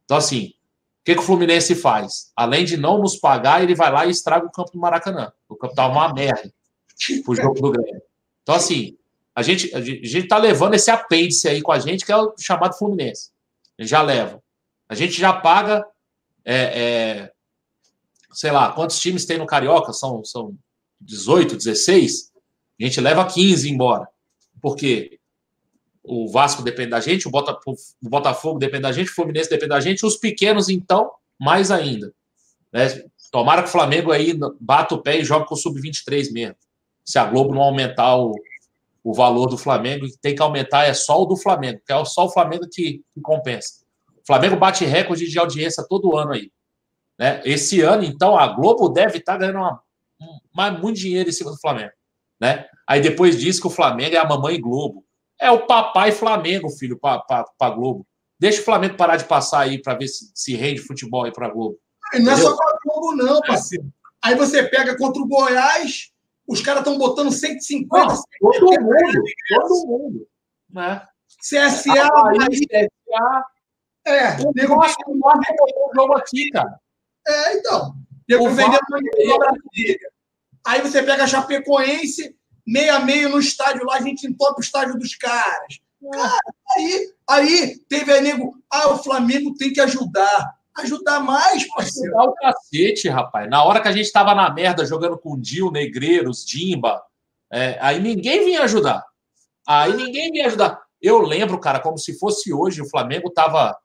Então, assim, o que, que o Fluminense faz? Além de não nos pagar, ele vai lá e estraga o campo do Maracanã. O campo estava uma merda o jogo do Grêmio. Então, assim, a gente a gente está levando esse apêndice aí com a gente, que é o chamado Fluminense. Já leva. A gente já paga, é, é, sei lá, quantos times tem no Carioca? São, são 18, 16? A gente leva 15 embora. Por quê? O Vasco depende da gente, o Botafogo, depende da gente, o Fluminense depende da gente, os pequenos, então, mais ainda. Né? Tomara que o Flamengo aí bata o pé e jogue com o Sub-23 mesmo se a Globo não aumentar o, o valor do Flamengo, tem que aumentar é só o do Flamengo, que é só o Flamengo que, que compensa. O Flamengo bate recorde de audiência todo ano aí. Né? Esse ano, então, a Globo deve estar tá ganhando uma, uma, muito dinheiro em cima do Flamengo. Né? Aí depois diz que o Flamengo é a mamãe Globo. É o papai Flamengo, filho, para Globo. Deixa o Flamengo parar de passar aí para ver se, se rende futebol aí para a Globo. Não é só com a Globo, não, parceiro. Aí você pega contra o Goiás, os caras estão botando 150. Não, todo mundo, todo mundo. Né? CSA, aí, CSA. É, nego acho que o jogo aqui, cara. É, então. Nego vendendo Aí você pega a Chapecoense, meio a meio no estádio lá, a gente entope o estádio dos caras. É. Cara, aí, aí teve aí nego, ah, o Flamengo tem que ajudar ajudar mais, parceiro. Ajudar o cacete, rapaz. Na hora que a gente estava na merda jogando com Dil, Negreiros, Dimba, é, aí ninguém vinha ajudar. Aí ninguém vinha ajudar. Eu lembro, cara, como se fosse hoje, o Flamengo tava.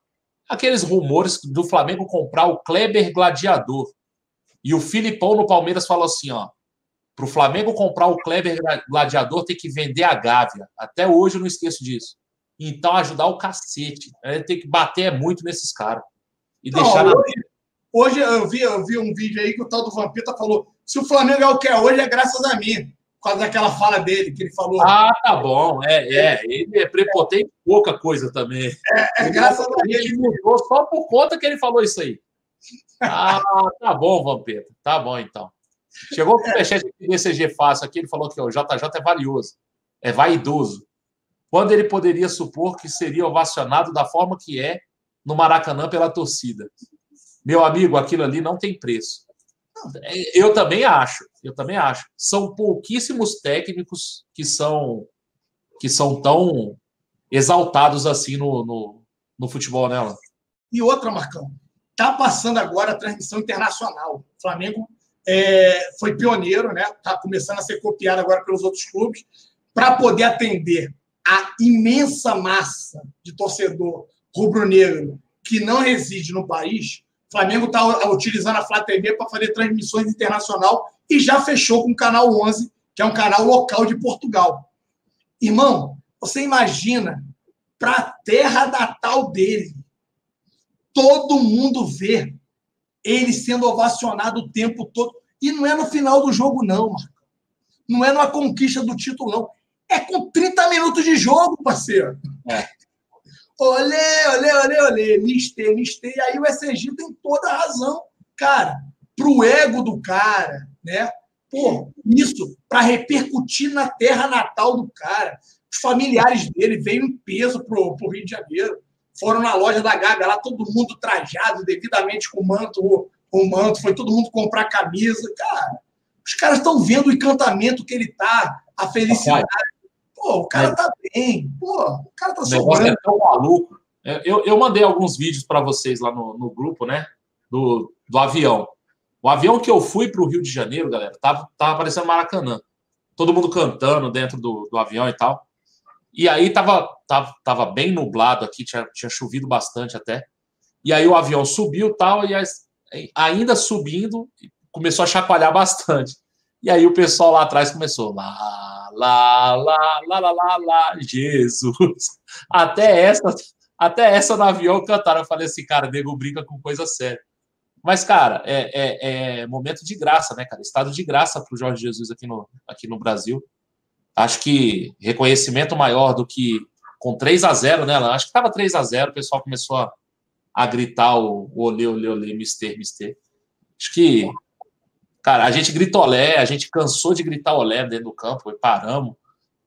Aqueles rumores do Flamengo comprar o Kleber Gladiador. E o Filipão no Palmeiras falou assim: ó. Para o Flamengo comprar o Kleber Gladiador, tem que vender a Gávea. Até hoje eu não esqueço disso. Então, ajudar o cacete. Tem que bater muito nesses caras e não, deixar. Hoje, hoje eu, vi, eu vi um vídeo aí que o tal do Vampeta falou: se o Flamengo é o que é hoje, é graças a mim. Por causa daquela fala dele que ele falou. Ah, tá bom. É, é. Ele é prepotente pouca coisa também. É, é graças a ele. Ele mudou só por conta que ele falou isso aí. Ah, tá bom, Vampeta. Tá bom, então. Chegou o superchat do DCG Fácil aqui, ele falou que o JJ é valioso, é vaidoso. Quando ele poderia supor que seria ovacionado da forma que é no Maracanã pela torcida. Meu amigo, aquilo ali não tem preço. Eu também acho, eu também acho. São pouquíssimos técnicos que são que são tão exaltados assim no, no, no futebol, né, Alan? E outra, Marcão, tá passando agora a transmissão internacional. Flamengo é, foi pioneiro, né? Tá começando a ser copiado agora pelos outros clubes para poder atender a imensa massa de torcedor rubro-negro que não reside no país, o Flamengo está utilizando a Flá TV para fazer transmissões internacional e já fechou com o Canal 11, que é um canal local de Portugal. Irmão, você imagina para a terra natal dele, todo mundo vê ele sendo ovacionado o tempo todo. E não é no final do jogo, não, Marco. Não é numa conquista do título, não. É com 30 minutos de jogo, parceiro. É. Olê, olê, olê, olê, mistê. E aí o SG tem toda a razão, cara, pro ego do cara, né? Pô, isso para repercutir na terra natal do cara. Os familiares dele veio em peso pro, pro Rio de Janeiro. Foram na loja da Gaga lá, todo mundo trajado, devidamente com o manto, o manto, foi todo mundo comprar camisa. Cara, os caras estão vendo o encantamento que ele tá, a felicidade. Pô, o cara é. tá bem. Pô, o cara tá sobrando. O negócio é tão maluco. É, eu, eu mandei alguns vídeos para vocês lá no, no grupo, né? Do, do avião. O avião que eu fui para o Rio de Janeiro, galera, tava, tava parecendo Maracanã. Todo mundo cantando dentro do, do avião e tal. E aí tava, tava, tava bem nublado aqui, tinha, tinha chovido bastante até. E aí o avião subiu tal, e ainda subindo, começou a chacoalhar bastante. E aí o pessoal lá atrás começou lá, lá, lá, lá, lá, lá, lá, Jesus. Até essa, até essa no avião cantaram. Eu falei assim, cara, nego brinca com coisa séria. Mas, cara, é, é, é, momento de graça, né, cara? Estado de graça para o Jorge Jesus aqui no, aqui no Brasil. Acho que reconhecimento maior do que com 3 a 0 né? Acho que estava 3 a 0 o pessoal começou a, a gritar o, o olê, olê, olê, mister, mister. Acho que, cara, a gente grita olé, a gente cansou de gritar olé dentro do campo, e paramos,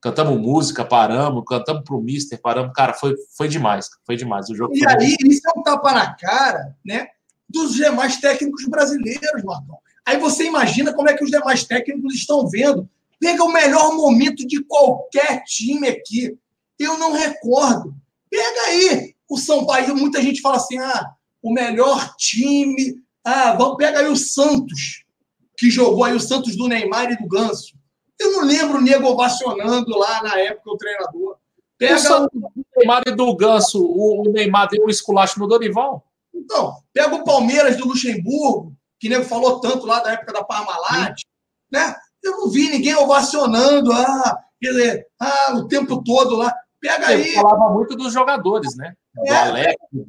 cantamos música, paramos, cantamos pro mister, paramos. Cara, foi, foi demais, foi demais. O jogo e aí, isso é um tapa na cara, né? dos demais técnicos brasileiros, Marcão. Aí você imagina como é que os demais técnicos estão vendo. Pega o melhor momento de qualquer time aqui. Eu não recordo. Pega aí o São Paulo. Muita gente fala assim: ah, o melhor time. Ah, vamos, pega aí o Santos, que jogou aí o Santos do Neymar e do Ganso. Eu não lembro o nego ovacionando lá na época o treinador. Pega o, o Neymar e do Ganso, o Neymar deu um esculacho no Dorival? Então, pega o Palmeiras do Luxemburgo, que nego falou tanto lá da época da Parmalat, né? Eu não vi ninguém ovacionando, ah, dizer, ah, o tempo todo lá. Pega aí. Eu falava muito dos jogadores, né? Do é, Alex, do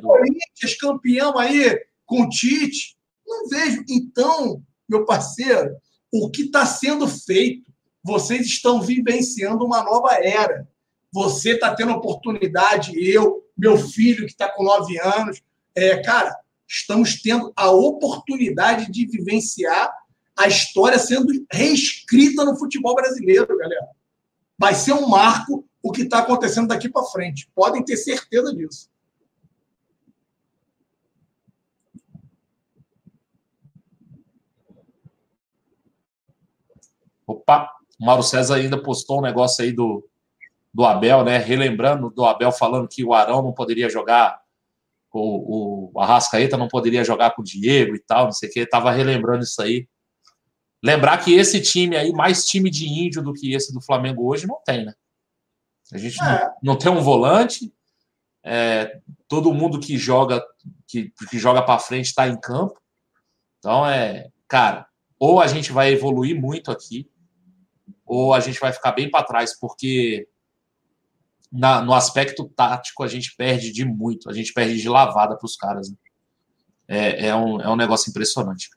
do Corinthians, campeão aí com o Tite. Não vejo. Então, meu parceiro, o que está sendo feito? Vocês estão vivenciando uma nova era. Você está tendo oportunidade, eu, meu filho que está com nove anos, é, cara, estamos tendo a oportunidade de vivenciar a história sendo reescrita no futebol brasileiro, galera. Vai ser um marco o que está acontecendo daqui para frente. Podem ter certeza disso. Opa, o Mauro César ainda postou um negócio aí do, do Abel, né? Relembrando do Abel falando que o Arão não poderia jogar o, o Arrascaeta não poderia jogar com o Diego e tal, não sei o que, estava relembrando isso aí. Lembrar que esse time aí, mais time de índio do que esse do Flamengo hoje, não tem, né? A gente é. não, não, tem um volante, é, todo mundo que joga que, que joga para frente está em campo. Então é, cara, ou a gente vai evoluir muito aqui, ou a gente vai ficar bem para trás, porque na, no aspecto tático, a gente perde de muito, a gente perde de lavada para os caras. Né? É, é, um, é um negócio impressionante.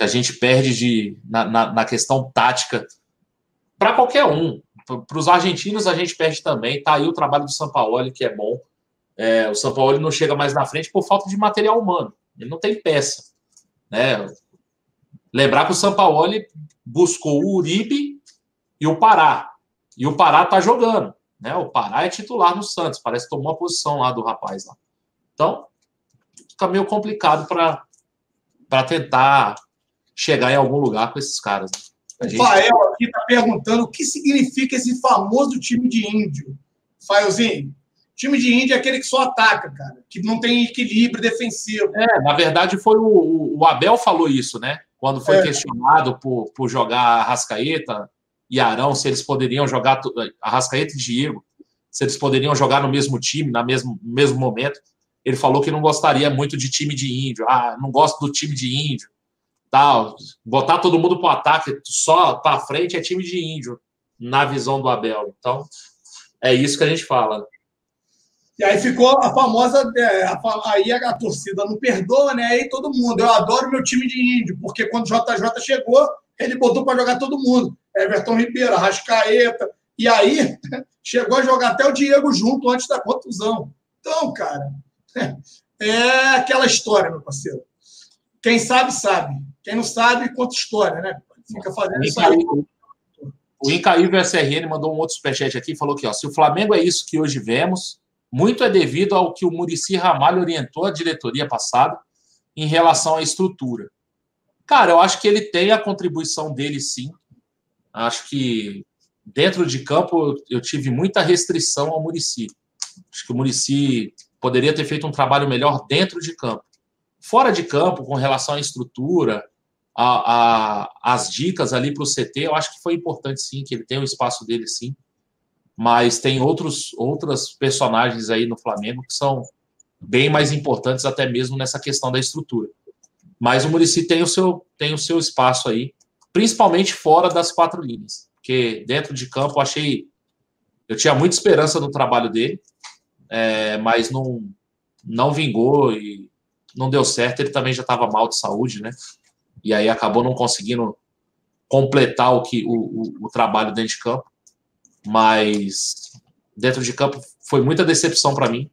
Que a gente perde de, na, na, na questão tática para qualquer um. Para os argentinos, a gente perde também. Tá aí o trabalho do Sampaoli, que é bom. É, o Sampaoli não chega mais na frente por falta de material humano. Ele não tem peça. Né? Lembrar que o Sampaoli buscou o Uribe e o Pará. E o Pará está jogando. Né? O Pará é titular no Santos, parece que tomou a posição lá do rapaz lá. Então, fica meio complicado para tentar chegar em algum lugar com esses caras. Né? Gente... O Fael aqui está perguntando o que significa esse famoso time de índio. Faelzinho, time de índio é aquele que só ataca, cara, que não tem equilíbrio defensivo. É, na verdade foi o, o Abel falou isso, né? Quando foi é. questionado por, por jogar Rascaeta, e Arão, se eles poderiam jogar, Arrascaeta e Diego, se eles poderiam jogar no mesmo time, no mesmo, mesmo momento. Ele falou que não gostaria muito de time de índio. Ah, não gosto do time de índio. Tal. Botar todo mundo para o ataque só para frente é time de índio, na visão do Abel. Então, é isso que a gente fala. E aí ficou a famosa. É, aí a, a, torcida não perdoa, né? Aí todo mundo. Eu adoro meu time de índio, porque quando o JJ chegou, ele botou para jogar todo mundo. Everton Ribeiro, Rascaeta. E aí (laughs) chegou a jogar até o Diego junto antes da contusão. Então, cara, (laughs) é aquela história, meu parceiro. Quem sabe, sabe. Quem não sabe, conta história, né? Fica fazendo isso aí. O Incaível SRN mandou um outro superchat aqui falou que ó, se o Flamengo é isso que hoje vemos, muito é devido ao que o Murici Ramalho orientou a diretoria passada em relação à estrutura. Cara, eu acho que ele tem a contribuição dele, sim. Acho que dentro de campo eu tive muita restrição ao Murici. Acho que o Murici poderia ter feito um trabalho melhor dentro de campo. Fora de campo, com relação à estrutura, a, a, as dicas ali para o CT, eu acho que foi importante sim, que ele tem o espaço dele sim. Mas tem outros outras personagens aí no Flamengo que são bem mais importantes até mesmo nessa questão da estrutura. Mas o Murici tem o seu tem o seu espaço aí, principalmente fora das quatro linhas, porque dentro de campo eu achei eu tinha muita esperança no trabalho dele, é, mas não não vingou e não deu certo. Ele também já estava mal de saúde, né? E aí acabou não conseguindo completar o que o, o, o trabalho dentro de campo. Mas dentro de campo foi muita decepção para mim.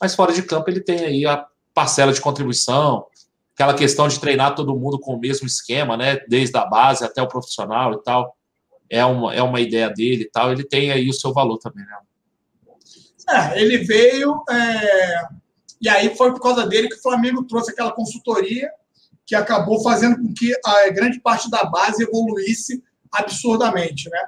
Mas fora de campo ele tem aí a parcela de contribuição, aquela questão de treinar todo mundo com o mesmo esquema, né? Desde a base até o profissional e tal. É uma, é uma ideia dele e tal. Ele tem aí o seu valor também, né? É, ele veio. É... E aí foi por causa dele que o Flamengo trouxe aquela consultoria que acabou fazendo com que a grande parte da base evoluísse absurdamente, né?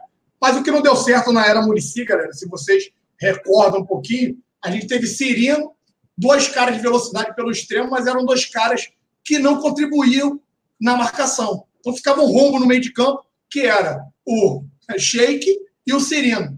Mas o que não deu certo na era Murici, galera, se vocês recordam um pouquinho, a gente teve Cirino, dois caras de velocidade pelo extremo, mas eram dois caras que não contribuíam na marcação. Então ficava um rombo no meio de campo, que era o Sheik e o Cirino.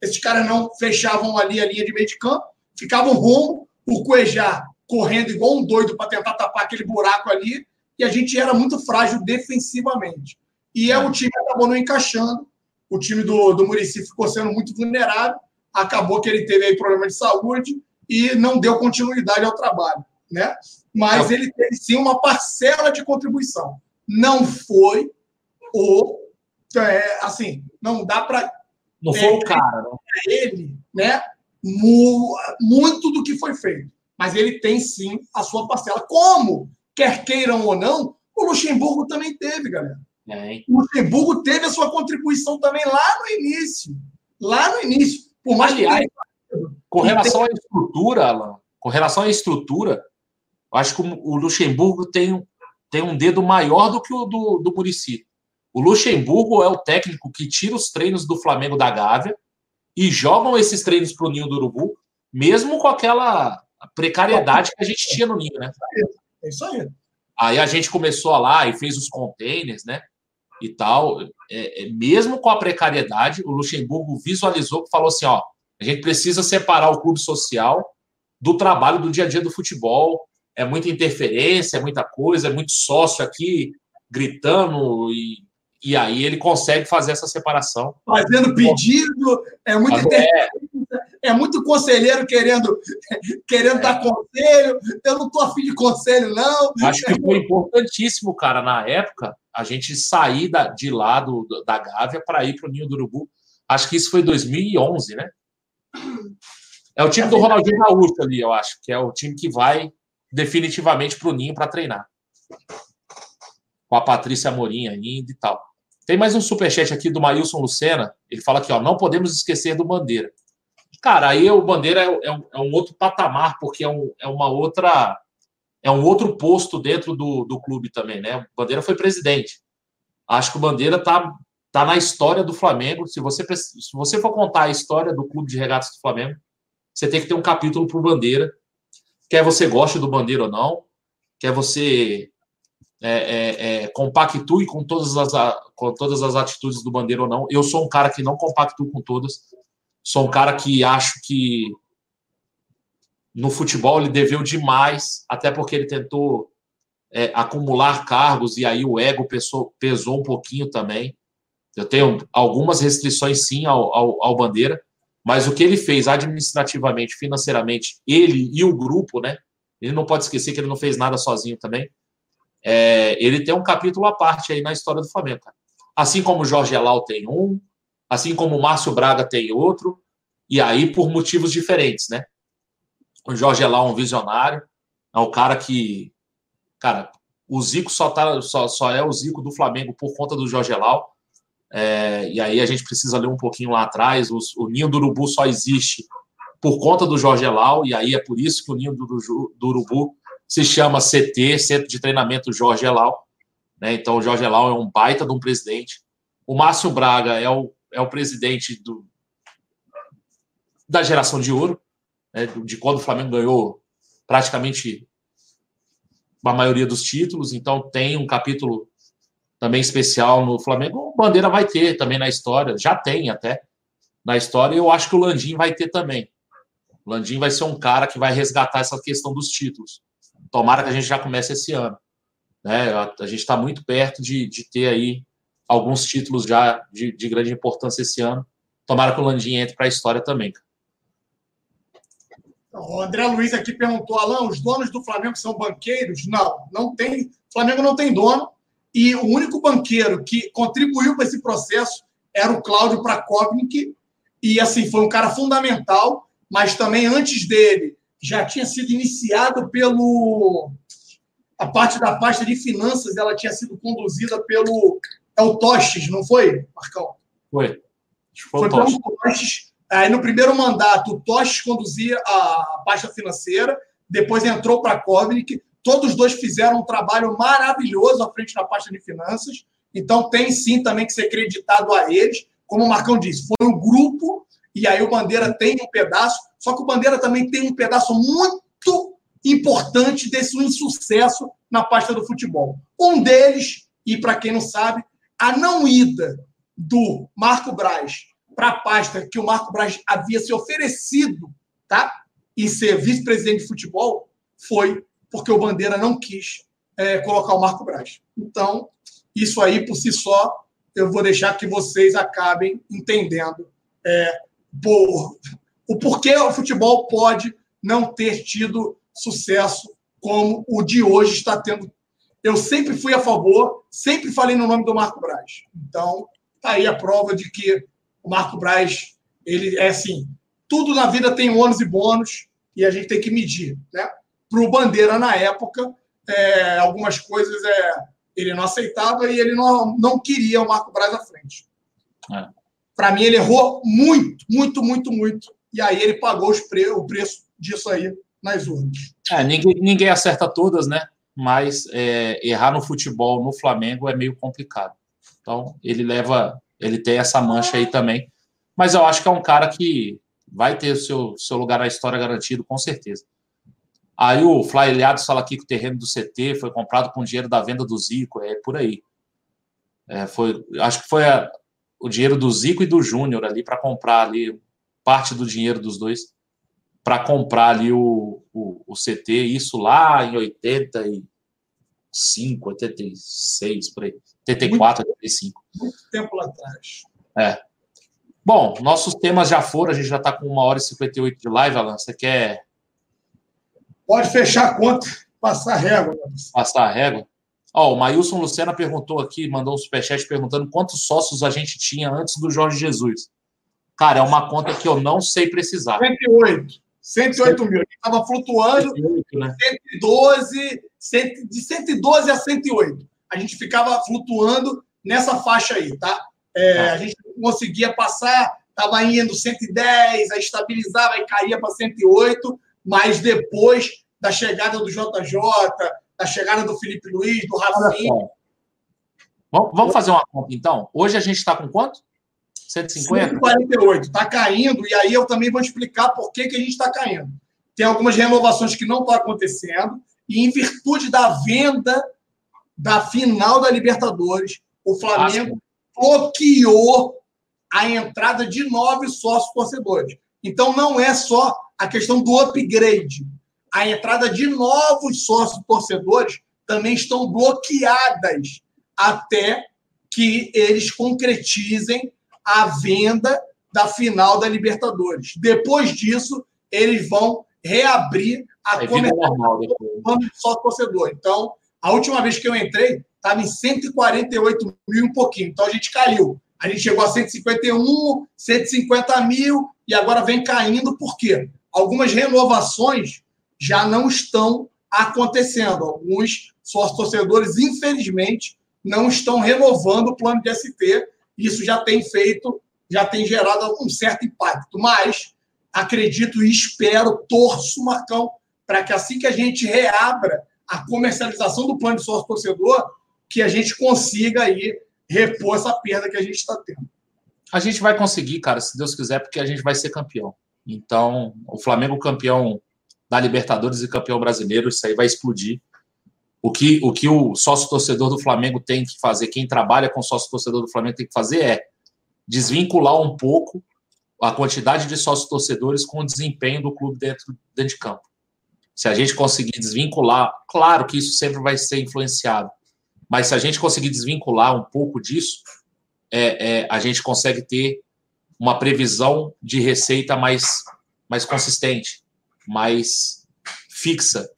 Esses caras não fechavam ali a linha de meio de campo, ficava um rombo, o Cuejá correndo igual um doido para tentar tapar aquele buraco ali, e a gente era muito frágil defensivamente. E é, o time acabou não encaixando, o time do, do Murici ficou sendo muito vulnerável, acabou que ele teve aí problema de saúde e não deu continuidade ao trabalho, né? Mas é. ele teve sim uma parcela de contribuição. Não foi o é, assim, não dá para não foi é, o cara, né? Ele, né? Muito do que foi feito. Mas ele tem sim a sua parcela. Como quer queiram ou não, o Luxemburgo também teve, galera. É. O Luxemburgo teve a sua contribuição também lá no início. Lá no início. Por mais Aliás, que... com relação à estrutura, Alan, com relação à estrutura, eu acho que o Luxemburgo tem, tem um dedo maior do que o do, do Murici. O Luxemburgo é o técnico que tira os treinos do Flamengo da Gávea e jogam esses treinos para o Ninho do Urubu, mesmo com aquela precariedade que a gente tinha no Ninho, né? É isso aí. Aí a gente começou lá e fez os containers, né? E tal. É, é, mesmo com a precariedade, o Luxemburgo visualizou que falou assim: ó, a gente precisa separar o clube social do trabalho do dia a dia do futebol. É muita interferência, é muita coisa, é muito sócio aqui gritando e, e aí ele consegue fazer essa separação. Fazendo pedido, é muito é, é muito conselheiro querendo, querendo é. dar conselho. Eu não estou afim de conselho, não. Acho que foi importantíssimo, cara, na época, a gente sair da, de lá do, da Gávea para ir para o Ninho do Urubu. Acho que isso foi 2011, né? É o time do Ronaldinho Gaúcho ali, eu acho, que é o time que vai definitivamente para o Ninho para treinar. Com a Patrícia Amorim ainda e tal. Tem mais um superchat aqui do Maílson Lucena. Ele fala aqui, ó, não podemos esquecer do Bandeira. Cara, aí o Bandeira é, é, um, é um, outro patamar, porque é, um, é uma outra. É um outro posto dentro do, do clube também, né? O Bandeira foi presidente. Acho que o Bandeira tá, tá na história do Flamengo. Se você, se você for contar a história do clube de regatas do Flamengo, você tem que ter um capítulo para o Bandeira. Quer você goste do Bandeira ou não, quer você é, é, é, compactue com todas, as, com todas as atitudes do Bandeira ou não. Eu sou um cara que não compactue com todas. Sou um cara que acho que no futebol ele deveu demais, até porque ele tentou é, acumular cargos e aí o ego pesou, pesou um pouquinho também. Eu tenho algumas restrições, sim, ao, ao, ao, Bandeira, mas o que ele fez administrativamente, financeiramente, ele e o grupo, né? Ele não pode esquecer que ele não fez nada sozinho também. É, ele tem um capítulo à parte aí na história do Flamengo. Cara. Assim como o Jorge Elal tem um, assim como o Márcio Braga tem outro, e aí por motivos diferentes, né? O Jorge Elal é um visionário, é um cara que, cara, o Zico só, tá, só, só é o Zico do Flamengo por conta do Jorge Elal, é, e aí a gente precisa ler um pouquinho lá atrás, o, o Ninho do Urubu só existe por conta do Jorge Elal, e aí é por isso que o Ninho do, do Urubu se chama CT, Centro de Treinamento Jorge Elal, né? Então o Jorge Elal é um baita de um presidente. O Márcio Braga é o é o presidente do, da geração de ouro. né, de quando o Flamengo ganhou praticamente a maioria dos títulos, então tem um capítulo também especial no Flamengo. O Bandeira vai ter também na história, já tem até na história, e eu acho que o Landim vai ter também. O Landim vai ser um cara que vai resgatar essa questão dos títulos. Tomara que a gente já comece esse ano. Né? A, gente está muito perto de, de ter aí alguns títulos já de, de grande importância esse ano. Tomara que o Landim entre para a história também. O André Luiz aqui perguntou, Alain, os donos do Flamengo são banqueiros? Não, não tem. O Flamengo não tem dono. E o único banqueiro que contribuiu para esse processo era o Cláudio Prakovnik. E, assim, foi um cara fundamental, mas também antes dele já tinha sido iniciado pelo. A parte da pasta de finanças ela tinha sido conduzida pelo. É o Tostes, não foi, Marcão? Foi. Foi, foi pelo Tostes Aí, no primeiro mandato, o Toches conduzia a pasta financeira, depois entrou para a Kovnik. Todos os dois fizeram um trabalho maravilhoso à frente da pasta de finanças. Então, tem sim também que ser creditado a eles. Como o Marcão disse, foi um grupo, e aí o Bandeira tem um pedaço, só que o Bandeira também tem um pedaço muito importante desse insucesso na pasta do futebol. Um deles, e para quem não sabe, a não ida do Marco Braz para a pasta que o Marco Braz havia se oferecido, tá? E ser vice-presidente de futebol, foi porque o Bandeira não quis é, colocar o Marco Braz. Então, isso aí por si só, eu vou deixar que vocês acabem entendendo é, por, o porquê o futebol pode não ter tido sucesso como o de hoje está tendo. Eu sempre fui a favor, sempre falei no nome do Marco Braz. Então, tá aí a prova de que o Marco Braz, ele é assim, tudo na vida tem ônus e bônus e a gente tem que medir, né? Para o Bandeira, na época, é, algumas coisas é, ele não aceitava e ele não, não queria o Marco Braz à frente. É. Para mim, ele errou muito, muito, muito, muito. E aí ele pagou pre o preço disso aí nas urnas. É, ninguém, ninguém acerta todas, né? Mas é, errar no futebol, no Flamengo, é meio complicado. Então, ele leva ele tem essa mancha aí também. Mas eu acho que é um cara que vai ter o seu, seu lugar na história garantido, com certeza. Aí o Fly Ilhados fala aqui que o terreno do CT foi comprado com dinheiro da venda do Zico, é por aí. É, foi, acho que foi a, o dinheiro do Zico e do Júnior ali para comprar ali parte do dinheiro dos dois para comprar ali o, o, o, CT, isso lá em 85, 86, por aí. 84, 85. Muito tempo lá atrás. É. Bom, nossos temas já foram, a gente já está com uma hora e 58 de live, Alan. Você quer. Pode fechar a conta, passar a régua. Passar a régua? Ó, o Mailson Lucena perguntou aqui, mandou um superchat perguntando quantos sócios a gente tinha antes do Jorge Jesus. Cara, é uma conta que eu não sei precisar. 108. 108 mil. Estava flutuando 108, né? 112, de 112 a 108 a gente ficava flutuando nessa faixa aí, tá? É, tá. a gente conseguia passar, estava indo 110, aí estabilizava e caía para 108, mas depois da chegada do JJ, da chegada do Felipe Luiz, do Rafinha. Vamos fazer uma conta, então? Hoje a gente está com quanto? 150? 148. Está caindo, e aí eu também vou explicar por que, que a gente está caindo. Tem algumas renovações que não estão acontecendo, e em virtude da venda da final da Libertadores, o Flamengo bloqueou a entrada de nove sócios torcedores. Então não é só a questão do upgrade. A entrada de novos sócios torcedores também estão bloqueadas até que eles concretizem a venda da final da Libertadores. Depois disso, eles vão reabrir a é comercialização do sócio torcedor. Então, a última vez que eu entrei, estava em 148 mil e um pouquinho. Então a gente caiu. A gente chegou a 151, 150 mil e agora vem caindo. Por quê? Algumas renovações já não estão acontecendo. Alguns sócios torcedores, infelizmente, não estão renovando o plano de ST. Isso já tem feito, já tem gerado um certo impacto. Mas acredito e espero, torço, Marcão, para que assim que a gente reabra a comercialização do plano de sócio torcedor, que a gente consiga aí repor essa perda que a gente está tendo. A gente vai conseguir, cara, se Deus quiser, porque a gente vai ser campeão. Então, o Flamengo campeão da Libertadores e campeão brasileiro, isso aí vai explodir. O que o, que o sócio torcedor do Flamengo tem que fazer, quem trabalha com sócio torcedor do Flamengo tem que fazer é desvincular um pouco a quantidade de sócios torcedores com o desempenho do clube dentro, dentro de campo. Se a gente conseguir desvincular, claro que isso sempre vai ser influenciado, mas se a gente conseguir desvincular um pouco disso, é, é, a gente consegue ter uma previsão de receita mais, mais consistente, mais fixa.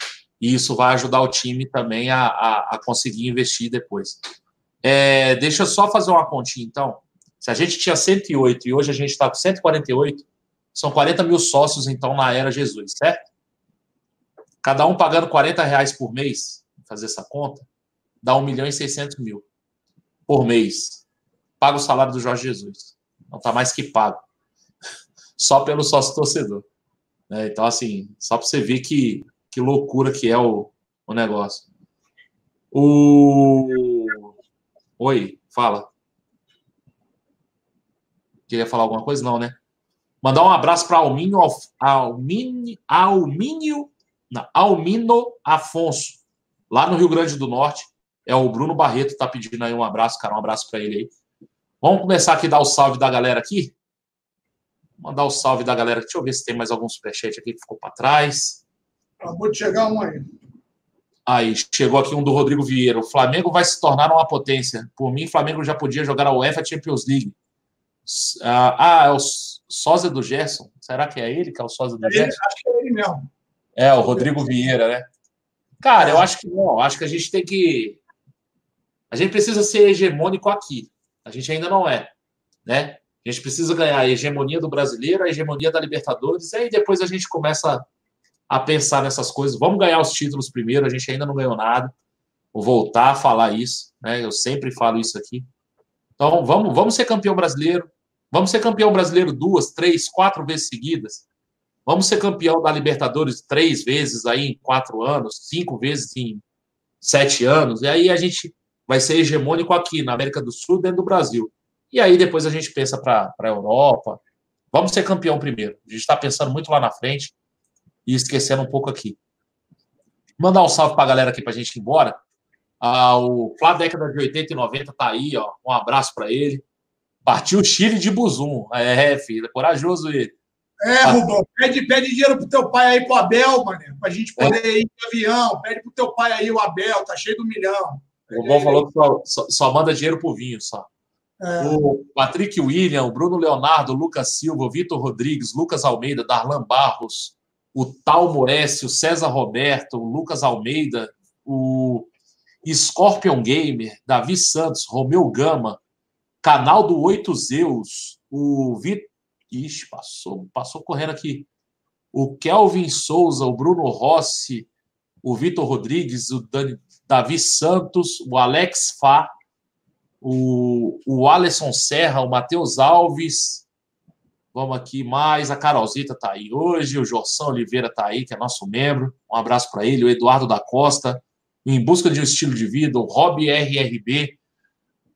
E isso vai ajudar o time também a, a, a conseguir investir depois. É, deixa eu só fazer uma continha, então. Se a gente tinha 108 e hoje a gente está com 148, são 40 mil sócios, então, na era Jesus, certo? Cada um pagando 40 reais por mês, fazer essa conta, dá 1 milhão e 600 mil por mês. Paga o salário do Jorge Jesus. Não está mais que pago. (laughs) Só pelo sócio torcedor. Né? Então, assim, só para você ver que, que loucura que é o, o negócio. O. Oi, fala. Queria falar alguma coisa? Não, né? Mandar um abraço para Alminho, Alminho, não, Almino Afonso, lá no Rio Grande do Norte. É o Bruno Barreto, tá pedindo aí um abraço, cara. Um abraço para ele aí. Vamos começar aqui a dar o salve da galera aqui. Mandar o salve da galera. Deixa eu ver se tem mais algum superchat aqui que ficou para trás. Acabou de chegar um aí. Aí, chegou aqui um do Rodrigo Vieira. O Flamengo vai se tornar uma potência. Por mim, o Flamengo já podia jogar a UEFA Champions League. Ah, ah, é o sósia do Gerson. Será que é ele que é o sósia do é Gerson? acho que é ele mesmo. É, o Rodrigo Vieira, né? Cara, eu acho que não. Acho que a gente tem que. A gente precisa ser hegemônico aqui. A gente ainda não é, né? A gente precisa ganhar a hegemonia do brasileiro, a hegemonia da Libertadores, e aí depois a gente começa a pensar nessas coisas. Vamos ganhar os títulos primeiro, a gente ainda não ganhou nada. Vou voltar a falar isso, né? Eu sempre falo isso aqui. Então, vamos, vamos ser campeão brasileiro. Vamos ser campeão brasileiro duas, três, quatro vezes seguidas. Vamos ser campeão da Libertadores três vezes aí em quatro anos, cinco vezes em sete anos. E aí a gente vai ser hegemônico aqui na América do Sul, dentro do Brasil. E aí depois a gente pensa para a Europa. Vamos ser campeão primeiro. A gente está pensando muito lá na frente e esquecendo um pouco aqui. Mandar um salve para a galera aqui para a gente ir embora. Ah, o Flá década de 80 e 90 tá aí, ó. Um abraço para ele. Partiu o Chile de Buzum. É, filho, é corajoso ele. É, Rubão, pede, pede dinheiro pro teu pai aí pro Abel, mano, pra gente poder é. ir de avião. Pede pro teu pai aí o Abel, tá cheio do milhão. O Bom falou que só, só, só, manda dinheiro pro vinho, só. É. O Patrick William, o Bruno Leonardo, o Lucas Silva, o Vitor Rodrigues, Lucas Almeida, Darlan Barros, o Talmo S, o César Roberto, o Lucas Almeida, o Scorpion Gamer, Davi Santos, Romeu Gama, canal do Oito Zeus, o Vitor. Ixi, passou, passou correndo aqui. O Kelvin Souza, o Bruno Rossi, o Vitor Rodrigues, o Dani, Davi Santos, o Alex Fá, o, o Alisson Serra, o Matheus Alves. Vamos aqui mais. A Carolzita está aí hoje, o Jorção Oliveira está aí, que é nosso membro. Um abraço para ele, o Eduardo da Costa, Em Busca de um Estilo de Vida, o Rob RRB.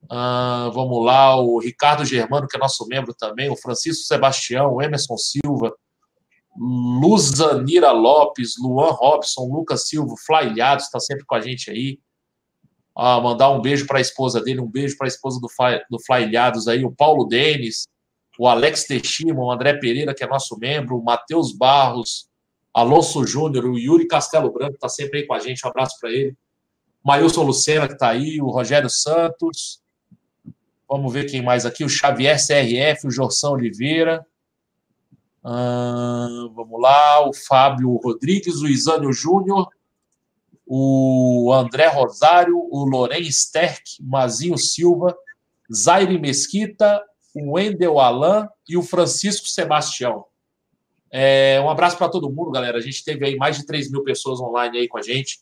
Uh, vamos lá, o Ricardo Germano, que é nosso membro também, o Francisco Sebastião, o Emerson Silva, Luzanira Lopes, Luan Robson, Lucas Silva, Flailhados, está sempre com a gente aí. Ah, mandar um beijo para a esposa dele, um beijo para a esposa do, do Flailhados aí, o Paulo Denis, o Alex Teixeira, o André Pereira, que é nosso membro, o Matheus Barros, Alonso Júnior, o Yuri Castelo Branco, está sempre aí com a gente, um abraço para ele. Mailson Lucena, que está aí, o Rogério Santos. Vamos ver quem mais aqui, o Xavier CRF, o Jorção Oliveira vamos lá, o Fábio Rodrigues, o Isânio Júnior, o André Rosário, o Loren Sterk, Mazinho Silva, Zaire Mesquita, o Wendel Alain e o Francisco Sebastião. É, um abraço para todo mundo, galera. A gente teve aí mais de 3 mil pessoas online aí com a gente.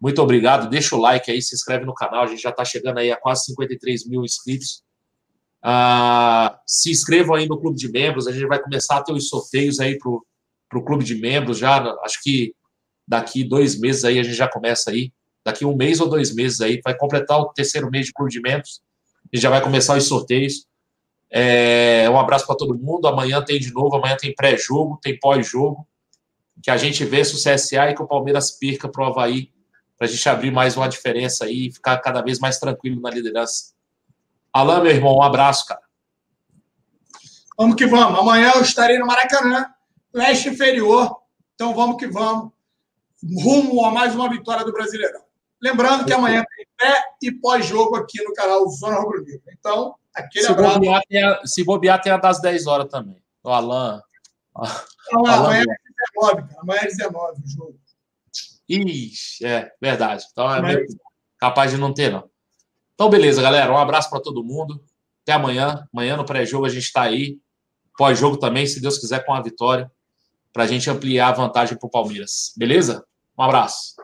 Muito obrigado. Deixa o like aí, se inscreve no canal. A gente já está chegando aí a quase 53 mil inscritos. Ah, se inscrevam aí no clube de membros, a gente vai começar a ter os sorteios aí para o clube de membros já. Acho que daqui dois meses aí a gente já começa aí. Daqui um mês ou dois meses aí, vai completar o terceiro mês de clube de membros e já vai começar os sorteios. É, um abraço para todo mundo. Amanhã tem de novo, amanhã tem pré-jogo, tem pós-jogo. Que a gente se o CSA e que o Palmeiras perca para o Havaí, para a gente abrir mais uma diferença aí e ficar cada vez mais tranquilo na liderança. Alain, meu irmão, um abraço, cara. Vamos que vamos. Amanhã eu estarei no Maracanã, leste inferior. Então vamos que vamos. Rumo a mais uma vitória do Brasileirão. Lembrando que amanhã tem pré e pós-jogo aqui no canal Zona Rubro Negro. Então, aquele se abraço. Bobear, tem a, se bobear, tem a das 10 horas também. O Alan. Não, amanhã é 19, amanhã é 19 o jogo. Ixi, é verdade. Então é meio capaz de não ter, não. Então, beleza, galera. Um abraço para todo mundo. Até amanhã. Amanhã no pré-jogo a gente está aí. Pós-jogo também, se Deus quiser, com a vitória. Para a gente ampliar a vantagem para o Palmeiras. Beleza? Um abraço.